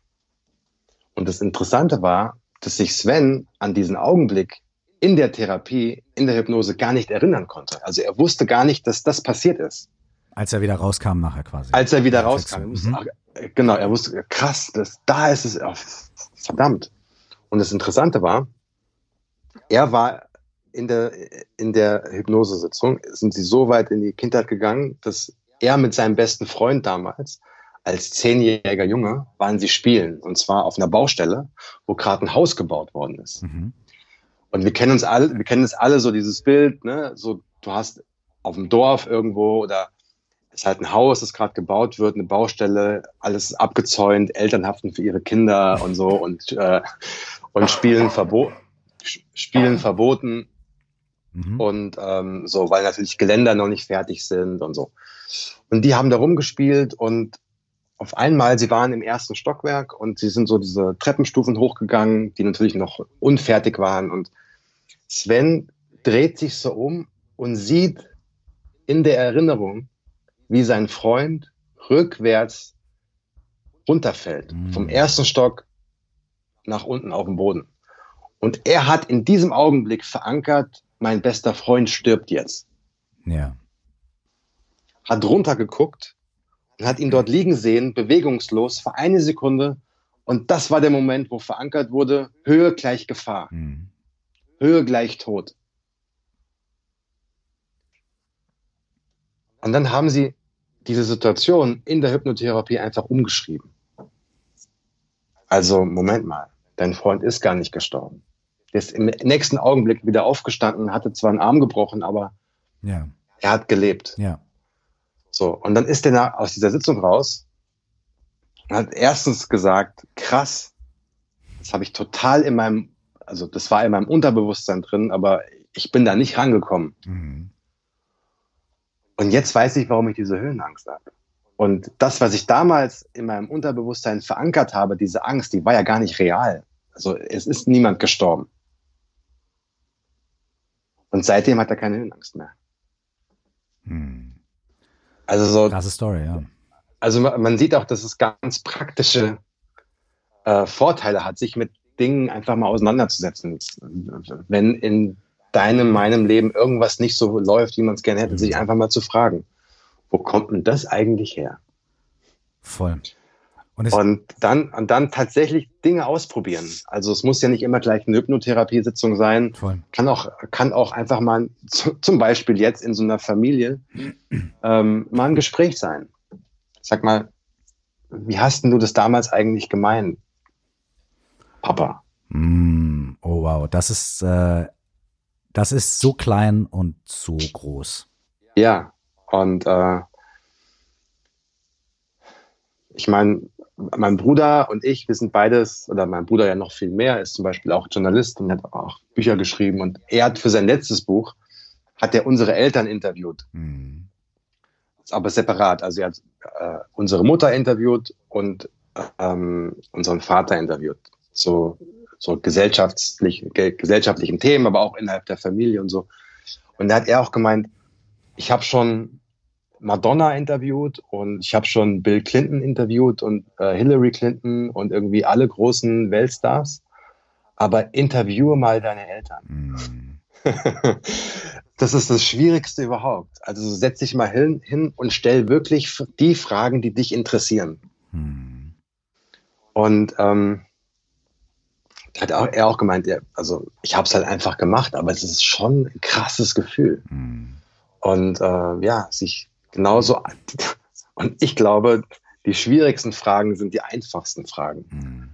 Und das Interessante war, dass sich Sven an diesen Augenblick in der Therapie, in der Hypnose gar nicht erinnern konnte. Also er wusste gar nicht, dass das passiert ist. Als er wieder rauskam nachher quasi. Als er wieder rauskam. Mhm. genau, er wusste, krass, das, da ist es, oh, verdammt. Und das Interessante war, er war in der, in der Hypnosesitzung, sind sie so weit in die Kindheit gegangen, dass er mit seinem besten Freund damals, als zehnjähriger Junge, waren sie spielen. Und zwar auf einer Baustelle, wo gerade ein Haus gebaut worden ist. Mhm. Und wir kennen uns alle, wir kennen es alle so dieses Bild, ne, so, du hast auf dem Dorf irgendwo oder ist halt ein Haus, das gerade gebaut wird, eine Baustelle, alles abgezäunt, Eltern haften für ihre Kinder und so und, äh, und spielen, verbo spielen verboten. Mhm. Und ähm, so, weil natürlich Geländer noch nicht fertig sind und so. Und die haben da rumgespielt und auf einmal, sie waren im ersten Stockwerk und sie sind so diese Treppenstufen hochgegangen, die natürlich noch unfertig waren. Und Sven dreht sich so um und sieht in der Erinnerung, wie sein Freund rückwärts runterfällt. Mhm. Vom ersten Stock nach unten auf den Boden. Und er hat in diesem Augenblick verankert, mein bester Freund stirbt jetzt. Ja. Hat runtergeguckt und hat ihn dort liegen sehen, bewegungslos, für eine Sekunde. Und das war der Moment, wo verankert wurde, Höhe gleich Gefahr. Mhm. Höhe gleich Tod. Und dann haben sie diese Situation in der Hypnotherapie einfach umgeschrieben. Also, Moment mal, dein Freund ist gar nicht gestorben. Der ist im nächsten Augenblick wieder aufgestanden, hatte zwar einen Arm gebrochen, aber ja. er hat gelebt. Ja. So, und dann ist er aus dieser Sitzung raus und hat erstens gesagt, krass, das habe ich total in meinem, also das war in meinem Unterbewusstsein drin, aber ich bin da nicht rangekommen. Mhm. Und jetzt weiß ich, warum ich diese Höhenangst habe. Und das, was ich damals in meinem Unterbewusstsein verankert habe, diese Angst, die war ja gar nicht real. Also es ist niemand gestorben. Und seitdem hat er keine Höhenangst mehr. Hm. Also so. Krasse Story, ja. Also man sieht auch, dass es ganz praktische äh, Vorteile hat, sich mit Dingen einfach mal auseinanderzusetzen. Wenn in deinem, meinem Leben irgendwas nicht so läuft, wie man es gerne hätte, mhm. sich einfach mal zu fragen, wo kommt denn das eigentlich her? Voll. Und, und, dann, und dann tatsächlich Dinge ausprobieren. Also es muss ja nicht immer gleich eine Hypnotherapiesitzung sein. Voll. Kann auch, kann auch einfach mal zum Beispiel jetzt in so einer Familie ähm, mal ein Gespräch sein. Sag mal, wie hast denn du das damals eigentlich gemeint, Papa? Mm, oh wow, das ist äh, das ist so klein und so groß. Ja, und äh, ich meine, mein Bruder und ich, wir sind beides, oder mein Bruder ja noch viel mehr, ist zum Beispiel auch Journalist und hat auch Bücher geschrieben. Und er hat für sein letztes Buch, hat er unsere Eltern interviewt. Mhm. Aber separat. Also er hat äh, unsere Mutter interviewt und ähm, unseren Vater interviewt. So so gesellschaftlich, gesellschaftlichen Themen, aber auch innerhalb der Familie und so. Und da hat er auch gemeint, ich habe schon Madonna interviewt und ich habe schon Bill Clinton interviewt und äh, Hillary Clinton und irgendwie alle großen Weltstars. aber interviewe mal deine Eltern. Mm. das ist das Schwierigste überhaupt. Also setz dich mal hin, hin und stell wirklich die Fragen, die dich interessieren. Mm. Und ähm, hat auch, er auch gemeint, ja, also ich habe es halt einfach gemacht, aber es ist schon ein krasses Gefühl. Mm. Und äh, ja, sich genauso. Und ich glaube, die schwierigsten Fragen sind die einfachsten Fragen. Mhm.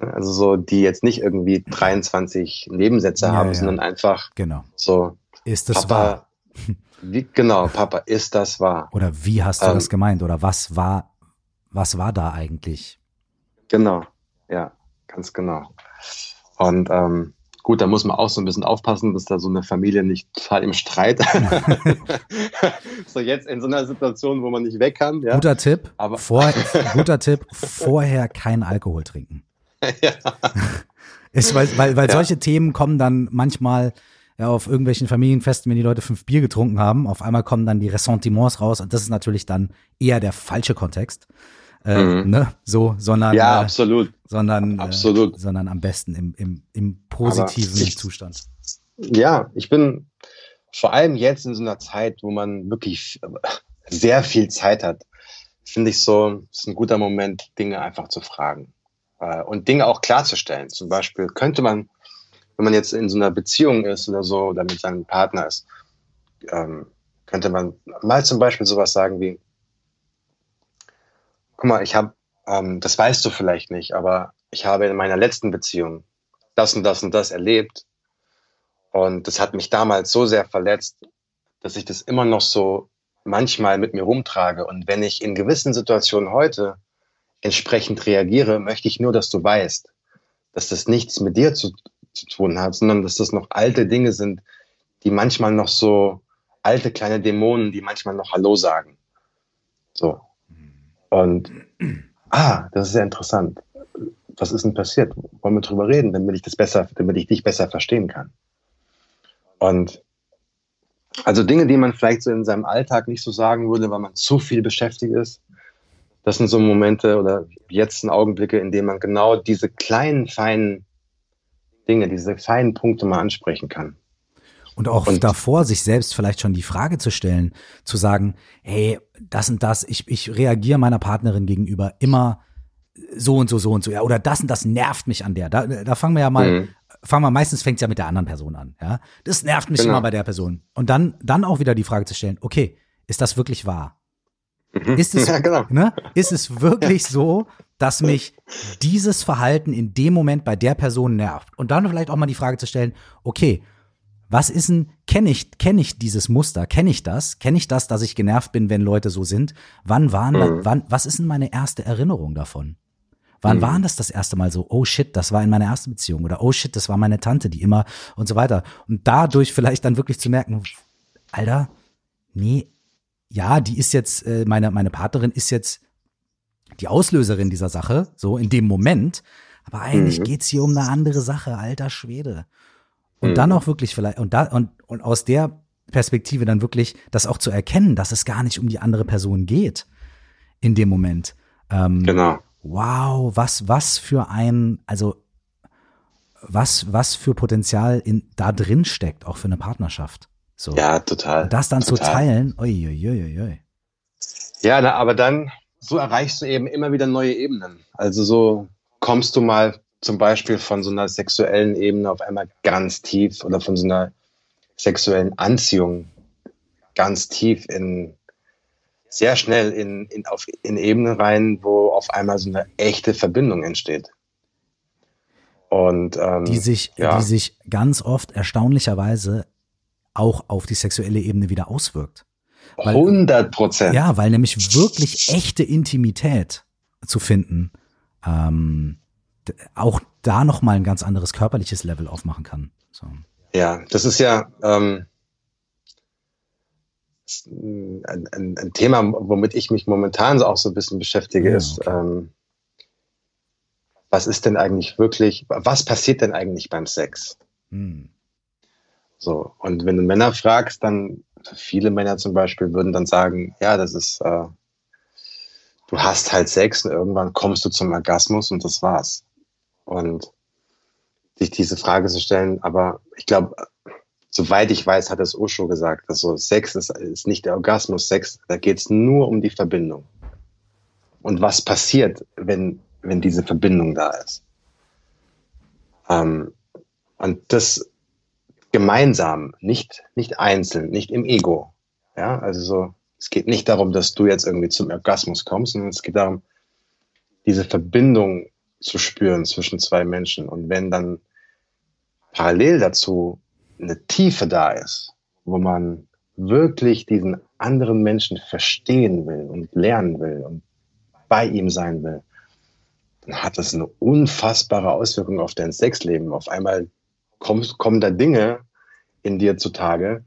Also so, die jetzt nicht irgendwie 23 Nebensätze ja, haben, ja. sondern einfach genau. so. Ist das Papa, wahr? Wie, genau, Papa, ist das wahr? Oder wie hast du ähm, das gemeint? Oder was war, was war da eigentlich? Genau, ja, ganz genau. Und ähm, Gut, da muss man auch so ein bisschen aufpassen, dass da so eine Familie nicht total im Streit. so jetzt in so einer Situation, wo man nicht weg kann. Ja. Guter Tipp. Aber vor, guter Tipp. Vorher keinen Alkohol trinken. ja. Ist, weil weil, weil ja. solche Themen kommen dann manchmal ja, auf irgendwelchen Familienfesten, wenn die Leute fünf Bier getrunken haben, auf einmal kommen dann die Ressentiments raus und das ist natürlich dann eher der falsche Kontext äh, mhm. ne, so, sondern ja, äh, absolut, sondern äh, absolut, äh, sondern am besten im, im, im positiven ich, Zustand. Ja, ich bin vor allem jetzt in so einer Zeit, wo man wirklich sehr viel Zeit hat, finde ich so, ist ein guter Moment, Dinge einfach zu fragen und Dinge auch klarzustellen. Zum Beispiel könnte man, wenn man jetzt in so einer Beziehung ist oder so oder mit seinem Partner ist, ähm, könnte man mal zum Beispiel sowas sagen wie, guck mal, ich habe, ähm, das weißt du vielleicht nicht, aber ich habe in meiner letzten Beziehung das und das und das erlebt. Und das hat mich damals so sehr verletzt, dass ich das immer noch so manchmal mit mir rumtrage. Und wenn ich in gewissen Situationen heute entsprechend reagiere, möchte ich nur, dass du weißt, dass das nichts mit dir zu, zu tun hat, sondern dass das noch alte Dinge sind, die manchmal noch so alte kleine Dämonen, die manchmal noch Hallo sagen. So. Und ah, das ist sehr interessant. Was ist denn passiert? Wollen wir drüber reden, damit ich das besser, damit ich dich besser verstehen kann? Und also Dinge, die man vielleicht so in seinem Alltag nicht so sagen würde, weil man zu viel beschäftigt ist. Das sind so Momente oder jetzt sind Augenblicke, in denen man genau diese kleinen, feinen Dinge, diese feinen Punkte mal ansprechen kann. Und auch und davor, sich selbst vielleicht schon die Frage zu stellen, zu sagen, hey, das und das, ich, ich reagiere meiner Partnerin gegenüber immer so und so, so und so, ja, oder das und das nervt mich an der. Da, da fangen wir ja mal, mhm. fangen wir, meistens fängt es ja mit der anderen Person an, ja. Das nervt mich genau. immer bei der Person. Und dann, dann auch wieder die Frage zu stellen, okay, ist das wirklich wahr? Mhm. Ist es, ja, genau. ne, ist es wirklich ja. so, dass mich dieses Verhalten in dem Moment bei der Person nervt? Und dann vielleicht auch mal die Frage zu stellen, okay, was ist denn, kenne ich, kenne ich dieses Muster? Kenne ich das? Kenne ich das, dass ich genervt bin, wenn Leute so sind? Wann waren, mhm. wann, was ist denn meine erste Erinnerung davon? Wann mhm. waren das das erste Mal so? Oh shit, das war in meiner ersten Beziehung oder oh shit, das war meine Tante, die immer und so weiter. Und dadurch vielleicht dann wirklich zu merken, Alter, nee, ja, die ist jetzt, äh, meine, meine Partnerin ist jetzt die Auslöserin dieser Sache, so in dem Moment. Aber eigentlich mhm. geht's hier um eine andere Sache, alter Schwede. Und mhm. dann auch wirklich vielleicht, und da, und, und aus der Perspektive dann wirklich das auch zu erkennen, dass es gar nicht um die andere Person geht in dem Moment. Ähm, genau. Wow, was, was für ein, also was, was für Potenzial in, da drin steckt, auch für eine Partnerschaft. So. Ja, total. Und das dann total. zu teilen, ui, ui, ui, ui. Ja, na, aber dann, so erreichst du eben immer wieder neue Ebenen. Also so kommst du mal zum Beispiel von so einer sexuellen Ebene auf einmal ganz tief oder von so einer sexuellen Anziehung ganz tief in sehr schnell in, in, auf, in Ebenen rein, wo auf einmal so eine echte Verbindung entsteht. Und ähm, die sich, ja. die sich ganz oft erstaunlicherweise auch auf die sexuelle Ebene wieder auswirkt. 100 Prozent. Ja, weil nämlich wirklich echte Intimität zu finden ähm, auch da noch mal ein ganz anderes körperliches Level aufmachen kann. So. Ja, das ist ja ähm, ein, ein, ein, Thema, womit ich mich momentan auch so ein bisschen beschäftige, ja, ist, okay. ähm, was ist denn eigentlich wirklich, was passiert denn eigentlich beim Sex? Hm. So, und wenn du Männer fragst, dann viele Männer zum Beispiel würden dann sagen, ja, das ist, äh, du hast halt Sex und irgendwann kommst du zum Orgasmus und das war's. Und sich diese Frage zu stellen. Aber ich glaube, soweit ich weiß, hat es Osho gesagt, dass so Sex ist, ist nicht der Orgasmus, Sex, da geht es nur um die Verbindung. Und was passiert, wenn, wenn diese Verbindung da ist. Ähm, und das gemeinsam, nicht, nicht einzeln, nicht im Ego. Ja, also so, es geht nicht darum, dass du jetzt irgendwie zum Orgasmus kommst, sondern es geht darum, diese Verbindung zu spüren zwischen zwei Menschen. Und wenn dann parallel dazu eine Tiefe da ist, wo man wirklich diesen anderen Menschen verstehen will und lernen will und bei ihm sein will, dann hat das eine unfassbare Auswirkung auf dein Sexleben. Auf einmal kommst, kommen da Dinge in dir zutage,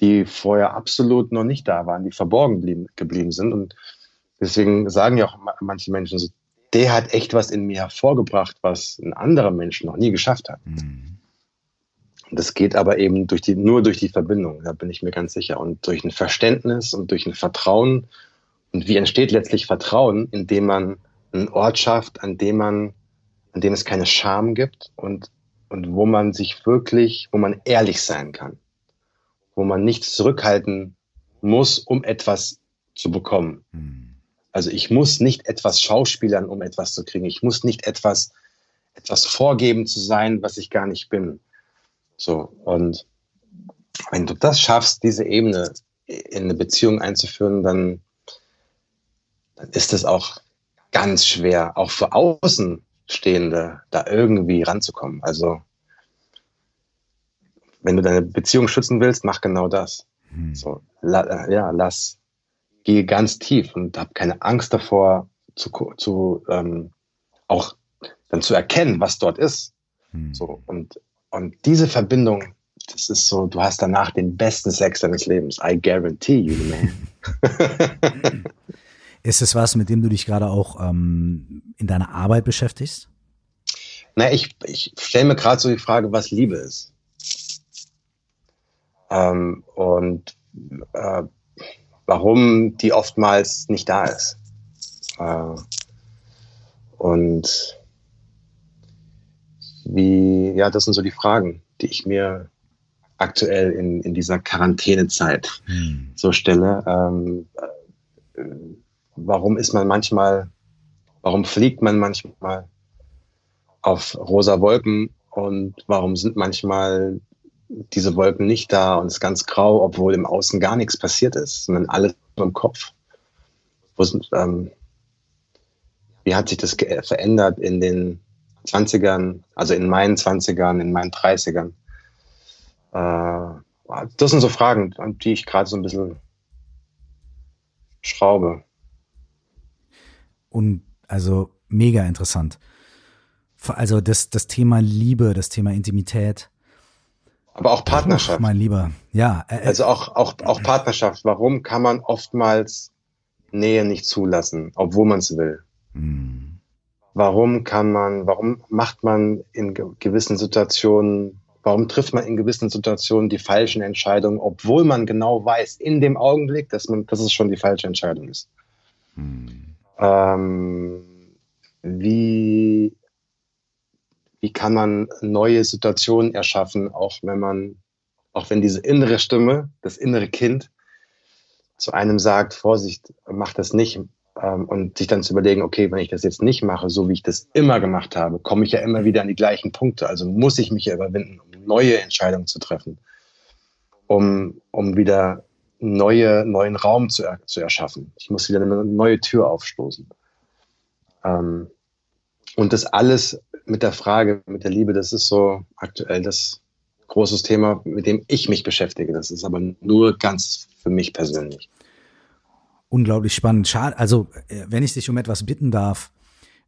die vorher absolut noch nicht da waren, die verborgen blieben, geblieben sind. Und deswegen sagen ja auch manche Menschen so, der hat echt was in mir hervorgebracht, was ein anderer Mensch noch nie geschafft hat. Mhm. Das geht aber eben durch die, nur durch die Verbindung, da bin ich mir ganz sicher. Und durch ein Verständnis und durch ein Vertrauen. Und wie entsteht letztlich Vertrauen, indem man einen Ort schafft, an dem man, an dem es keine Scham gibt und, und wo man sich wirklich, wo man ehrlich sein kann. Wo man nichts zurückhalten muss, um etwas zu bekommen. Mhm. Also ich muss nicht etwas schauspielern, um etwas zu kriegen. Ich muss nicht etwas, etwas vorgeben zu sein, was ich gar nicht bin. So. Und wenn du das schaffst, diese Ebene in eine Beziehung einzuführen, dann, dann ist es auch ganz schwer, auch für Außenstehende da irgendwie ranzukommen. Also, wenn du deine Beziehung schützen willst, mach genau das. Hm. So, la, ja, lass, gehe ganz tief und habe keine Angst davor, zu, zu ähm, auch dann zu erkennen, was dort ist. Hm. So, und, und diese Verbindung, das ist so, du hast danach den besten Sex deines Lebens. I guarantee you, man. ist es was, mit dem du dich gerade auch ähm, in deiner Arbeit beschäftigst? Na, ich, ich stelle mir gerade so die Frage, was Liebe ist. Ähm, und äh, warum die oftmals nicht da ist. Äh, und wie, ja, das sind so die Fragen, die ich mir aktuell in, in dieser Quarantänezeit hm. so stelle. Ähm, äh, warum ist man manchmal, warum fliegt man manchmal auf rosa Wolken und warum sind manchmal diese Wolken nicht da und es ist ganz grau, obwohl im Außen gar nichts passiert ist, sondern alles im Kopf. Ähm, wie hat sich das verändert in den 20ern, also in meinen 20ern, in meinen 30ern? Äh, das sind so Fragen, an die ich gerade so ein bisschen schraube. Und also mega interessant. Also das, das Thema Liebe, das Thema Intimität, aber auch Partnerschaft. mein Lieber, ja. Äh, äh, also auch, auch, auch Partnerschaft. Warum kann man oftmals Nähe nicht zulassen, obwohl man es will? Hm. Warum kann man, warum macht man in gewissen Situationen, warum trifft man in gewissen Situationen die falschen Entscheidungen, obwohl man genau weiß, in dem Augenblick, dass man, dass es schon die falsche Entscheidung ist? Hm. Ähm, wie wie kann man neue Situationen erschaffen, auch wenn man, auch wenn diese innere Stimme, das innere Kind zu einem sagt, Vorsicht, mach das nicht. Ähm, und sich dann zu überlegen, okay, wenn ich das jetzt nicht mache, so wie ich das immer gemacht habe, komme ich ja immer wieder an die gleichen Punkte. Also muss ich mich ja überwinden, um neue Entscheidungen zu treffen, um, um wieder neue, neuen Raum zu, zu erschaffen. Ich muss wieder eine neue Tür aufstoßen. Ähm, und das alles mit der Frage, mit der Liebe, das ist so aktuell das großes Thema, mit dem ich mich beschäftige. Das ist aber nur ganz für mich persönlich. Unglaublich spannend. Schade, also äh, wenn ich dich um etwas bitten darf,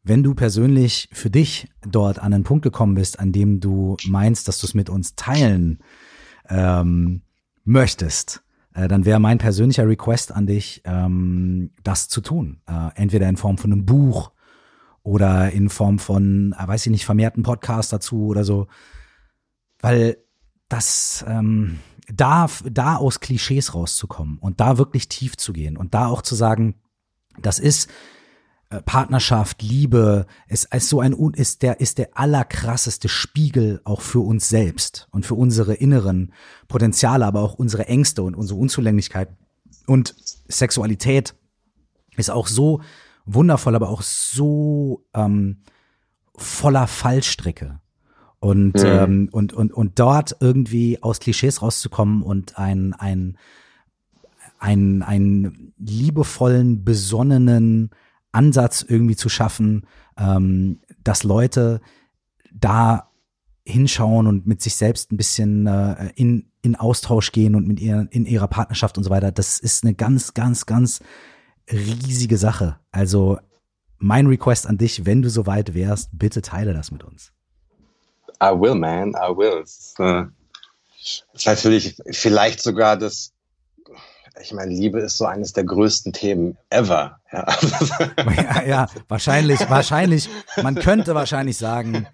wenn du persönlich für dich dort an einen Punkt gekommen bist, an dem du meinst, dass du es mit uns teilen ähm, möchtest, äh, dann wäre mein persönlicher Request an dich, ähm, das zu tun. Äh, entweder in Form von einem Buch, oder in Form von, äh, weiß ich nicht, vermehrten Podcast dazu oder so. Weil das, ähm, da, da aus Klischees rauszukommen und da wirklich tief zu gehen und da auch zu sagen, das ist äh, Partnerschaft, Liebe, ist, ist so ein ist der ist der allerkrasseste Spiegel auch für uns selbst und für unsere inneren Potenziale, aber auch unsere Ängste und unsere Unzulänglichkeit und Sexualität ist auch so wundervoll, aber auch so ähm, voller Fallstricke. Und, mhm. ähm, und, und, und dort irgendwie aus Klischees rauszukommen und ein, ein, ein, einen liebevollen, besonnenen Ansatz irgendwie zu schaffen, ähm, dass Leute da hinschauen und mit sich selbst ein bisschen äh, in, in Austausch gehen und mit ihr in ihrer Partnerschaft und so weiter. Das ist eine ganz, ganz, ganz riesige Sache. Also mein Request an dich, wenn du soweit wärst, bitte teile das mit uns. I will, man, I will. Es ist, äh, ist natürlich vielleicht sogar das, ich meine, Liebe ist so eines der größten Themen ever. Ja, ja, ja wahrscheinlich, wahrscheinlich, man könnte wahrscheinlich sagen,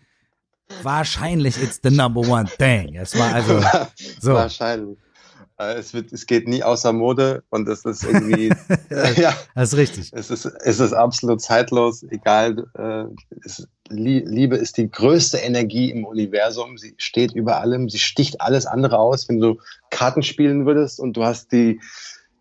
wahrscheinlich it's the number one thing. Es war also so. Wahrscheinlich. Äh, es, wird, es geht nie außer Mode und es ist irgendwie. ja, das ist richtig. Es ist, es ist absolut zeitlos, egal. Äh, es, Liebe ist die größte Energie im Universum. Sie steht über allem. Sie sticht alles andere aus. Wenn du Karten spielen würdest und du hast die,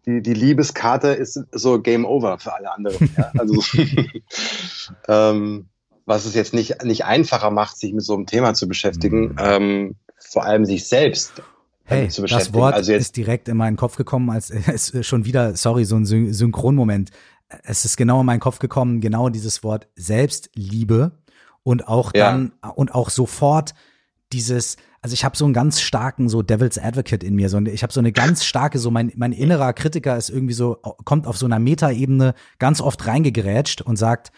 die, die Liebeskarte, ist so Game Over für alle anderen. Ja? Also, ähm, was es jetzt nicht, nicht einfacher macht, sich mit so einem Thema zu beschäftigen, mhm. ähm, vor allem sich selbst Hey, das Wort also ist direkt in meinen Kopf gekommen, als es ist schon wieder, sorry, so ein Synchronmoment. Es ist genau in meinen Kopf gekommen, genau dieses Wort Selbstliebe und auch dann ja. und auch sofort dieses, also ich habe so einen ganz starken so Devil's Advocate in mir, so ich habe so eine ganz starke so mein mein innerer Kritiker ist irgendwie so kommt auf so einer Metaebene ganz oft reingegrätscht und sagt,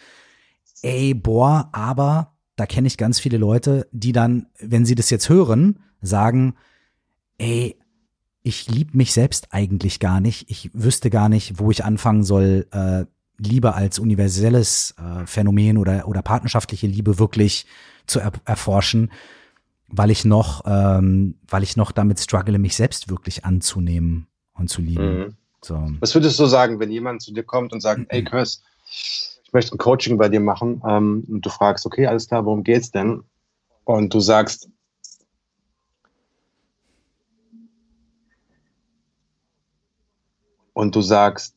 ey, boah, aber da kenne ich ganz viele Leute, die dann, wenn sie das jetzt hören, sagen, ey, ich liebe mich selbst eigentlich gar nicht. Ich wüsste gar nicht, wo ich anfangen soll, äh, Liebe als universelles äh, Phänomen oder, oder partnerschaftliche Liebe wirklich zu er erforschen, weil ich noch, ähm, weil ich noch damit struggle, mich selbst wirklich anzunehmen und zu lieben. Mhm. So. Was würdest du sagen, wenn jemand zu dir kommt und sagt, ey Chris, ich möchte ein Coaching bei dir machen ähm, und du fragst, okay, alles klar, worum geht's denn? Und du sagst, und du sagst,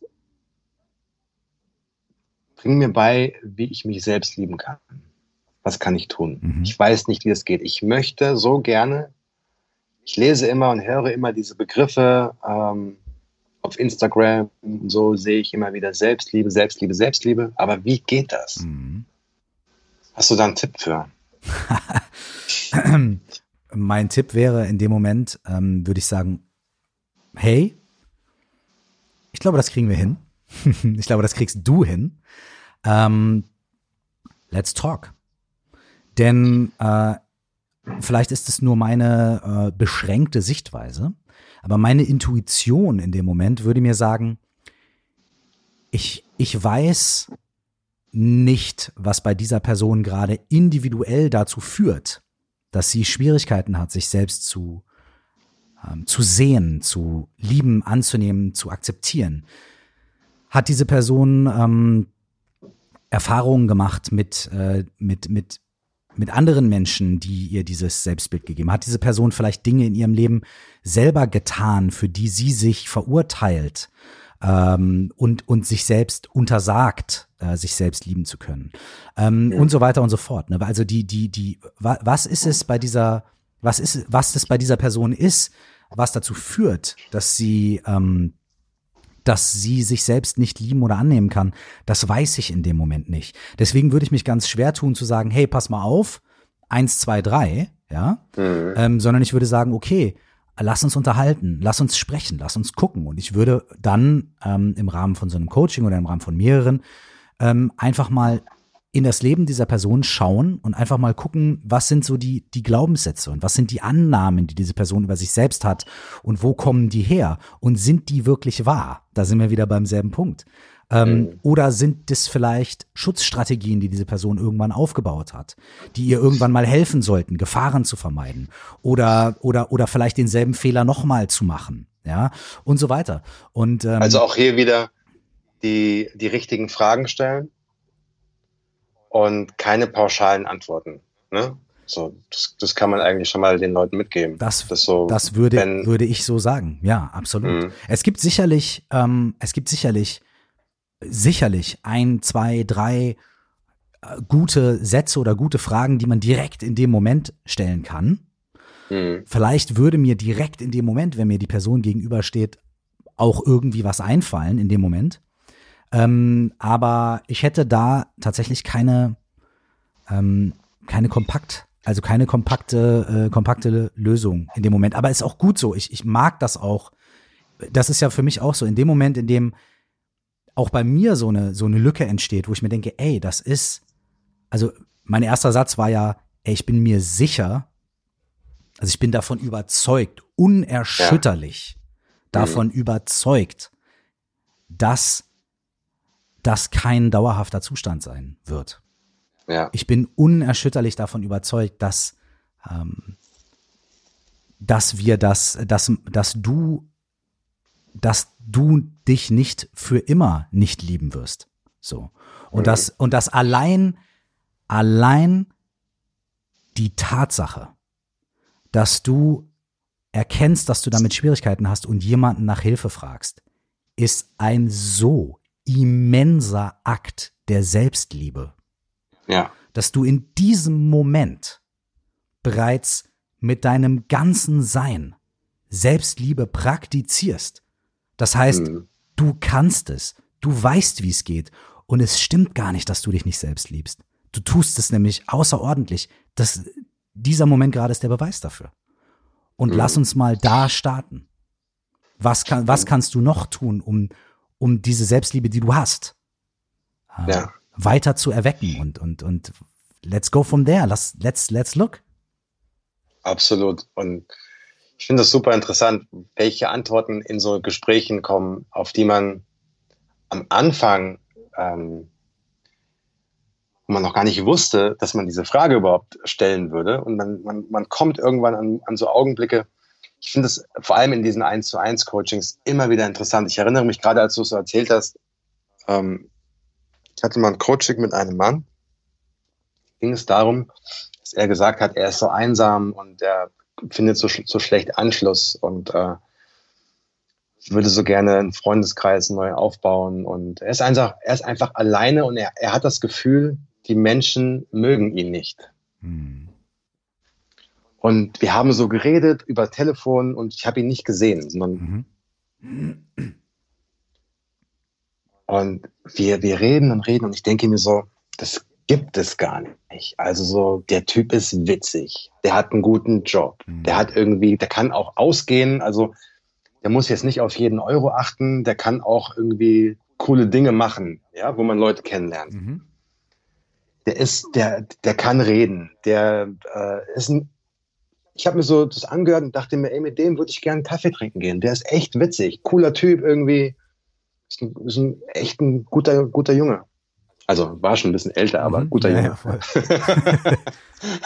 bring mir bei, wie ich mich selbst lieben kann. Was kann ich tun? Mhm. Ich weiß nicht, wie es geht. Ich möchte so gerne, ich lese immer und höre immer diese Begriffe ähm, auf Instagram, so sehe ich immer wieder Selbstliebe, Selbstliebe, Selbstliebe. Aber wie geht das? Mhm. Hast du da einen Tipp für? mein Tipp wäre in dem Moment, ähm, würde ich sagen, hey, glaube, das kriegen wir hin. ich glaube, das kriegst du hin. Ähm, let's talk. Denn äh, vielleicht ist es nur meine äh, beschränkte Sichtweise, aber meine Intuition in dem Moment würde mir sagen, ich, ich weiß nicht, was bei dieser Person gerade individuell dazu führt, dass sie Schwierigkeiten hat, sich selbst zu ähm, zu sehen, zu lieben, anzunehmen, zu akzeptieren. Hat diese Person ähm, Erfahrungen gemacht mit, äh, mit, mit, mit anderen Menschen, die ihr dieses Selbstbild gegeben? Hat diese Person vielleicht Dinge in ihrem Leben selber getan, für die sie sich verurteilt ähm, und, und sich selbst untersagt, äh, sich selbst lieben zu können? Ähm, ja. Und so weiter und so fort. Ne? Also die, die, die, was ist es bei dieser, was ist, was das bei dieser Person ist, was dazu führt, dass sie, ähm, dass sie sich selbst nicht lieben oder annehmen kann, das weiß ich in dem Moment nicht. Deswegen würde ich mich ganz schwer tun zu sagen, hey, pass mal auf, eins, zwei, drei, ja, mhm. ähm, sondern ich würde sagen, okay, lass uns unterhalten, lass uns sprechen, lass uns gucken. Und ich würde dann ähm, im Rahmen von so einem Coaching oder im Rahmen von mehreren ähm, einfach mal in das Leben dieser Person schauen und einfach mal gucken, was sind so die, die Glaubenssätze und was sind die Annahmen, die diese Person über sich selbst hat und wo kommen die her und sind die wirklich wahr? Da sind wir wieder beim selben Punkt. Ähm, mhm. Oder sind das vielleicht Schutzstrategien, die diese Person irgendwann aufgebaut hat, die ihr irgendwann mal helfen sollten, Gefahren zu vermeiden oder oder oder vielleicht denselben Fehler nochmal zu machen, ja und so weiter. Und ähm, also auch hier wieder die die richtigen Fragen stellen und keine pauschalen Antworten. Ne? So, das, das kann man eigentlich schon mal den Leuten mitgeben. Das, das, so, das würde, wenn, würde ich so sagen. Ja, absolut. Mhm. Es gibt sicherlich, ähm, es gibt sicherlich, sicherlich ein, zwei, drei äh, gute Sätze oder gute Fragen, die man direkt in dem Moment stellen kann. Mhm. Vielleicht würde mir direkt in dem Moment, wenn mir die Person gegenübersteht, auch irgendwie was einfallen in dem Moment. Ähm, aber ich hätte da tatsächlich keine, ähm, keine kompakt, also keine kompakte, äh, kompakte Lösung in dem Moment. Aber ist auch gut so. Ich, ich mag das auch. Das ist ja für mich auch so. In dem Moment, in dem auch bei mir so eine, so eine Lücke entsteht, wo ich mir denke, ey, das ist, also mein erster Satz war ja, ey, ich bin mir sicher, also ich bin davon überzeugt, unerschütterlich ja. davon mhm. überzeugt, dass das kein dauerhafter Zustand sein wird. Ja. Ich bin unerschütterlich davon überzeugt, dass, ähm, dass wir das, dass, dass du, dass du dich nicht für immer nicht lieben wirst. So. Und mhm. das, und das allein, allein die Tatsache, dass du erkennst, dass du damit Schwierigkeiten hast und jemanden nach Hilfe fragst, ist ein so immenser Akt der Selbstliebe. Ja. Dass du in diesem Moment bereits mit deinem ganzen Sein Selbstliebe praktizierst. Das heißt, mhm. du kannst es, du weißt, wie es geht und es stimmt gar nicht, dass du dich nicht selbst liebst. Du tust es nämlich außerordentlich. Das, dieser Moment gerade ist der Beweis dafür. Und mhm. lass uns mal da starten. Was, kann, was kannst du noch tun, um, um diese Selbstliebe, die du hast, äh, ja. weiter zu erwecken und, und, und let's go from there. Let's, let's, let's look. Absolut. Und ich finde das super interessant, welche Antworten in so Gesprächen kommen, auf die man am Anfang, ähm, wo man noch gar nicht wusste, dass man diese Frage überhaupt stellen würde. Und man, man, man kommt irgendwann an, an so Augenblicke, ich finde es vor allem in diesen 1 zu 1 Coachings immer wieder interessant. Ich erinnere mich gerade, als du es so erzählt hast, ähm, ich hatte mal ein Coaching mit einem Mann, ging es darum, dass er gesagt hat, er ist so einsam und er findet so, so schlecht Anschluss und äh, würde so gerne einen Freundeskreis neu aufbauen und er ist einfach, er ist einfach alleine und er, er hat das Gefühl, die Menschen mögen ihn nicht. Hm. Und wir haben so geredet über Telefon und ich habe ihn nicht gesehen, sondern mhm. und wir, wir reden und reden und ich denke mir so, das gibt es gar nicht. Also so, der Typ ist witzig, der hat einen guten Job, mhm. der hat irgendwie, der kann auch ausgehen, also der muss jetzt nicht auf jeden Euro achten, der kann auch irgendwie coole Dinge machen, ja, wo man Leute kennenlernt. Mhm. Der ist, der, der kann reden, der äh, ist ein ich habe mir so das angehört und dachte mir, ey, mit dem würde ich gerne Kaffee trinken gehen. Der ist echt witzig, cooler Typ irgendwie. Ist ein, ist ein echt ein guter, guter Junge. Also war schon ein bisschen älter, aber mhm. guter ja, Junge.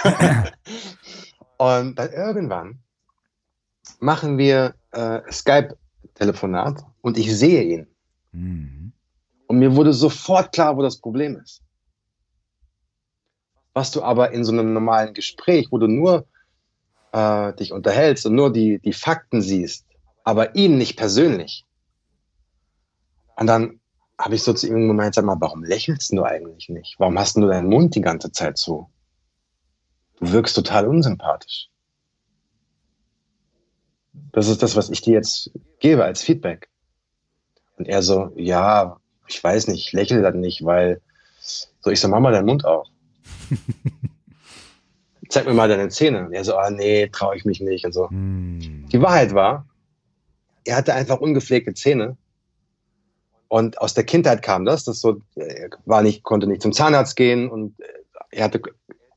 Ja, und dann irgendwann machen wir äh, Skype-Telefonat und ich sehe ihn. Mhm. Und mir wurde sofort klar, wo das Problem ist. Was du aber in so einem normalen Gespräch, wo du nur äh, dich unterhältst und nur die, die Fakten siehst, aber ihn nicht persönlich. Und dann habe ich so zu ihm gemeint, sag mal, warum lächelst du eigentlich nicht? Warum hast du deinen Mund die ganze Zeit zu? Du wirkst total unsympathisch. Das ist das, was ich dir jetzt gebe als Feedback. Und er so, ja, ich weiß nicht, ich lächle dann nicht, weil so, ich so, mach mal deinen Mund auf. zeig mir mal deine Zähne. Und er so, ah nee, traue ich mich nicht und so. Mm. Die Wahrheit war, er hatte einfach ungepflegte Zähne. Und aus der Kindheit kam das, das so, er war nicht, konnte nicht zum Zahnarzt gehen und er hatte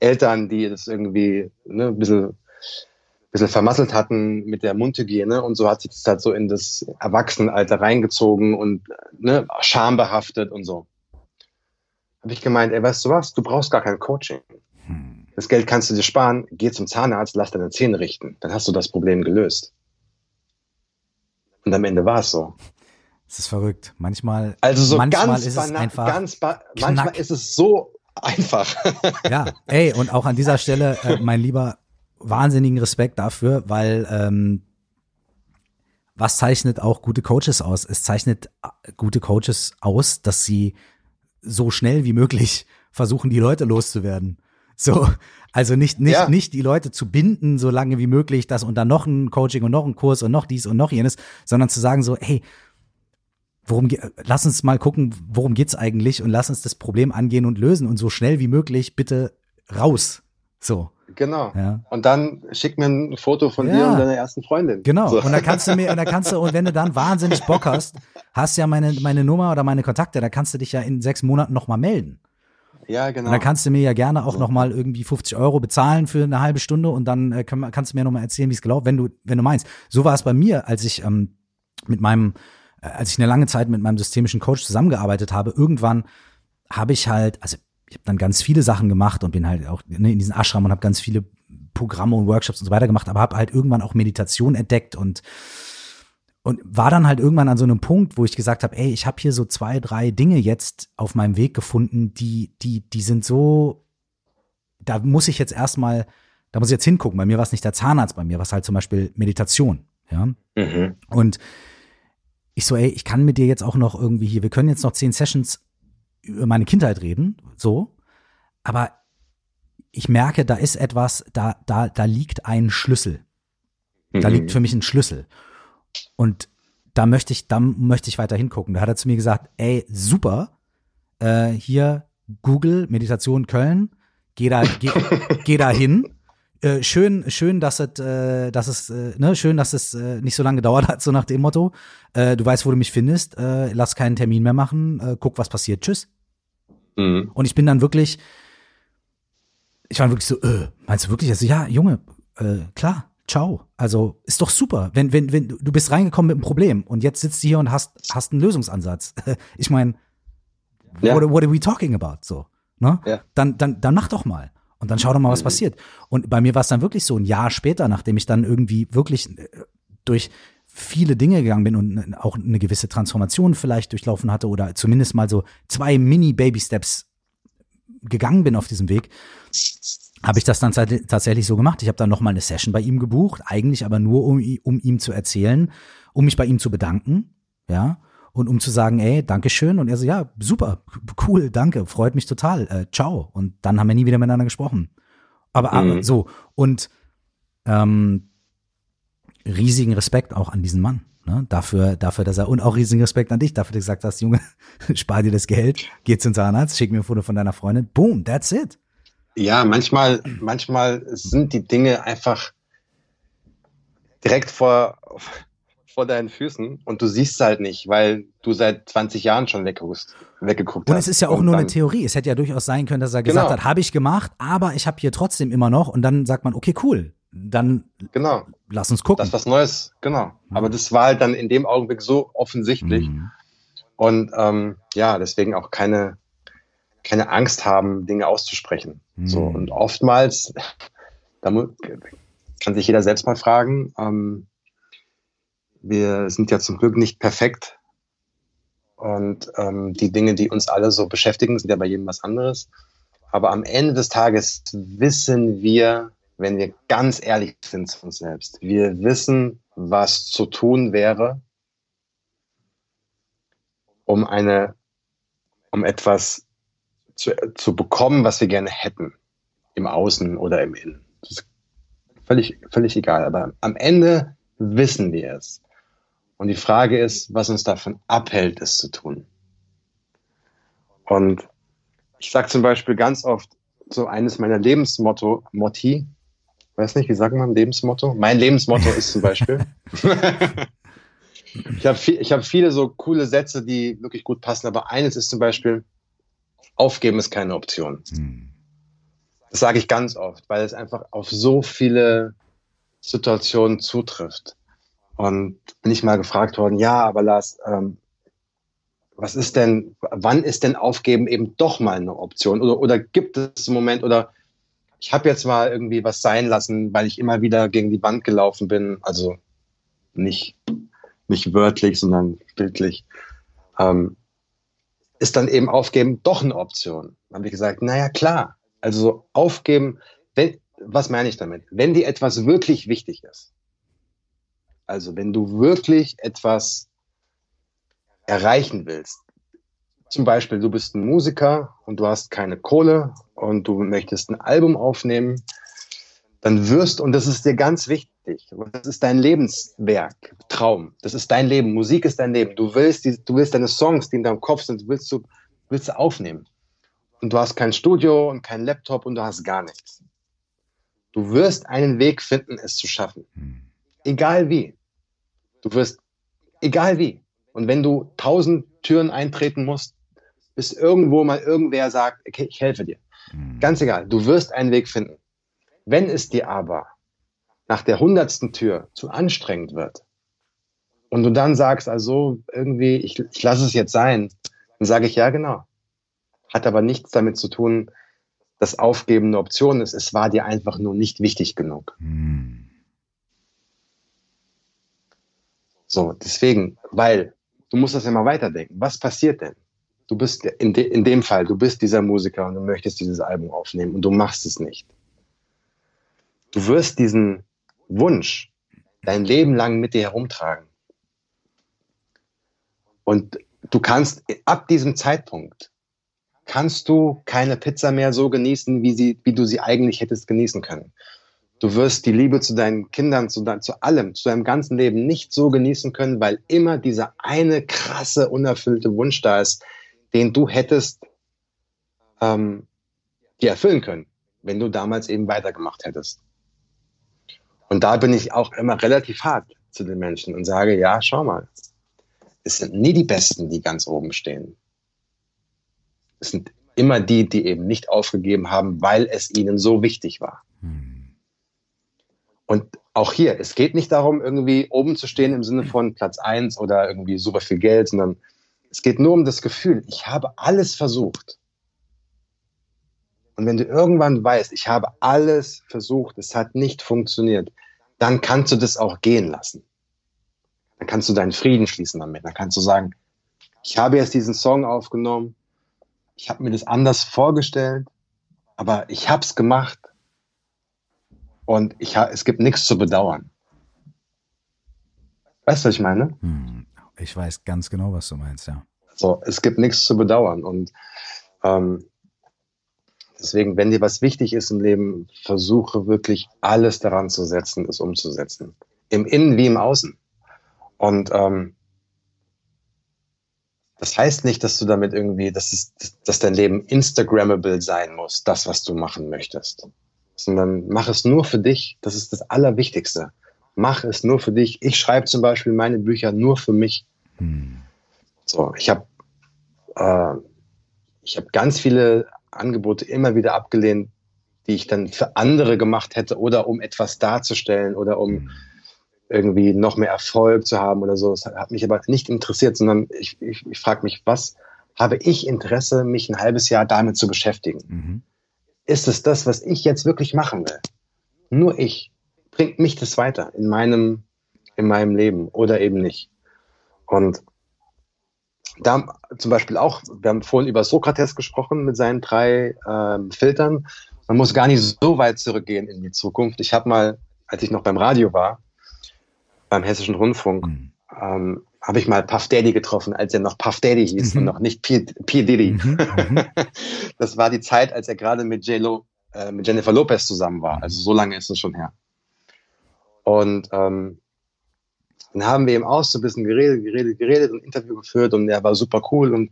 Eltern, die das irgendwie ne, ein bisschen, bisschen vermasselt hatten mit der Mundhygiene und so hat sich das halt so in das Erwachsenenalter reingezogen und ne, schambehaftet und so. Habe ich gemeint, ey, weißt du was, du brauchst gar kein Coaching. Das Geld kannst du dir sparen, geh zum Zahnarzt, lass deine Zähne richten. Dann hast du das Problem gelöst. Und am Ende war es so. Es ist verrückt. Manchmal, also so manchmal ganz ist es einfach ganz manchmal ist es so einfach. ja, ey, und auch an dieser Stelle, äh, mein lieber, wahnsinnigen Respekt dafür, weil ähm, was zeichnet auch gute Coaches aus? Es zeichnet äh, gute Coaches aus, dass sie so schnell wie möglich versuchen, die Leute loszuwerden. So, also nicht, nicht, ja. nicht die Leute zu binden, so lange wie möglich, das und dann noch ein Coaching und noch ein Kurs und noch dies und noch jenes, sondern zu sagen so, hey, worum, lass uns mal gucken, worum geht's eigentlich und lass uns das Problem angehen und lösen und so schnell wie möglich bitte raus. So. Genau. Ja. Und dann schick mir ein Foto von ja. dir und deiner ersten Freundin. Genau. So. Und da kannst du mir, und da kannst du, und wenn du dann wahnsinnig Bock hast, hast ja meine, meine Nummer oder meine Kontakte, da kannst du dich ja in sechs Monaten nochmal melden. Ja, genau. Und dann kannst du mir ja gerne auch so. nochmal irgendwie 50 Euro bezahlen für eine halbe Stunde und dann äh, kann, kannst du mir nochmal erzählen, wie es gelaufen, wenn du, wenn du meinst. So war es bei mir, als ich ähm, mit meinem, äh, als ich eine lange Zeit mit meinem systemischen Coach zusammengearbeitet habe, irgendwann habe ich halt, also ich habe dann ganz viele Sachen gemacht und bin halt auch ne, in diesen Ashram und habe ganz viele Programme und Workshops und so weiter gemacht, aber habe halt irgendwann auch Meditation entdeckt und und war dann halt irgendwann an so einem Punkt, wo ich gesagt habe, ey, ich habe hier so zwei, drei Dinge jetzt auf meinem Weg gefunden, die die die sind so da muss ich jetzt erstmal da muss ich jetzt hingucken. Bei mir war es nicht der Zahnarzt, bei mir war es halt zum Beispiel Meditation, ja. Mhm. Und ich so, ey, ich kann mit dir jetzt auch noch irgendwie hier, wir können jetzt noch zehn Sessions über meine Kindheit reden, so, aber ich merke, da ist etwas, da, da, da liegt ein Schlüssel. Da mhm. liegt für mich ein Schlüssel. Und da möchte ich, da möchte ich weiter hingucken. Da hat er zu mir gesagt, ey, super, äh, hier Google, Meditation Köln, geh da, geh, geh da hin. Äh, schön, schön, dass es, äh, dass es, äh, ne, schön, dass es äh, nicht so lange gedauert hat, so nach dem Motto. Äh, du weißt, wo du mich findest. Äh, lass keinen Termin mehr machen. Guck, was passiert. Tschüss. Mhm. Und ich bin dann wirklich, ich war wirklich so, meinst du wirklich? Also, ja, Junge, klar, ciao. Also ist doch super. Wenn, wenn, wenn du bist reingekommen mit einem Problem und jetzt sitzt du hier und hast, hast einen Lösungsansatz. ich meine, ja. what, what are we talking about? So, ne? Ja. Dann, dann, dann mach doch mal. Und dann schau doch mal, was mhm. passiert. Und bei mir war es dann wirklich so ein Jahr später, nachdem ich dann irgendwie wirklich äh, durch viele Dinge gegangen bin und auch eine gewisse Transformation vielleicht durchlaufen hatte oder zumindest mal so zwei Mini-Baby-Steps gegangen bin auf diesem Weg, habe ich das dann tatsächlich so gemacht. Ich habe dann nochmal eine Session bei ihm gebucht, eigentlich aber nur, um, um ihm zu erzählen, um mich bei ihm zu bedanken, ja, und um zu sagen, ey, Dankeschön. Und er so, ja, super, cool, danke, freut mich total, äh, ciao. Und dann haben wir nie wieder miteinander gesprochen. Aber, mhm. aber so, und ähm, riesigen Respekt auch an diesen Mann. Ne? Dafür, dafür, dass er, und auch riesigen Respekt an dich, dafür, dass du gesagt hast, Junge, spar dir das Geld, geh zum Zahnarzt, schick mir ein Foto von deiner Freundin, boom, that's it. Ja, manchmal, manchmal sind die Dinge einfach direkt vor, vor deinen Füßen und du siehst es halt nicht, weil du seit 20 Jahren schon wegguckst, weggeguckt und hast. Und es ist ja auch und nur eine Theorie. Es hätte ja durchaus sein können, dass er gesagt genau. hat, habe ich gemacht, aber ich habe hier trotzdem immer noch und dann sagt man, okay, cool, dann genau. lass uns gucken. Das ist was Neues, genau. Mhm. Aber das war halt dann in dem Augenblick so offensichtlich. Mhm. Und ähm, ja, deswegen auch keine, keine Angst haben, Dinge auszusprechen. Mhm. So, und oftmals, da kann sich jeder selbst mal fragen, ähm, wir sind ja zum Glück nicht perfekt. Und ähm, die Dinge, die uns alle so beschäftigen, sind ja bei jedem was anderes. Aber am Ende des Tages wissen wir, wenn wir ganz ehrlich sind zu uns selbst. Wir wissen, was zu tun wäre, um eine, um etwas zu, zu bekommen, was wir gerne hätten. Im Außen oder im Innen. Das ist völlig, völlig egal. Aber am Ende wissen wir es. Und die Frage ist, was uns davon abhält, es zu tun. Und ich sage zum Beispiel ganz oft, so eines meiner Lebensmotto, Motti, weiß nicht, wie sagt man Lebensmotto? Mein Lebensmotto ist zum Beispiel. ich habe ich hab viele so coole Sätze, die wirklich gut passen, aber eines ist zum Beispiel, aufgeben ist keine Option. Hm. Das sage ich ganz oft, weil es einfach auf so viele Situationen zutrifft. Und bin ich mal gefragt worden, ja, aber Lars, ähm, was ist denn, wann ist denn Aufgeben eben doch mal eine Option? Oder, oder gibt es einen Moment, oder ich habe jetzt mal irgendwie was sein lassen, weil ich immer wieder gegen die Wand gelaufen bin. Also nicht, nicht wörtlich, sondern bildlich. Ähm, ist dann eben Aufgeben doch eine Option. Dann habe ich gesagt, naja, klar. Also aufgeben, wenn, was meine ich damit? Wenn dir etwas wirklich wichtig ist, also wenn du wirklich etwas erreichen willst, zum Beispiel du bist ein Musiker und du hast keine Kohle und du möchtest ein Album aufnehmen, dann wirst, und das ist dir ganz wichtig, das ist dein Lebenswerk, Traum, das ist dein Leben, Musik ist dein Leben, du willst, die, du willst deine Songs, die in deinem Kopf sind, willst du, willst du aufnehmen. Und du hast kein Studio und kein Laptop und du hast gar nichts. Du wirst einen Weg finden, es zu schaffen. Hm. Egal wie. Du wirst, egal wie. Und wenn du tausend Türen eintreten musst, bis irgendwo mal irgendwer sagt, okay, ich helfe dir. Mhm. Ganz egal, du wirst einen Weg finden. Wenn es dir aber nach der hundertsten Tür zu anstrengend wird und du dann sagst, also irgendwie, ich, ich lasse es jetzt sein, dann sage ich, ja, genau. Hat aber nichts damit zu tun, dass Aufgeben eine Option ist. Es war dir einfach nur nicht wichtig genug. Mhm. So, deswegen, weil du musst das ja mal weiterdenken. Was passiert denn? Du bist in, de, in dem Fall, du bist dieser Musiker und du möchtest dieses Album aufnehmen und du machst es nicht. Du wirst diesen Wunsch dein Leben lang mit dir herumtragen. Und du kannst ab diesem Zeitpunkt kannst du keine Pizza mehr so genießen, wie, sie, wie du sie eigentlich hättest genießen können. Du wirst die Liebe zu deinen Kindern, zu, zu allem, zu deinem ganzen Leben nicht so genießen können, weil immer dieser eine krasse, unerfüllte Wunsch da ist, den du hättest ähm, dir erfüllen können, wenn du damals eben weitergemacht hättest. Und da bin ich auch immer relativ hart zu den Menschen und sage, ja, schau mal, es sind nie die Besten, die ganz oben stehen. Es sind immer die, die eben nicht aufgegeben haben, weil es ihnen so wichtig war. Hm. Und auch hier, es geht nicht darum, irgendwie oben zu stehen im Sinne von Platz eins oder irgendwie super viel Geld, sondern es geht nur um das Gefühl, ich habe alles versucht. Und wenn du irgendwann weißt, ich habe alles versucht, es hat nicht funktioniert, dann kannst du das auch gehen lassen. Dann kannst du deinen Frieden schließen damit. Dann kannst du sagen, ich habe jetzt diesen Song aufgenommen, ich habe mir das anders vorgestellt, aber ich habe es gemacht und ich, es gibt nichts zu bedauern. Weißt du, was ich meine? Hm, ich weiß ganz genau, was du meinst, ja. So, es gibt nichts zu bedauern. Und ähm, deswegen, wenn dir was wichtig ist im Leben, versuche wirklich alles daran zu setzen, es umzusetzen. Im Innen wie im Außen. Und ähm, das heißt nicht, dass du damit irgendwie, dass, es, dass dein Leben Instagrammable sein muss, das, was du machen möchtest sondern mach es nur für dich. Das ist das Allerwichtigste. Mach es nur für dich. Ich schreibe zum Beispiel meine Bücher nur für mich. Hm. So, ich habe äh, ich habe ganz viele Angebote immer wieder abgelehnt, die ich dann für andere gemacht hätte oder um etwas darzustellen oder um hm. irgendwie noch mehr Erfolg zu haben oder so. Das hat mich aber nicht interessiert, sondern ich, ich, ich frage mich, was habe ich Interesse, mich ein halbes Jahr damit zu beschäftigen? Mhm ist es das, was ich jetzt wirklich machen will? Nur ich. Bringt mich das weiter in meinem, in meinem Leben oder eben nicht? Und da zum Beispiel auch, wir haben vorhin über Sokrates gesprochen mit seinen drei ähm, Filtern. Man muss gar nicht so weit zurückgehen in die Zukunft. Ich habe mal, als ich noch beim Radio war, beim Hessischen Rundfunk, mhm. ähm, habe ich mal Puff Daddy getroffen, als er noch Puff Daddy hieß mhm. und noch nicht P, P. Diddy. Mhm. mhm. Das war die Zeit, als er gerade mit, äh, mit Jennifer Lopez zusammen war. Also so lange ist es schon her. Und ähm, dann haben wir eben auch so ein bisschen geredet, geredet, geredet und ein Interview geführt und er war super cool und,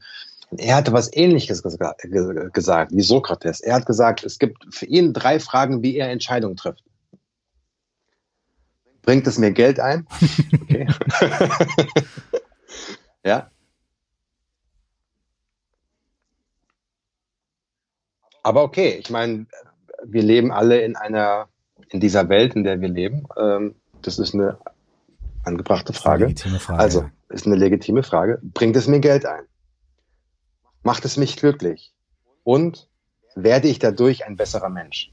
und er hatte was ähnliches gesagt wie Sokrates. Er hat gesagt, es gibt für ihn drei Fragen, wie er Entscheidungen trifft. Bringt es mir Geld ein? Okay. ja. Aber okay, ich meine, wir leben alle in einer, in dieser Welt, in der wir leben. Ähm, das ist eine angebrachte Frage. Frage also, ist eine legitime Frage. Bringt es mir Geld ein? Macht es mich glücklich? Und werde ich dadurch ein besserer Mensch?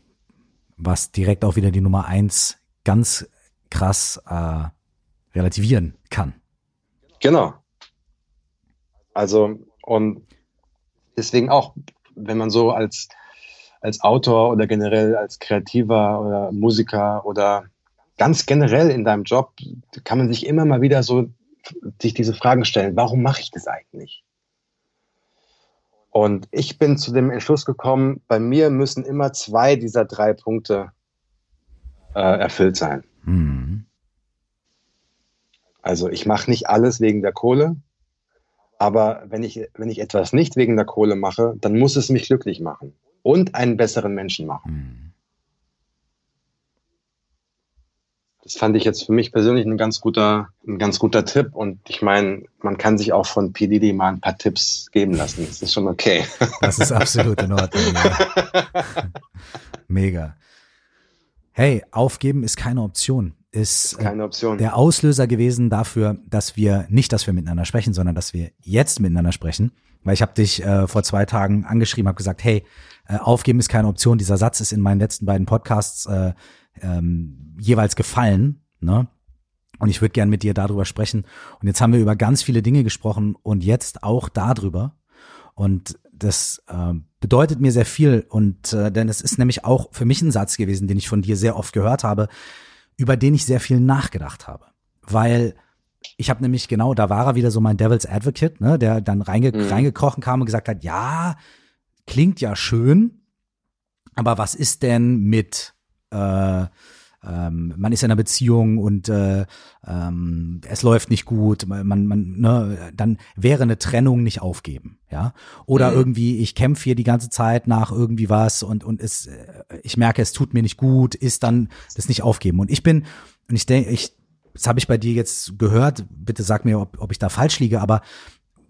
Was direkt auch wieder die Nummer eins ganz krass äh, relativieren kann. Genau. Also, und deswegen auch, wenn man so als, als Autor oder generell als Kreativer oder Musiker oder ganz generell in deinem Job, kann man sich immer mal wieder so sich diese Fragen stellen, warum mache ich das eigentlich? Und ich bin zu dem Entschluss gekommen, bei mir müssen immer zwei dieser drei Punkte äh, erfüllt sein. Mhm. Also ich mache nicht alles wegen der Kohle, aber wenn ich, wenn ich etwas nicht wegen der Kohle mache, dann muss es mich glücklich machen und einen besseren Menschen machen. Mhm. Das fand ich jetzt für mich persönlich ein ganz guter, ein ganz guter Tipp. Und ich meine, man kann sich auch von P. Diddy mal ein paar Tipps geben lassen. Das ist schon okay. Das ist absolut in Ordnung. Ja. Mega. Hey, aufgeben ist keine Option. Ist, äh, keine Option. der Auslöser gewesen dafür, dass wir nicht, dass wir miteinander sprechen, sondern dass wir jetzt miteinander sprechen. Weil ich habe dich äh, vor zwei Tagen angeschrieben, habe gesagt, hey, äh, aufgeben ist keine Option. Dieser Satz ist in meinen letzten beiden Podcasts äh, ähm, jeweils gefallen. Ne? Und ich würde gern mit dir darüber sprechen. Und jetzt haben wir über ganz viele Dinge gesprochen und jetzt auch darüber. Und das äh, bedeutet mir sehr viel. Und äh, denn es ist nämlich auch für mich ein Satz gewesen, den ich von dir sehr oft gehört habe, über den ich sehr viel nachgedacht habe. Weil ich habe nämlich genau, da war er wieder so mein Devil's Advocate, ne, der dann reinge mhm. reingekrochen kam und gesagt hat, ja, klingt ja schön, aber was ist denn mit äh, ähm, man ist in einer Beziehung und äh, ähm, es läuft nicht gut, man, man, ne, dann wäre eine Trennung nicht aufgeben, ja. Oder mhm. irgendwie, ich kämpfe hier die ganze Zeit nach irgendwie was und, und es, äh, ich merke, es tut mir nicht gut, ist dann das nicht aufgeben. Und ich bin, und ich denke, ich, das habe ich bei dir jetzt gehört, bitte sag mir, ob, ob ich da falsch liege, aber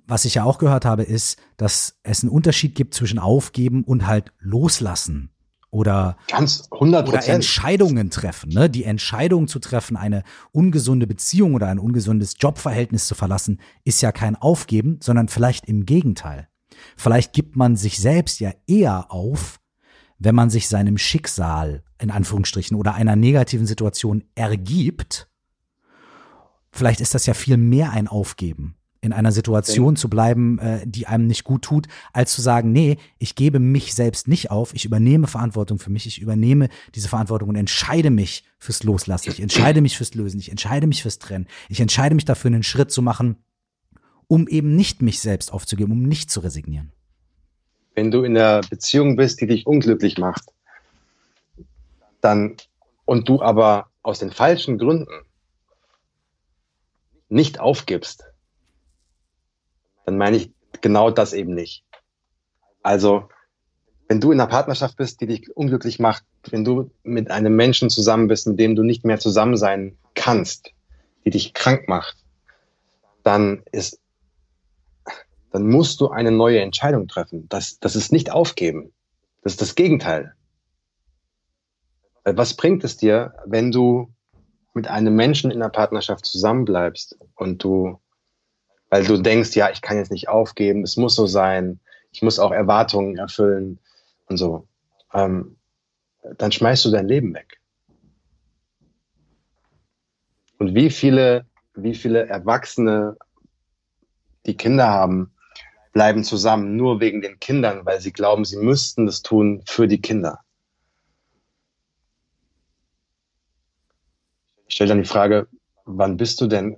was ich ja auch gehört habe, ist, dass es einen Unterschied gibt zwischen aufgeben und halt loslassen oder, Ganz 100%. oder Entscheidungen treffen. Ne? Die Entscheidung zu treffen, eine ungesunde Beziehung oder ein ungesundes Jobverhältnis zu verlassen, ist ja kein Aufgeben, sondern vielleicht im Gegenteil. Vielleicht gibt man sich selbst ja eher auf, wenn man sich seinem Schicksal in Anführungsstrichen oder einer negativen Situation ergibt. Vielleicht ist das ja viel mehr ein Aufgeben in einer Situation zu bleiben, äh, die einem nicht gut tut, als zu sagen, nee, ich gebe mich selbst nicht auf, ich übernehme Verantwortung für mich, ich übernehme diese Verantwortung und entscheide mich fürs Loslassen, ich entscheide mich fürs Lösen, ich entscheide mich fürs Trennen, ich entscheide mich dafür, einen Schritt zu machen, um eben nicht mich selbst aufzugeben, um nicht zu resignieren. Wenn du in einer Beziehung bist, die dich unglücklich macht, dann und du aber aus den falschen Gründen nicht aufgibst, dann meine ich genau das eben nicht. Also, wenn du in einer Partnerschaft bist, die dich unglücklich macht, wenn du mit einem Menschen zusammen bist, mit dem du nicht mehr zusammen sein kannst, die dich krank macht, dann ist, dann musst du eine neue Entscheidung treffen. Das, das ist nicht aufgeben. Das ist das Gegenteil. Was bringt es dir, wenn du mit einem Menschen in einer Partnerschaft zusammenbleibst und du weil du denkst, ja, ich kann jetzt nicht aufgeben, es muss so sein, ich muss auch Erwartungen erfüllen und so, ähm, dann schmeißt du dein Leben weg. Und wie viele, wie viele Erwachsene, die Kinder haben, bleiben zusammen nur wegen den Kindern, weil sie glauben, sie müssten das tun für die Kinder. Ich stelle dann die Frage, wann bist du denn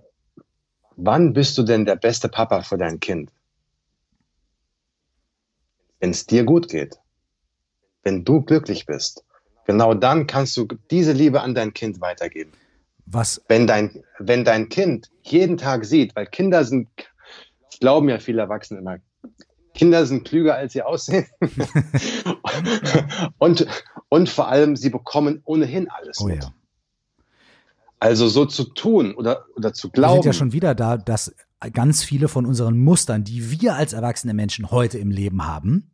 wann bist du denn der beste Papa für dein Kind? Wenn es dir gut geht, wenn du glücklich bist, genau dann kannst du diese Liebe an dein Kind weitergeben. Was? Wenn dein, wenn dein Kind jeden Tag sieht, weil Kinder sind, glauben ja viele Erwachsene immer, Kinder sind klüger, als sie aussehen. und, und vor allem, sie bekommen ohnehin alles oh, mit. Ja. Also so zu tun oder, oder zu glauben. Wir sind ja schon wieder da, dass ganz viele von unseren Mustern, die wir als erwachsene Menschen heute im Leben haben,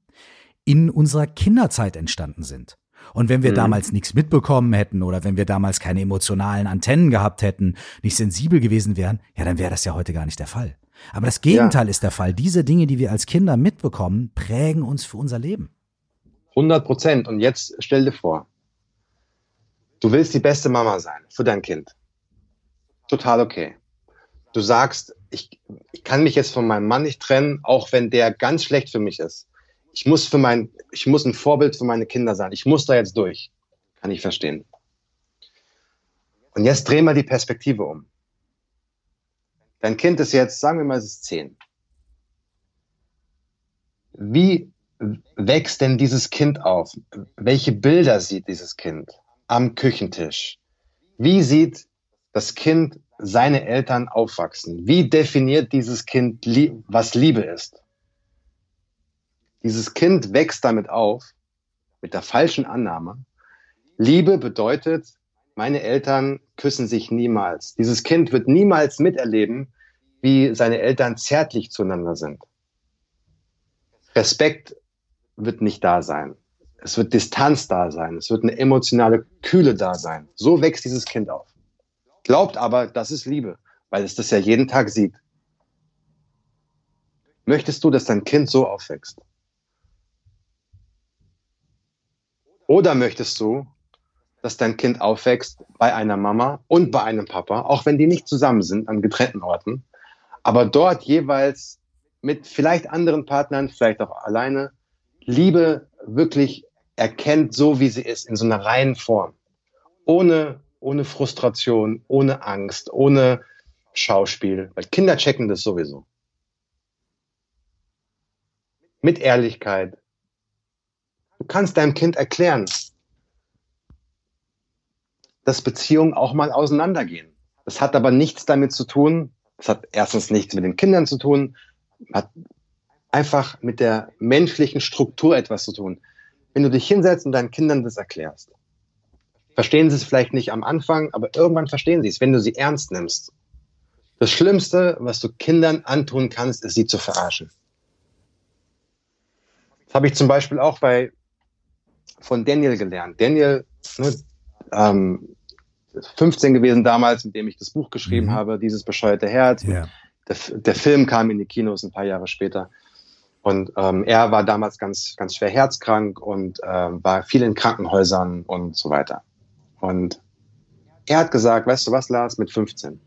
in unserer Kinderzeit entstanden sind. Und wenn wir mhm. damals nichts mitbekommen hätten oder wenn wir damals keine emotionalen Antennen gehabt hätten, nicht sensibel gewesen wären, ja, dann wäre das ja heute gar nicht der Fall. Aber das Gegenteil ja. ist der Fall. Diese Dinge, die wir als Kinder mitbekommen, prägen uns für unser Leben. 100 Prozent. Und jetzt stell dir vor, du willst die beste Mama sein für dein Kind total okay. Du sagst, ich, ich kann mich jetzt von meinem Mann nicht trennen, auch wenn der ganz schlecht für mich ist. Ich muss für mein, ich muss ein Vorbild für meine Kinder sein. Ich muss da jetzt durch. Kann ich verstehen. Und jetzt drehen wir die Perspektive um. Dein Kind ist jetzt, sagen wir mal, es ist zehn. Wie wächst denn dieses Kind auf? Welche Bilder sieht dieses Kind am Küchentisch? Wie sieht das Kind seine Eltern aufwachsen? Wie definiert dieses Kind, was Liebe ist? Dieses Kind wächst damit auf, mit der falschen Annahme. Liebe bedeutet, meine Eltern küssen sich niemals. Dieses Kind wird niemals miterleben, wie seine Eltern zärtlich zueinander sind. Respekt wird nicht da sein. Es wird Distanz da sein. Es wird eine emotionale Kühle da sein. So wächst dieses Kind auf. Glaubt aber, das ist Liebe, weil es das ja jeden Tag sieht. Möchtest du, dass dein Kind so aufwächst? Oder möchtest du, dass dein Kind aufwächst bei einer Mama und bei einem Papa, auch wenn die nicht zusammen sind an getrennten Orten, aber dort jeweils mit vielleicht anderen Partnern, vielleicht auch alleine, Liebe wirklich erkennt, so wie sie ist, in so einer reinen Form. Ohne, ohne Frustration, ohne Angst, ohne Schauspiel. Weil Kinder checken das sowieso. Mit Ehrlichkeit. Du kannst deinem Kind erklären, dass Beziehungen auch mal auseinandergehen. Das hat aber nichts damit zu tun, das hat erstens nichts mit den Kindern zu tun, hat einfach mit der menschlichen Struktur etwas zu tun. Wenn du dich hinsetzt und deinen Kindern das erklärst, verstehen sie es vielleicht nicht am Anfang, aber irgendwann verstehen sie es, wenn du sie ernst nimmst. Das Schlimmste, was du Kindern antun kannst, ist sie zu verarschen. Das habe ich zum Beispiel auch bei von Daniel gelernt. Daniel, ne, ähm, 15 gewesen damals, mit dem ich das Buch geschrieben mhm. habe, dieses bescheuerte Herz. Ja. Der, der, Film kam in die Kinos ein paar Jahre später. Und ähm, er war damals ganz, ganz schwer herzkrank und ähm, war viel in Krankenhäusern und so weiter. Und er hat gesagt, weißt du was, Lars, mit 15.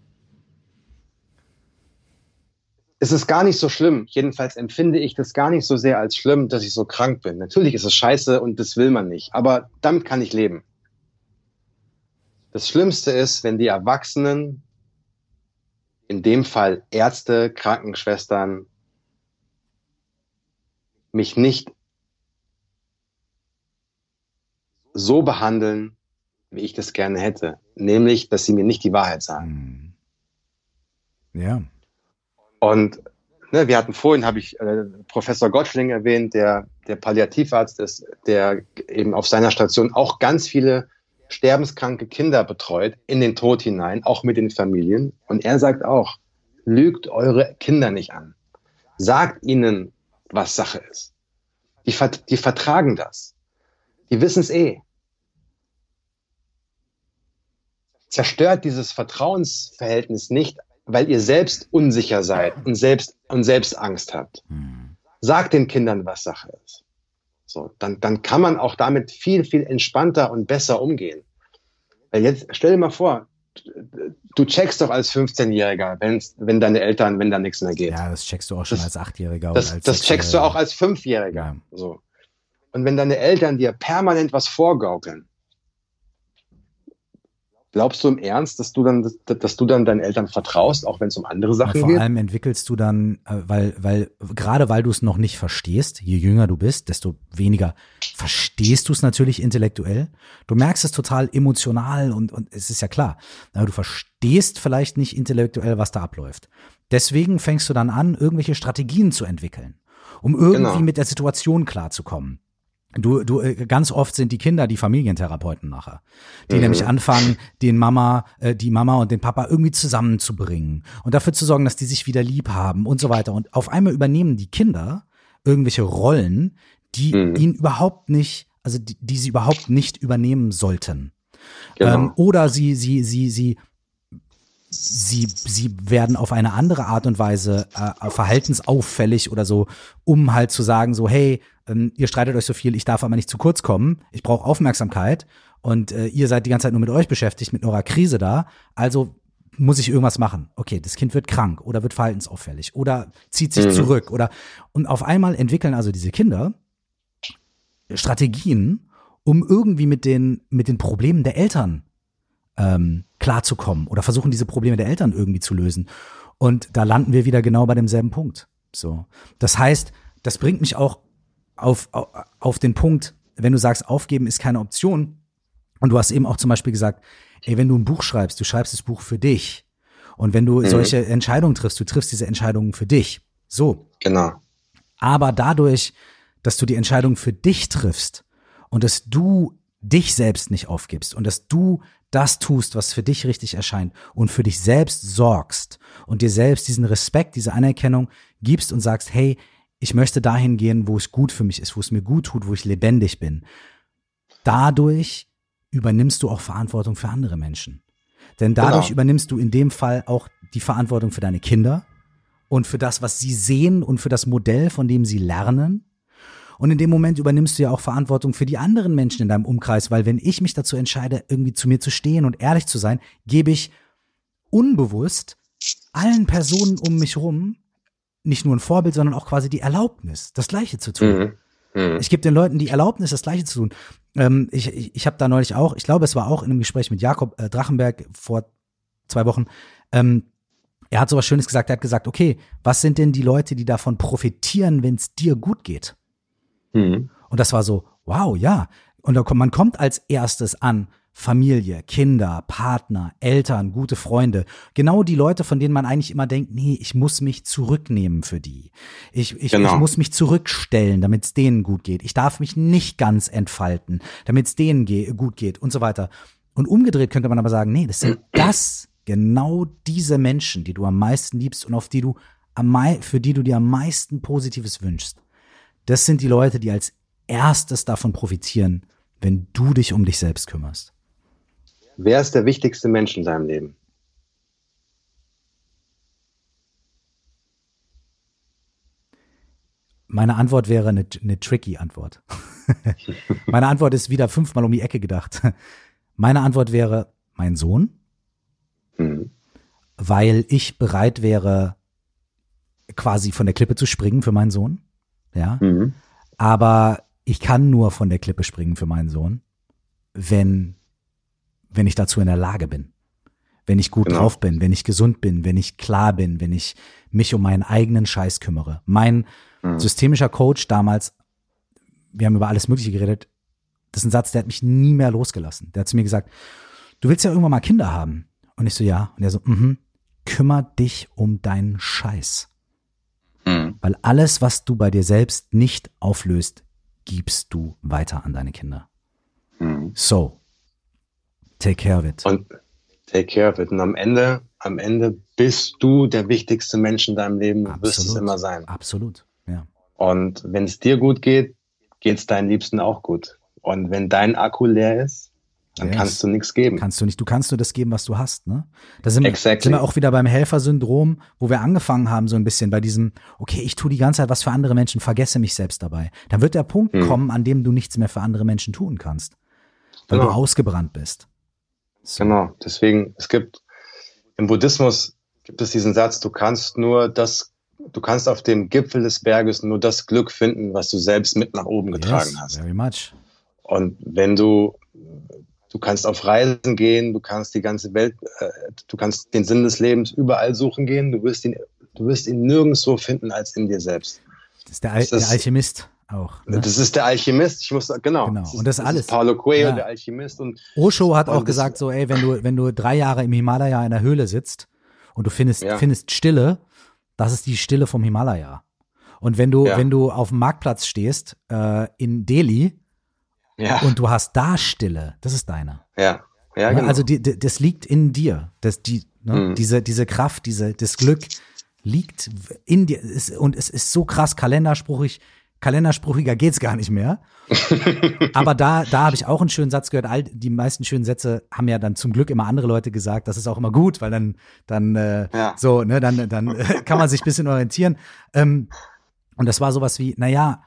Es ist gar nicht so schlimm. Jedenfalls empfinde ich das gar nicht so sehr als schlimm, dass ich so krank bin. Natürlich ist es scheiße und das will man nicht. Aber damit kann ich leben. Das Schlimmste ist, wenn die Erwachsenen, in dem Fall Ärzte, Krankenschwestern, mich nicht so behandeln, wie ich das gerne hätte. Nämlich, dass sie mir nicht die Wahrheit sagen. Hm. Ja. Und ne, wir hatten vorhin, habe ich äh, Professor Gottschling erwähnt, der, der Palliativarzt ist, der eben auf seiner Station auch ganz viele sterbenskranke Kinder betreut, in den Tod hinein, auch mit den Familien. Und er sagt auch, lügt eure Kinder nicht an. Sagt ihnen, was Sache ist. Die, die vertragen das. Die wissen es eh. Zerstört dieses Vertrauensverhältnis nicht, weil ihr selbst unsicher seid und selbst, und selbst Angst habt. Hm. Sagt den Kindern, was Sache ist. So, dann, dann kann man auch damit viel, viel entspannter und besser umgehen. Weil jetzt, stell dir mal vor, du checkst doch als 15-Jähriger, wenn, wenn deine Eltern, wenn da nichts mehr geht. Ja, das checkst du auch schon das, als Achtjähriger. Das, als das checkst du auch als Fünfjähriger. Ja. So. Und wenn deine Eltern dir permanent was vorgaukeln, Glaubst du im Ernst, dass du dann, dass du dann deinen Eltern vertraust, auch wenn es um andere Sachen vor geht? Vor allem entwickelst du dann, äh, weil, weil, gerade weil du es noch nicht verstehst, je jünger du bist, desto weniger verstehst du es natürlich intellektuell. Du merkst es total emotional und, und es ist ja klar. Aber du verstehst vielleicht nicht intellektuell, was da abläuft. Deswegen fängst du dann an, irgendwelche Strategien zu entwickeln, um irgendwie genau. mit der Situation klarzukommen. Du, du, äh, ganz oft sind die Kinder die Familientherapeuten nachher, die mhm. nämlich anfangen, den Mama, äh, die Mama und den Papa irgendwie zusammenzubringen und dafür zu sorgen, dass die sich wieder lieb haben und so weiter. Und auf einmal übernehmen die Kinder irgendwelche Rollen, die mhm. ihnen überhaupt nicht, also die, die sie überhaupt nicht übernehmen sollten. Genau. Ähm, oder sie, sie, sie, sie sie, sie werden auf eine andere Art und Weise äh, verhaltensauffällig oder so, um halt zu sagen, so, hey, ähm, ihr streitet euch so viel, ich darf aber nicht zu kurz kommen, ich brauche Aufmerksamkeit und äh, ihr seid die ganze Zeit nur mit euch beschäftigt, mit eurer Krise da, also muss ich irgendwas machen. Okay, das Kind wird krank oder wird verhaltensauffällig oder zieht sich mhm. zurück oder und auf einmal entwickeln also diese Kinder Strategien, um irgendwie mit den, mit den Problemen der Eltern ähm, klarzukommen oder versuchen, diese Probleme der Eltern irgendwie zu lösen. Und da landen wir wieder genau bei demselben Punkt. So. Das heißt, das bringt mich auch auf, auf, auf den Punkt, wenn du sagst, aufgeben ist keine Option. Und du hast eben auch zum Beispiel gesagt, ey, wenn du ein Buch schreibst, du schreibst das Buch für dich. Und wenn du mhm. solche Entscheidungen triffst, du triffst diese Entscheidungen für dich. So. Genau. Aber dadurch, dass du die Entscheidung für dich triffst und dass du dich selbst nicht aufgibst und dass du das tust, was für dich richtig erscheint und für dich selbst sorgst und dir selbst diesen Respekt, diese Anerkennung gibst und sagst, hey, ich möchte dahin gehen, wo es gut für mich ist, wo es mir gut tut, wo ich lebendig bin. Dadurch übernimmst du auch Verantwortung für andere Menschen. Denn dadurch genau. übernimmst du in dem Fall auch die Verantwortung für deine Kinder und für das, was sie sehen und für das Modell, von dem sie lernen. Und in dem Moment übernimmst du ja auch Verantwortung für die anderen Menschen in deinem Umkreis, weil wenn ich mich dazu entscheide, irgendwie zu mir zu stehen und ehrlich zu sein, gebe ich unbewusst allen Personen um mich rum nicht nur ein Vorbild, sondern auch quasi die Erlaubnis, das Gleiche zu tun. Mhm. Mhm. Ich gebe den Leuten die Erlaubnis, das Gleiche zu tun. Ähm, ich ich, ich habe da neulich auch, ich glaube, es war auch in einem Gespräch mit Jakob äh, Drachenberg vor zwei Wochen. Ähm, er hat sowas Schönes gesagt. Er hat gesagt, okay, was sind denn die Leute, die davon profitieren, wenn es dir gut geht? Mhm. Und das war so, wow, ja. Und da kommt, man kommt als erstes an Familie, Kinder, Partner, Eltern, gute Freunde. Genau die Leute, von denen man eigentlich immer denkt, nee, ich muss mich zurücknehmen für die. Ich, ich, genau. ich muss mich zurückstellen, damit es denen gut geht. Ich darf mich nicht ganz entfalten, damit es denen ge gut geht und so weiter. Und umgedreht könnte man aber sagen, nee, das sind das genau diese Menschen, die du am meisten liebst und auf die du am für die du dir am meisten Positives wünschst. Das sind die Leute, die als erstes davon profitieren, wenn du dich um dich selbst kümmerst. Wer ist der wichtigste Mensch in deinem Leben? Meine Antwort wäre eine, eine tricky Antwort. Meine Antwort ist wieder fünfmal um die Ecke gedacht. Meine Antwort wäre mein Sohn, mhm. weil ich bereit wäre, quasi von der Klippe zu springen für meinen Sohn. Ja. Mhm. Aber ich kann nur von der Klippe springen für meinen Sohn, wenn wenn ich dazu in der Lage bin. Wenn ich gut genau. drauf bin, wenn ich gesund bin, wenn ich klar bin, wenn ich mich um meinen eigenen Scheiß kümmere. Mein mhm. systemischer Coach damals, wir haben über alles Mögliche geredet, das ist ein Satz, der hat mich nie mehr losgelassen. Der hat zu mir gesagt, du willst ja irgendwann mal Kinder haben. Und ich so, ja. Und er so, mhm, kümmer dich um deinen Scheiß. Mhm. Weil alles, was du bei dir selbst nicht auflöst, gibst du weiter an deine Kinder. Mhm. So, Take care of it. Und take care of it. Und am Ende, am Ende bist du der wichtigste Mensch in deinem Leben, Absolut. wirst es immer sein. Absolut, ja. Und wenn es dir gut geht, geht es deinen Liebsten auch gut. Und wenn dein Akku leer ist, dann yes. kannst du nichts geben. Kannst du nicht. Du kannst nur das geben, was du hast. Ne? Da sind, exactly. wir, sind wir auch wieder beim Helfersyndrom, wo wir angefangen haben, so ein bisschen bei diesem, okay, ich tue die ganze Zeit was für andere Menschen, vergesse mich selbst dabei. Dann wird der Punkt hm. kommen, an dem du nichts mehr für andere Menschen tun kannst. Weil genau. du ausgebrannt bist. Genau, deswegen, es gibt im Buddhismus gibt es diesen Satz, du kannst nur das, du kannst auf dem Gipfel des Berges nur das Glück finden, was du selbst mit nach oben getragen yes, hast. Very much. Und wenn du, du kannst auf Reisen gehen, du kannst die ganze Welt, äh, du kannst den Sinn des Lebens überall suchen gehen, du wirst ihn, du wirst ihn nirgendwo finden als in dir selbst. Das ist der, Al das, der Alchemist auch. Ne? Das ist der Alchemist. Ich muss genau. Genau. und das, das alles. Ist Paulo Coelho, ja. der Alchemist und Osho hat auch gesagt so, ey, wenn du wenn du drei Jahre im Himalaya in der Höhle sitzt und du findest ja. findest Stille, das ist die Stille vom Himalaya. Und wenn du ja. wenn du auf dem Marktplatz stehst äh, in Delhi ja. und du hast da Stille, das ist deine. Ja. Ja, genau. Also die, die, das liegt in dir. Das, die, ne, mhm. diese, diese Kraft, diese, das Glück liegt in dir. und es ist so krass kalenderspruchig kalenderspruchiger geht's gar nicht mehr. Aber da, da habe ich auch einen schönen Satz gehört. All die meisten schönen Sätze haben ja dann zum Glück immer andere Leute gesagt. Das ist auch immer gut, weil dann, dann äh, ja. so, ne, dann, dann äh, kann man sich ein bisschen orientieren. Ähm, und das war sowas wie, naja,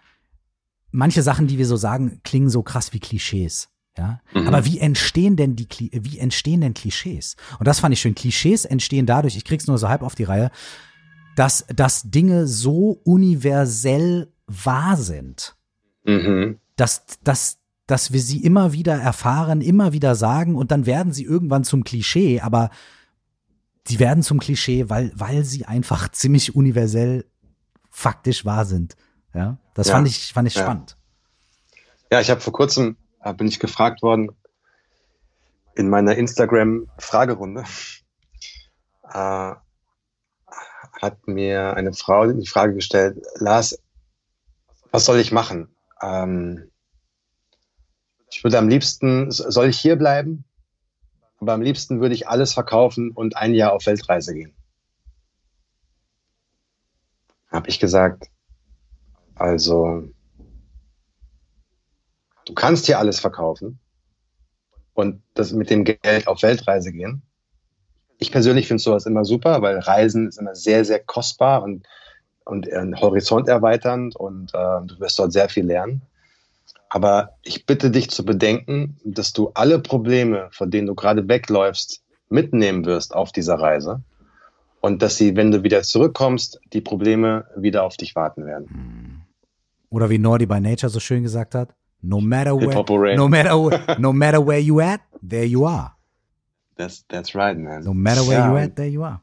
manche Sachen, die wir so sagen, klingen so krass wie Klischees. Ja, mhm. aber wie entstehen denn die, wie entstehen denn Klischees? Und das fand ich schön. Klischees entstehen dadurch, ich krieg's nur so halb auf die Reihe, dass, dass Dinge so universell wahr sind. Mhm. dass, dass, dass wir sie immer wieder erfahren, immer wieder sagen und dann werden sie irgendwann zum Klischee, aber die werden zum Klischee, weil, weil sie einfach ziemlich universell faktisch wahr sind. Ja, das ja. fand ich, fand ich ja. spannend. Ja, ich habe vor kurzem, äh, bin ich gefragt worden, in meiner Instagram-Fragerunde, äh, hat mir eine Frau die Frage gestellt, Lars, was soll ich machen? Ähm, ich würde am liebsten, soll ich hier bleiben? Aber am liebsten würde ich alles verkaufen und ein Jahr auf Weltreise gehen. Habe ich gesagt, also du kannst hier alles verkaufen und das mit dem Geld auf Weltreise gehen. Ich persönlich finde sowas immer super, weil Reisen ist immer sehr, sehr kostbar und, und äh, Horizont erweiternd und äh, du wirst dort sehr viel lernen. Aber ich bitte dich zu bedenken, dass du alle Probleme, von denen du gerade wegläufst, mitnehmen wirst auf dieser Reise. Und dass sie, wenn du wieder zurückkommst, die Probleme wieder auf dich warten werden. Oder wie Nordy by Nature so schön gesagt hat, no matter where, no matter, no matter where you at, there you are. That's, that's right, man. No matter where ja, you at, there you are.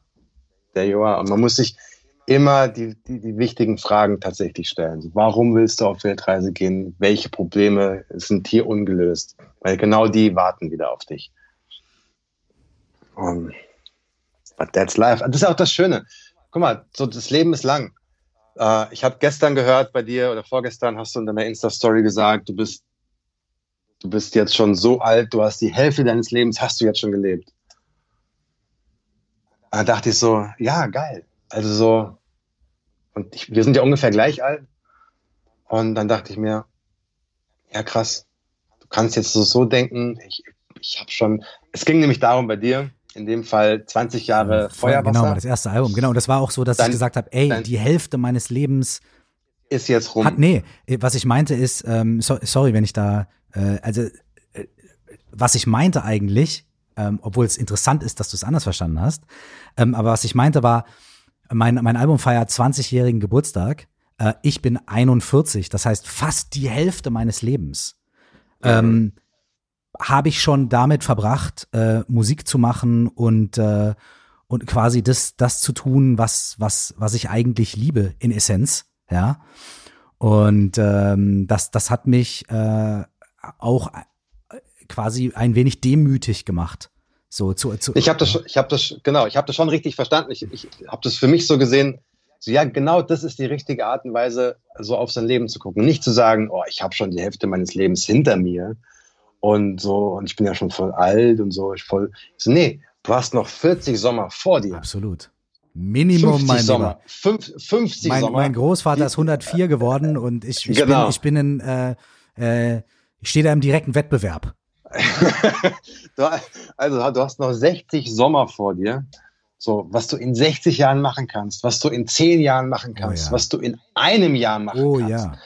There you are. Und man muss sich, immer die, die, die wichtigen Fragen tatsächlich stellen. Warum willst du auf Weltreise gehen? Welche Probleme sind hier ungelöst? Weil genau die warten wieder auf dich. Um, but that's life. Das ist auch das Schöne. Guck mal, so das Leben ist lang. Uh, ich habe gestern gehört bei dir oder vorgestern hast du in deiner Insta-Story gesagt, du bist, du bist jetzt schon so alt, du hast die Hälfte deines Lebens hast du jetzt schon gelebt. Da dachte ich so, ja, geil also so, und ich, wir sind ja ungefähr gleich alt. Und dann dachte ich mir, ja krass, du kannst jetzt so, so denken, ich, ich habe schon, es ging nämlich darum bei dir, in dem Fall 20 Jahre ja, Feuerwasser. Genau, das erste Album. Genau, und das war auch so, dass dann, ich gesagt habe, ey, die Hälfte meines Lebens ist jetzt rum. Hat, nee, was ich meinte ist, ähm, so, sorry, wenn ich da, äh, also äh, was ich meinte eigentlich, ähm, obwohl es interessant ist, dass du es anders verstanden hast, ähm, aber was ich meinte war, mein, mein Album feiert 20-jährigen Geburtstag. Äh, ich bin 41, das heißt fast die Hälfte meines Lebens. Ähm, habe ich schon damit verbracht, äh, Musik zu machen und äh, und quasi das das zu tun, was was was ich eigentlich liebe in Essenz, ja. Und ähm, das das hat mich äh, auch äh, quasi ein wenig demütig gemacht. So zu, zu ich habe das, ich das, genau, ich das schon richtig verstanden. Ich, ich habe das für mich so gesehen. So, ja, genau, das ist die richtige Art und Weise, so auf sein Leben zu gucken. Nicht zu sagen, oh, ich habe schon die Hälfte meines Lebens hinter mir und so und ich bin ja schon voll alt und so. Ich voll. so, nee, du hast noch 40 Sommer vor dir. Absolut. Minimum, mein Sommer. Fünf, 50 mein, Sommer. Mein Großvater ist 104 geworden und ich, ich genau. bin, ich bin in, äh, äh, ich stehe da im direkten Wettbewerb. also du hast noch 60 Sommer vor dir. So, was du in 60 Jahren machen kannst, was du in 10 Jahren machen oh kannst, oh, ja. was du in einem Jahr machen oh, kannst, ja.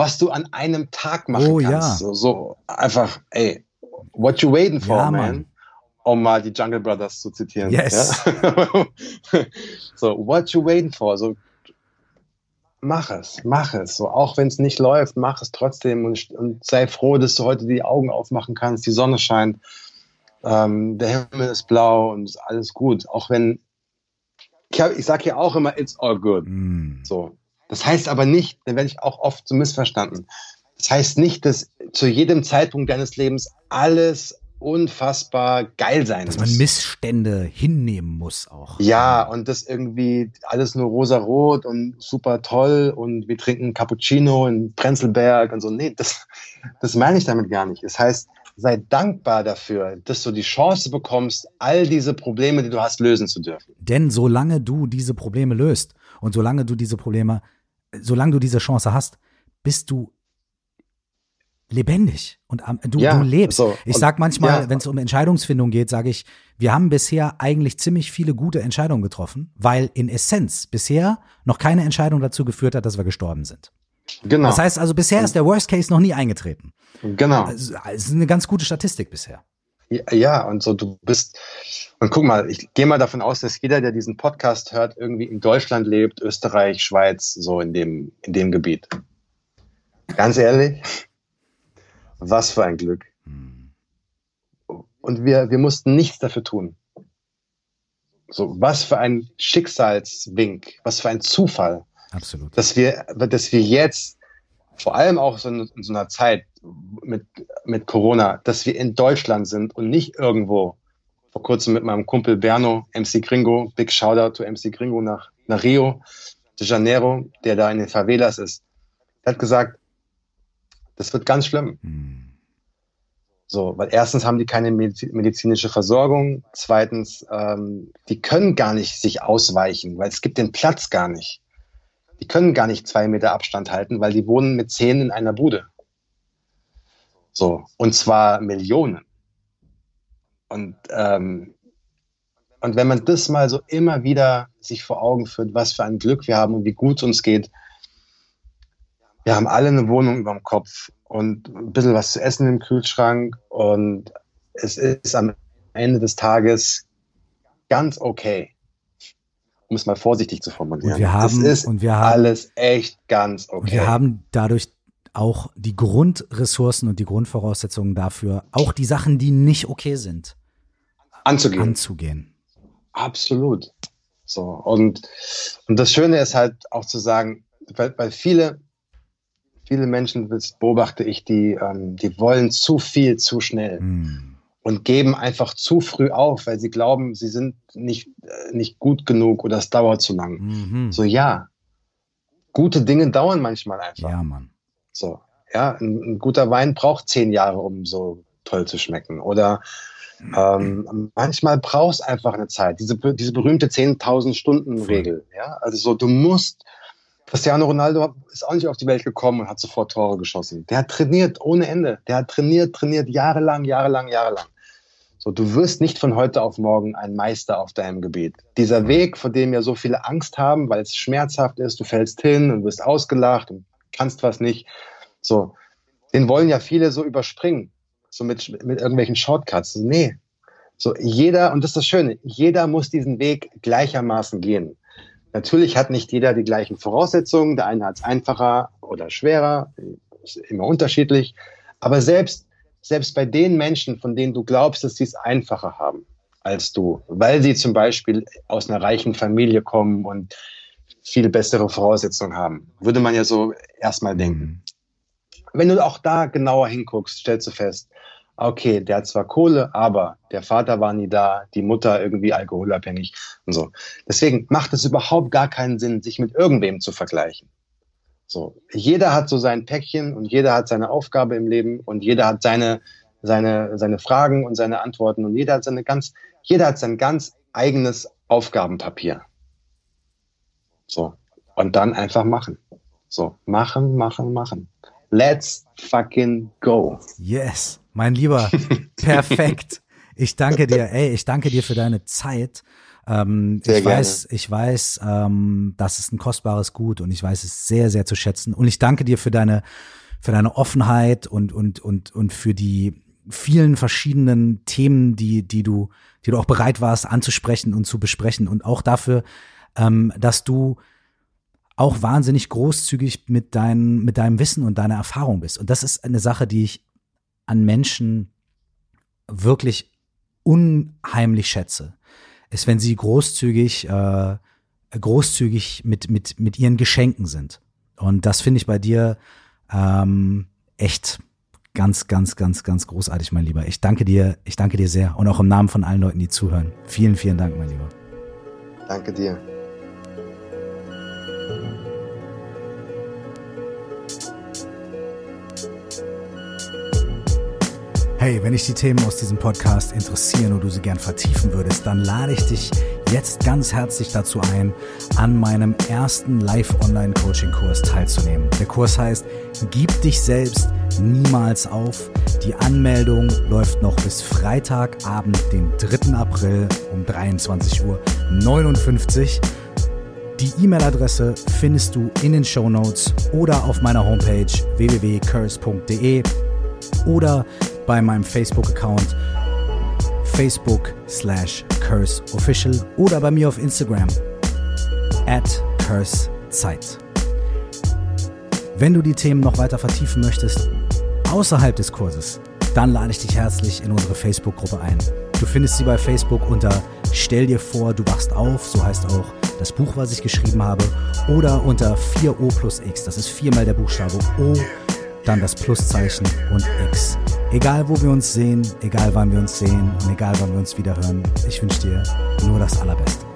Was du an einem Tag machen oh, kannst. Ja. So, so, einfach, ey, what you waiting for, man? man? Um mal die Jungle Brothers zu zitieren. Yes. so, what you waiting for? So, mach es, mach es. So, auch wenn es nicht läuft, mach es trotzdem und, und, sei froh, dass du heute die Augen aufmachen kannst, die Sonne scheint, ähm, der Himmel ist blau und alles gut. Auch wenn, ich, hab, ich sage ja auch immer, it's all good. Mm. So. Das heißt aber nicht, dann werde ich auch oft so missverstanden. Das heißt nicht, dass zu jedem Zeitpunkt deines Lebens alles unfassbar geil sein Dass man Missstände hinnehmen muss auch. Ja, und das irgendwie alles nur rosa-rot und super toll und wir trinken Cappuccino in Prenzlberg und so. Nee, das, das meine ich damit gar nicht. Es das heißt, sei dankbar dafür, dass du die Chance bekommst, all diese Probleme, die du hast, lösen zu dürfen. Denn solange du diese Probleme löst und solange du diese Probleme, solange du diese Chance hast, bist du lebendig und du, ja, du lebst. So. Ich sag manchmal, ja. wenn es um Entscheidungsfindung geht, sage ich, wir haben bisher eigentlich ziemlich viele gute Entscheidungen getroffen, weil in Essenz bisher noch keine Entscheidung dazu geführt hat, dass wir gestorben sind. Genau. Das heißt also, bisher ist der Worst Case noch nie eingetreten. Genau. Also, es ist eine ganz gute Statistik bisher. Ja, und so du bist, und guck mal, ich gehe mal davon aus, dass jeder, der diesen Podcast hört, irgendwie in Deutschland lebt, Österreich, Schweiz, so in dem, in dem Gebiet. Ganz ehrlich, Was für ein Glück. Und wir, wir mussten nichts dafür tun. So, was für ein Schicksalswink, was für ein Zufall. Absolut. Dass wir, dass wir jetzt, vor allem auch so in, in so einer Zeit mit, mit Corona, dass wir in Deutschland sind und nicht irgendwo. Vor kurzem mit meinem Kumpel Berno, MC Gringo, Big Shoutout to MC Gringo nach, nach Rio de Janeiro, der da in den Favelas ist. Er hat gesagt, das wird ganz schlimm. Hm. So, weil erstens haben die keine medizinische Versorgung, zweitens, ähm, die können gar nicht sich ausweichen, weil es gibt den Platz gar nicht. Die können gar nicht zwei Meter Abstand halten, weil die wohnen mit zehn in einer Bude. So, und zwar Millionen. Und, ähm, und wenn man das mal so immer wieder sich vor Augen führt, was für ein Glück wir haben und wie gut es uns geht, wir haben alle eine Wohnung über dem Kopf und ein bisschen was zu essen im Kühlschrank und es ist am Ende des Tages ganz okay, um es mal vorsichtig zu formulieren. Und wir haben, es ist und wir haben, alles echt ganz okay. Und wir haben dadurch auch die Grundressourcen und die Grundvoraussetzungen dafür, auch die Sachen, die nicht okay sind, anzugehen. anzugehen. Absolut. So, und, und das Schöne ist halt auch zu sagen, weil, weil viele, viele Menschen, das beobachte ich, die, ähm, die wollen zu viel zu schnell mm. und geben einfach zu früh auf, weil sie glauben, sie sind nicht, äh, nicht gut genug oder es dauert zu lang. Mm -hmm. So, ja. Gute Dinge dauern manchmal einfach. Ja, Mann. So, ja, ein, ein guter Wein braucht zehn Jahre, um so toll zu schmecken. Oder ähm, manchmal brauchst einfach eine Zeit. Diese, diese berühmte 10.000 Stunden Regel. Ja, also so, du musst. Cristiano Ronaldo ist auch nicht auf die Welt gekommen und hat sofort Tore geschossen. Der hat trainiert ohne Ende. Der hat trainiert, trainiert jahrelang, jahrelang, jahrelang. So, du wirst nicht von heute auf morgen ein Meister auf deinem Gebiet. Dieser Weg, vor dem ja so viele Angst haben, weil es schmerzhaft ist, du fällst hin und wirst ausgelacht und kannst was nicht. So, den wollen ja viele so überspringen so mit, mit irgendwelchen Shortcuts. Nee. So, jeder, und das ist das Schöne, jeder muss diesen Weg gleichermaßen gehen. Natürlich hat nicht jeder die gleichen Voraussetzungen. Der eine hat es einfacher oder schwerer, ist immer unterschiedlich. Aber selbst, selbst bei den Menschen, von denen du glaubst, dass sie es einfacher haben als du, weil sie zum Beispiel aus einer reichen Familie kommen und viel bessere Voraussetzungen haben, würde man ja so erstmal denken. Mhm. Wenn du auch da genauer hinguckst, stellst du fest, okay, der hat zwar Kohle, aber der Vater war nie da, die Mutter irgendwie alkoholabhängig und so. Deswegen macht es überhaupt gar keinen Sinn, sich mit irgendwem zu vergleichen. So, jeder hat so sein Päckchen und jeder hat seine Aufgabe im Leben und jeder hat seine seine seine Fragen und seine Antworten und jeder hat seine ganz jeder hat sein ganz eigenes Aufgabenpapier. So, und dann einfach machen. So, machen, machen, machen. Let's fucking go. Yes, mein Lieber, perfekt. Ich danke dir, ey, ich danke dir für deine Zeit. Ähm, ich gerne. weiß, ich weiß, ähm, das ist ein kostbares Gut und ich weiß es sehr, sehr zu schätzen. Und ich danke dir für deine, für deine Offenheit und und und und für die vielen verschiedenen Themen, die die du, die du auch bereit warst anzusprechen und zu besprechen und auch dafür, ähm, dass du auch wahnsinnig großzügig mit, dein, mit deinem Wissen und deiner Erfahrung bist. Und das ist eine Sache, die ich an Menschen wirklich unheimlich schätze, ist, wenn sie großzügig, äh, großzügig mit, mit, mit ihren Geschenken sind. Und das finde ich bei dir ähm, echt ganz, ganz, ganz, ganz großartig, mein Lieber. Ich danke dir, ich danke dir sehr und auch im Namen von allen Leuten, die zuhören. Vielen, vielen Dank, mein Lieber. Danke dir. Hey, wenn dich die Themen aus diesem Podcast interessieren und du sie gern vertiefen würdest, dann lade ich dich jetzt ganz herzlich dazu ein, an meinem ersten Live-Online-Coaching-Kurs teilzunehmen. Der Kurs heißt Gib dich selbst niemals auf. Die Anmeldung läuft noch bis Freitagabend, den 3. April um 23.59 Uhr. Die E-Mail-Adresse findest du in den Show Notes oder auf meiner Homepage www.curse.de oder bei meinem Facebook-Account Facebook slash Curse Official oder bei mir auf Instagram at Curse Zeit. Wenn du die Themen noch weiter vertiefen möchtest, außerhalb des Kurses, dann lade ich dich herzlich in unsere Facebook-Gruppe ein. Du findest sie bei Facebook unter Stell dir vor, du wachst auf, so heißt auch das Buch, was ich geschrieben habe, oder unter 4O plus X, das ist viermal der Buchstabe O, dann das Pluszeichen und X. Egal wo wir uns sehen, egal wann wir uns sehen und egal wann wir uns wieder hören, ich wünsche dir nur das Allerbeste.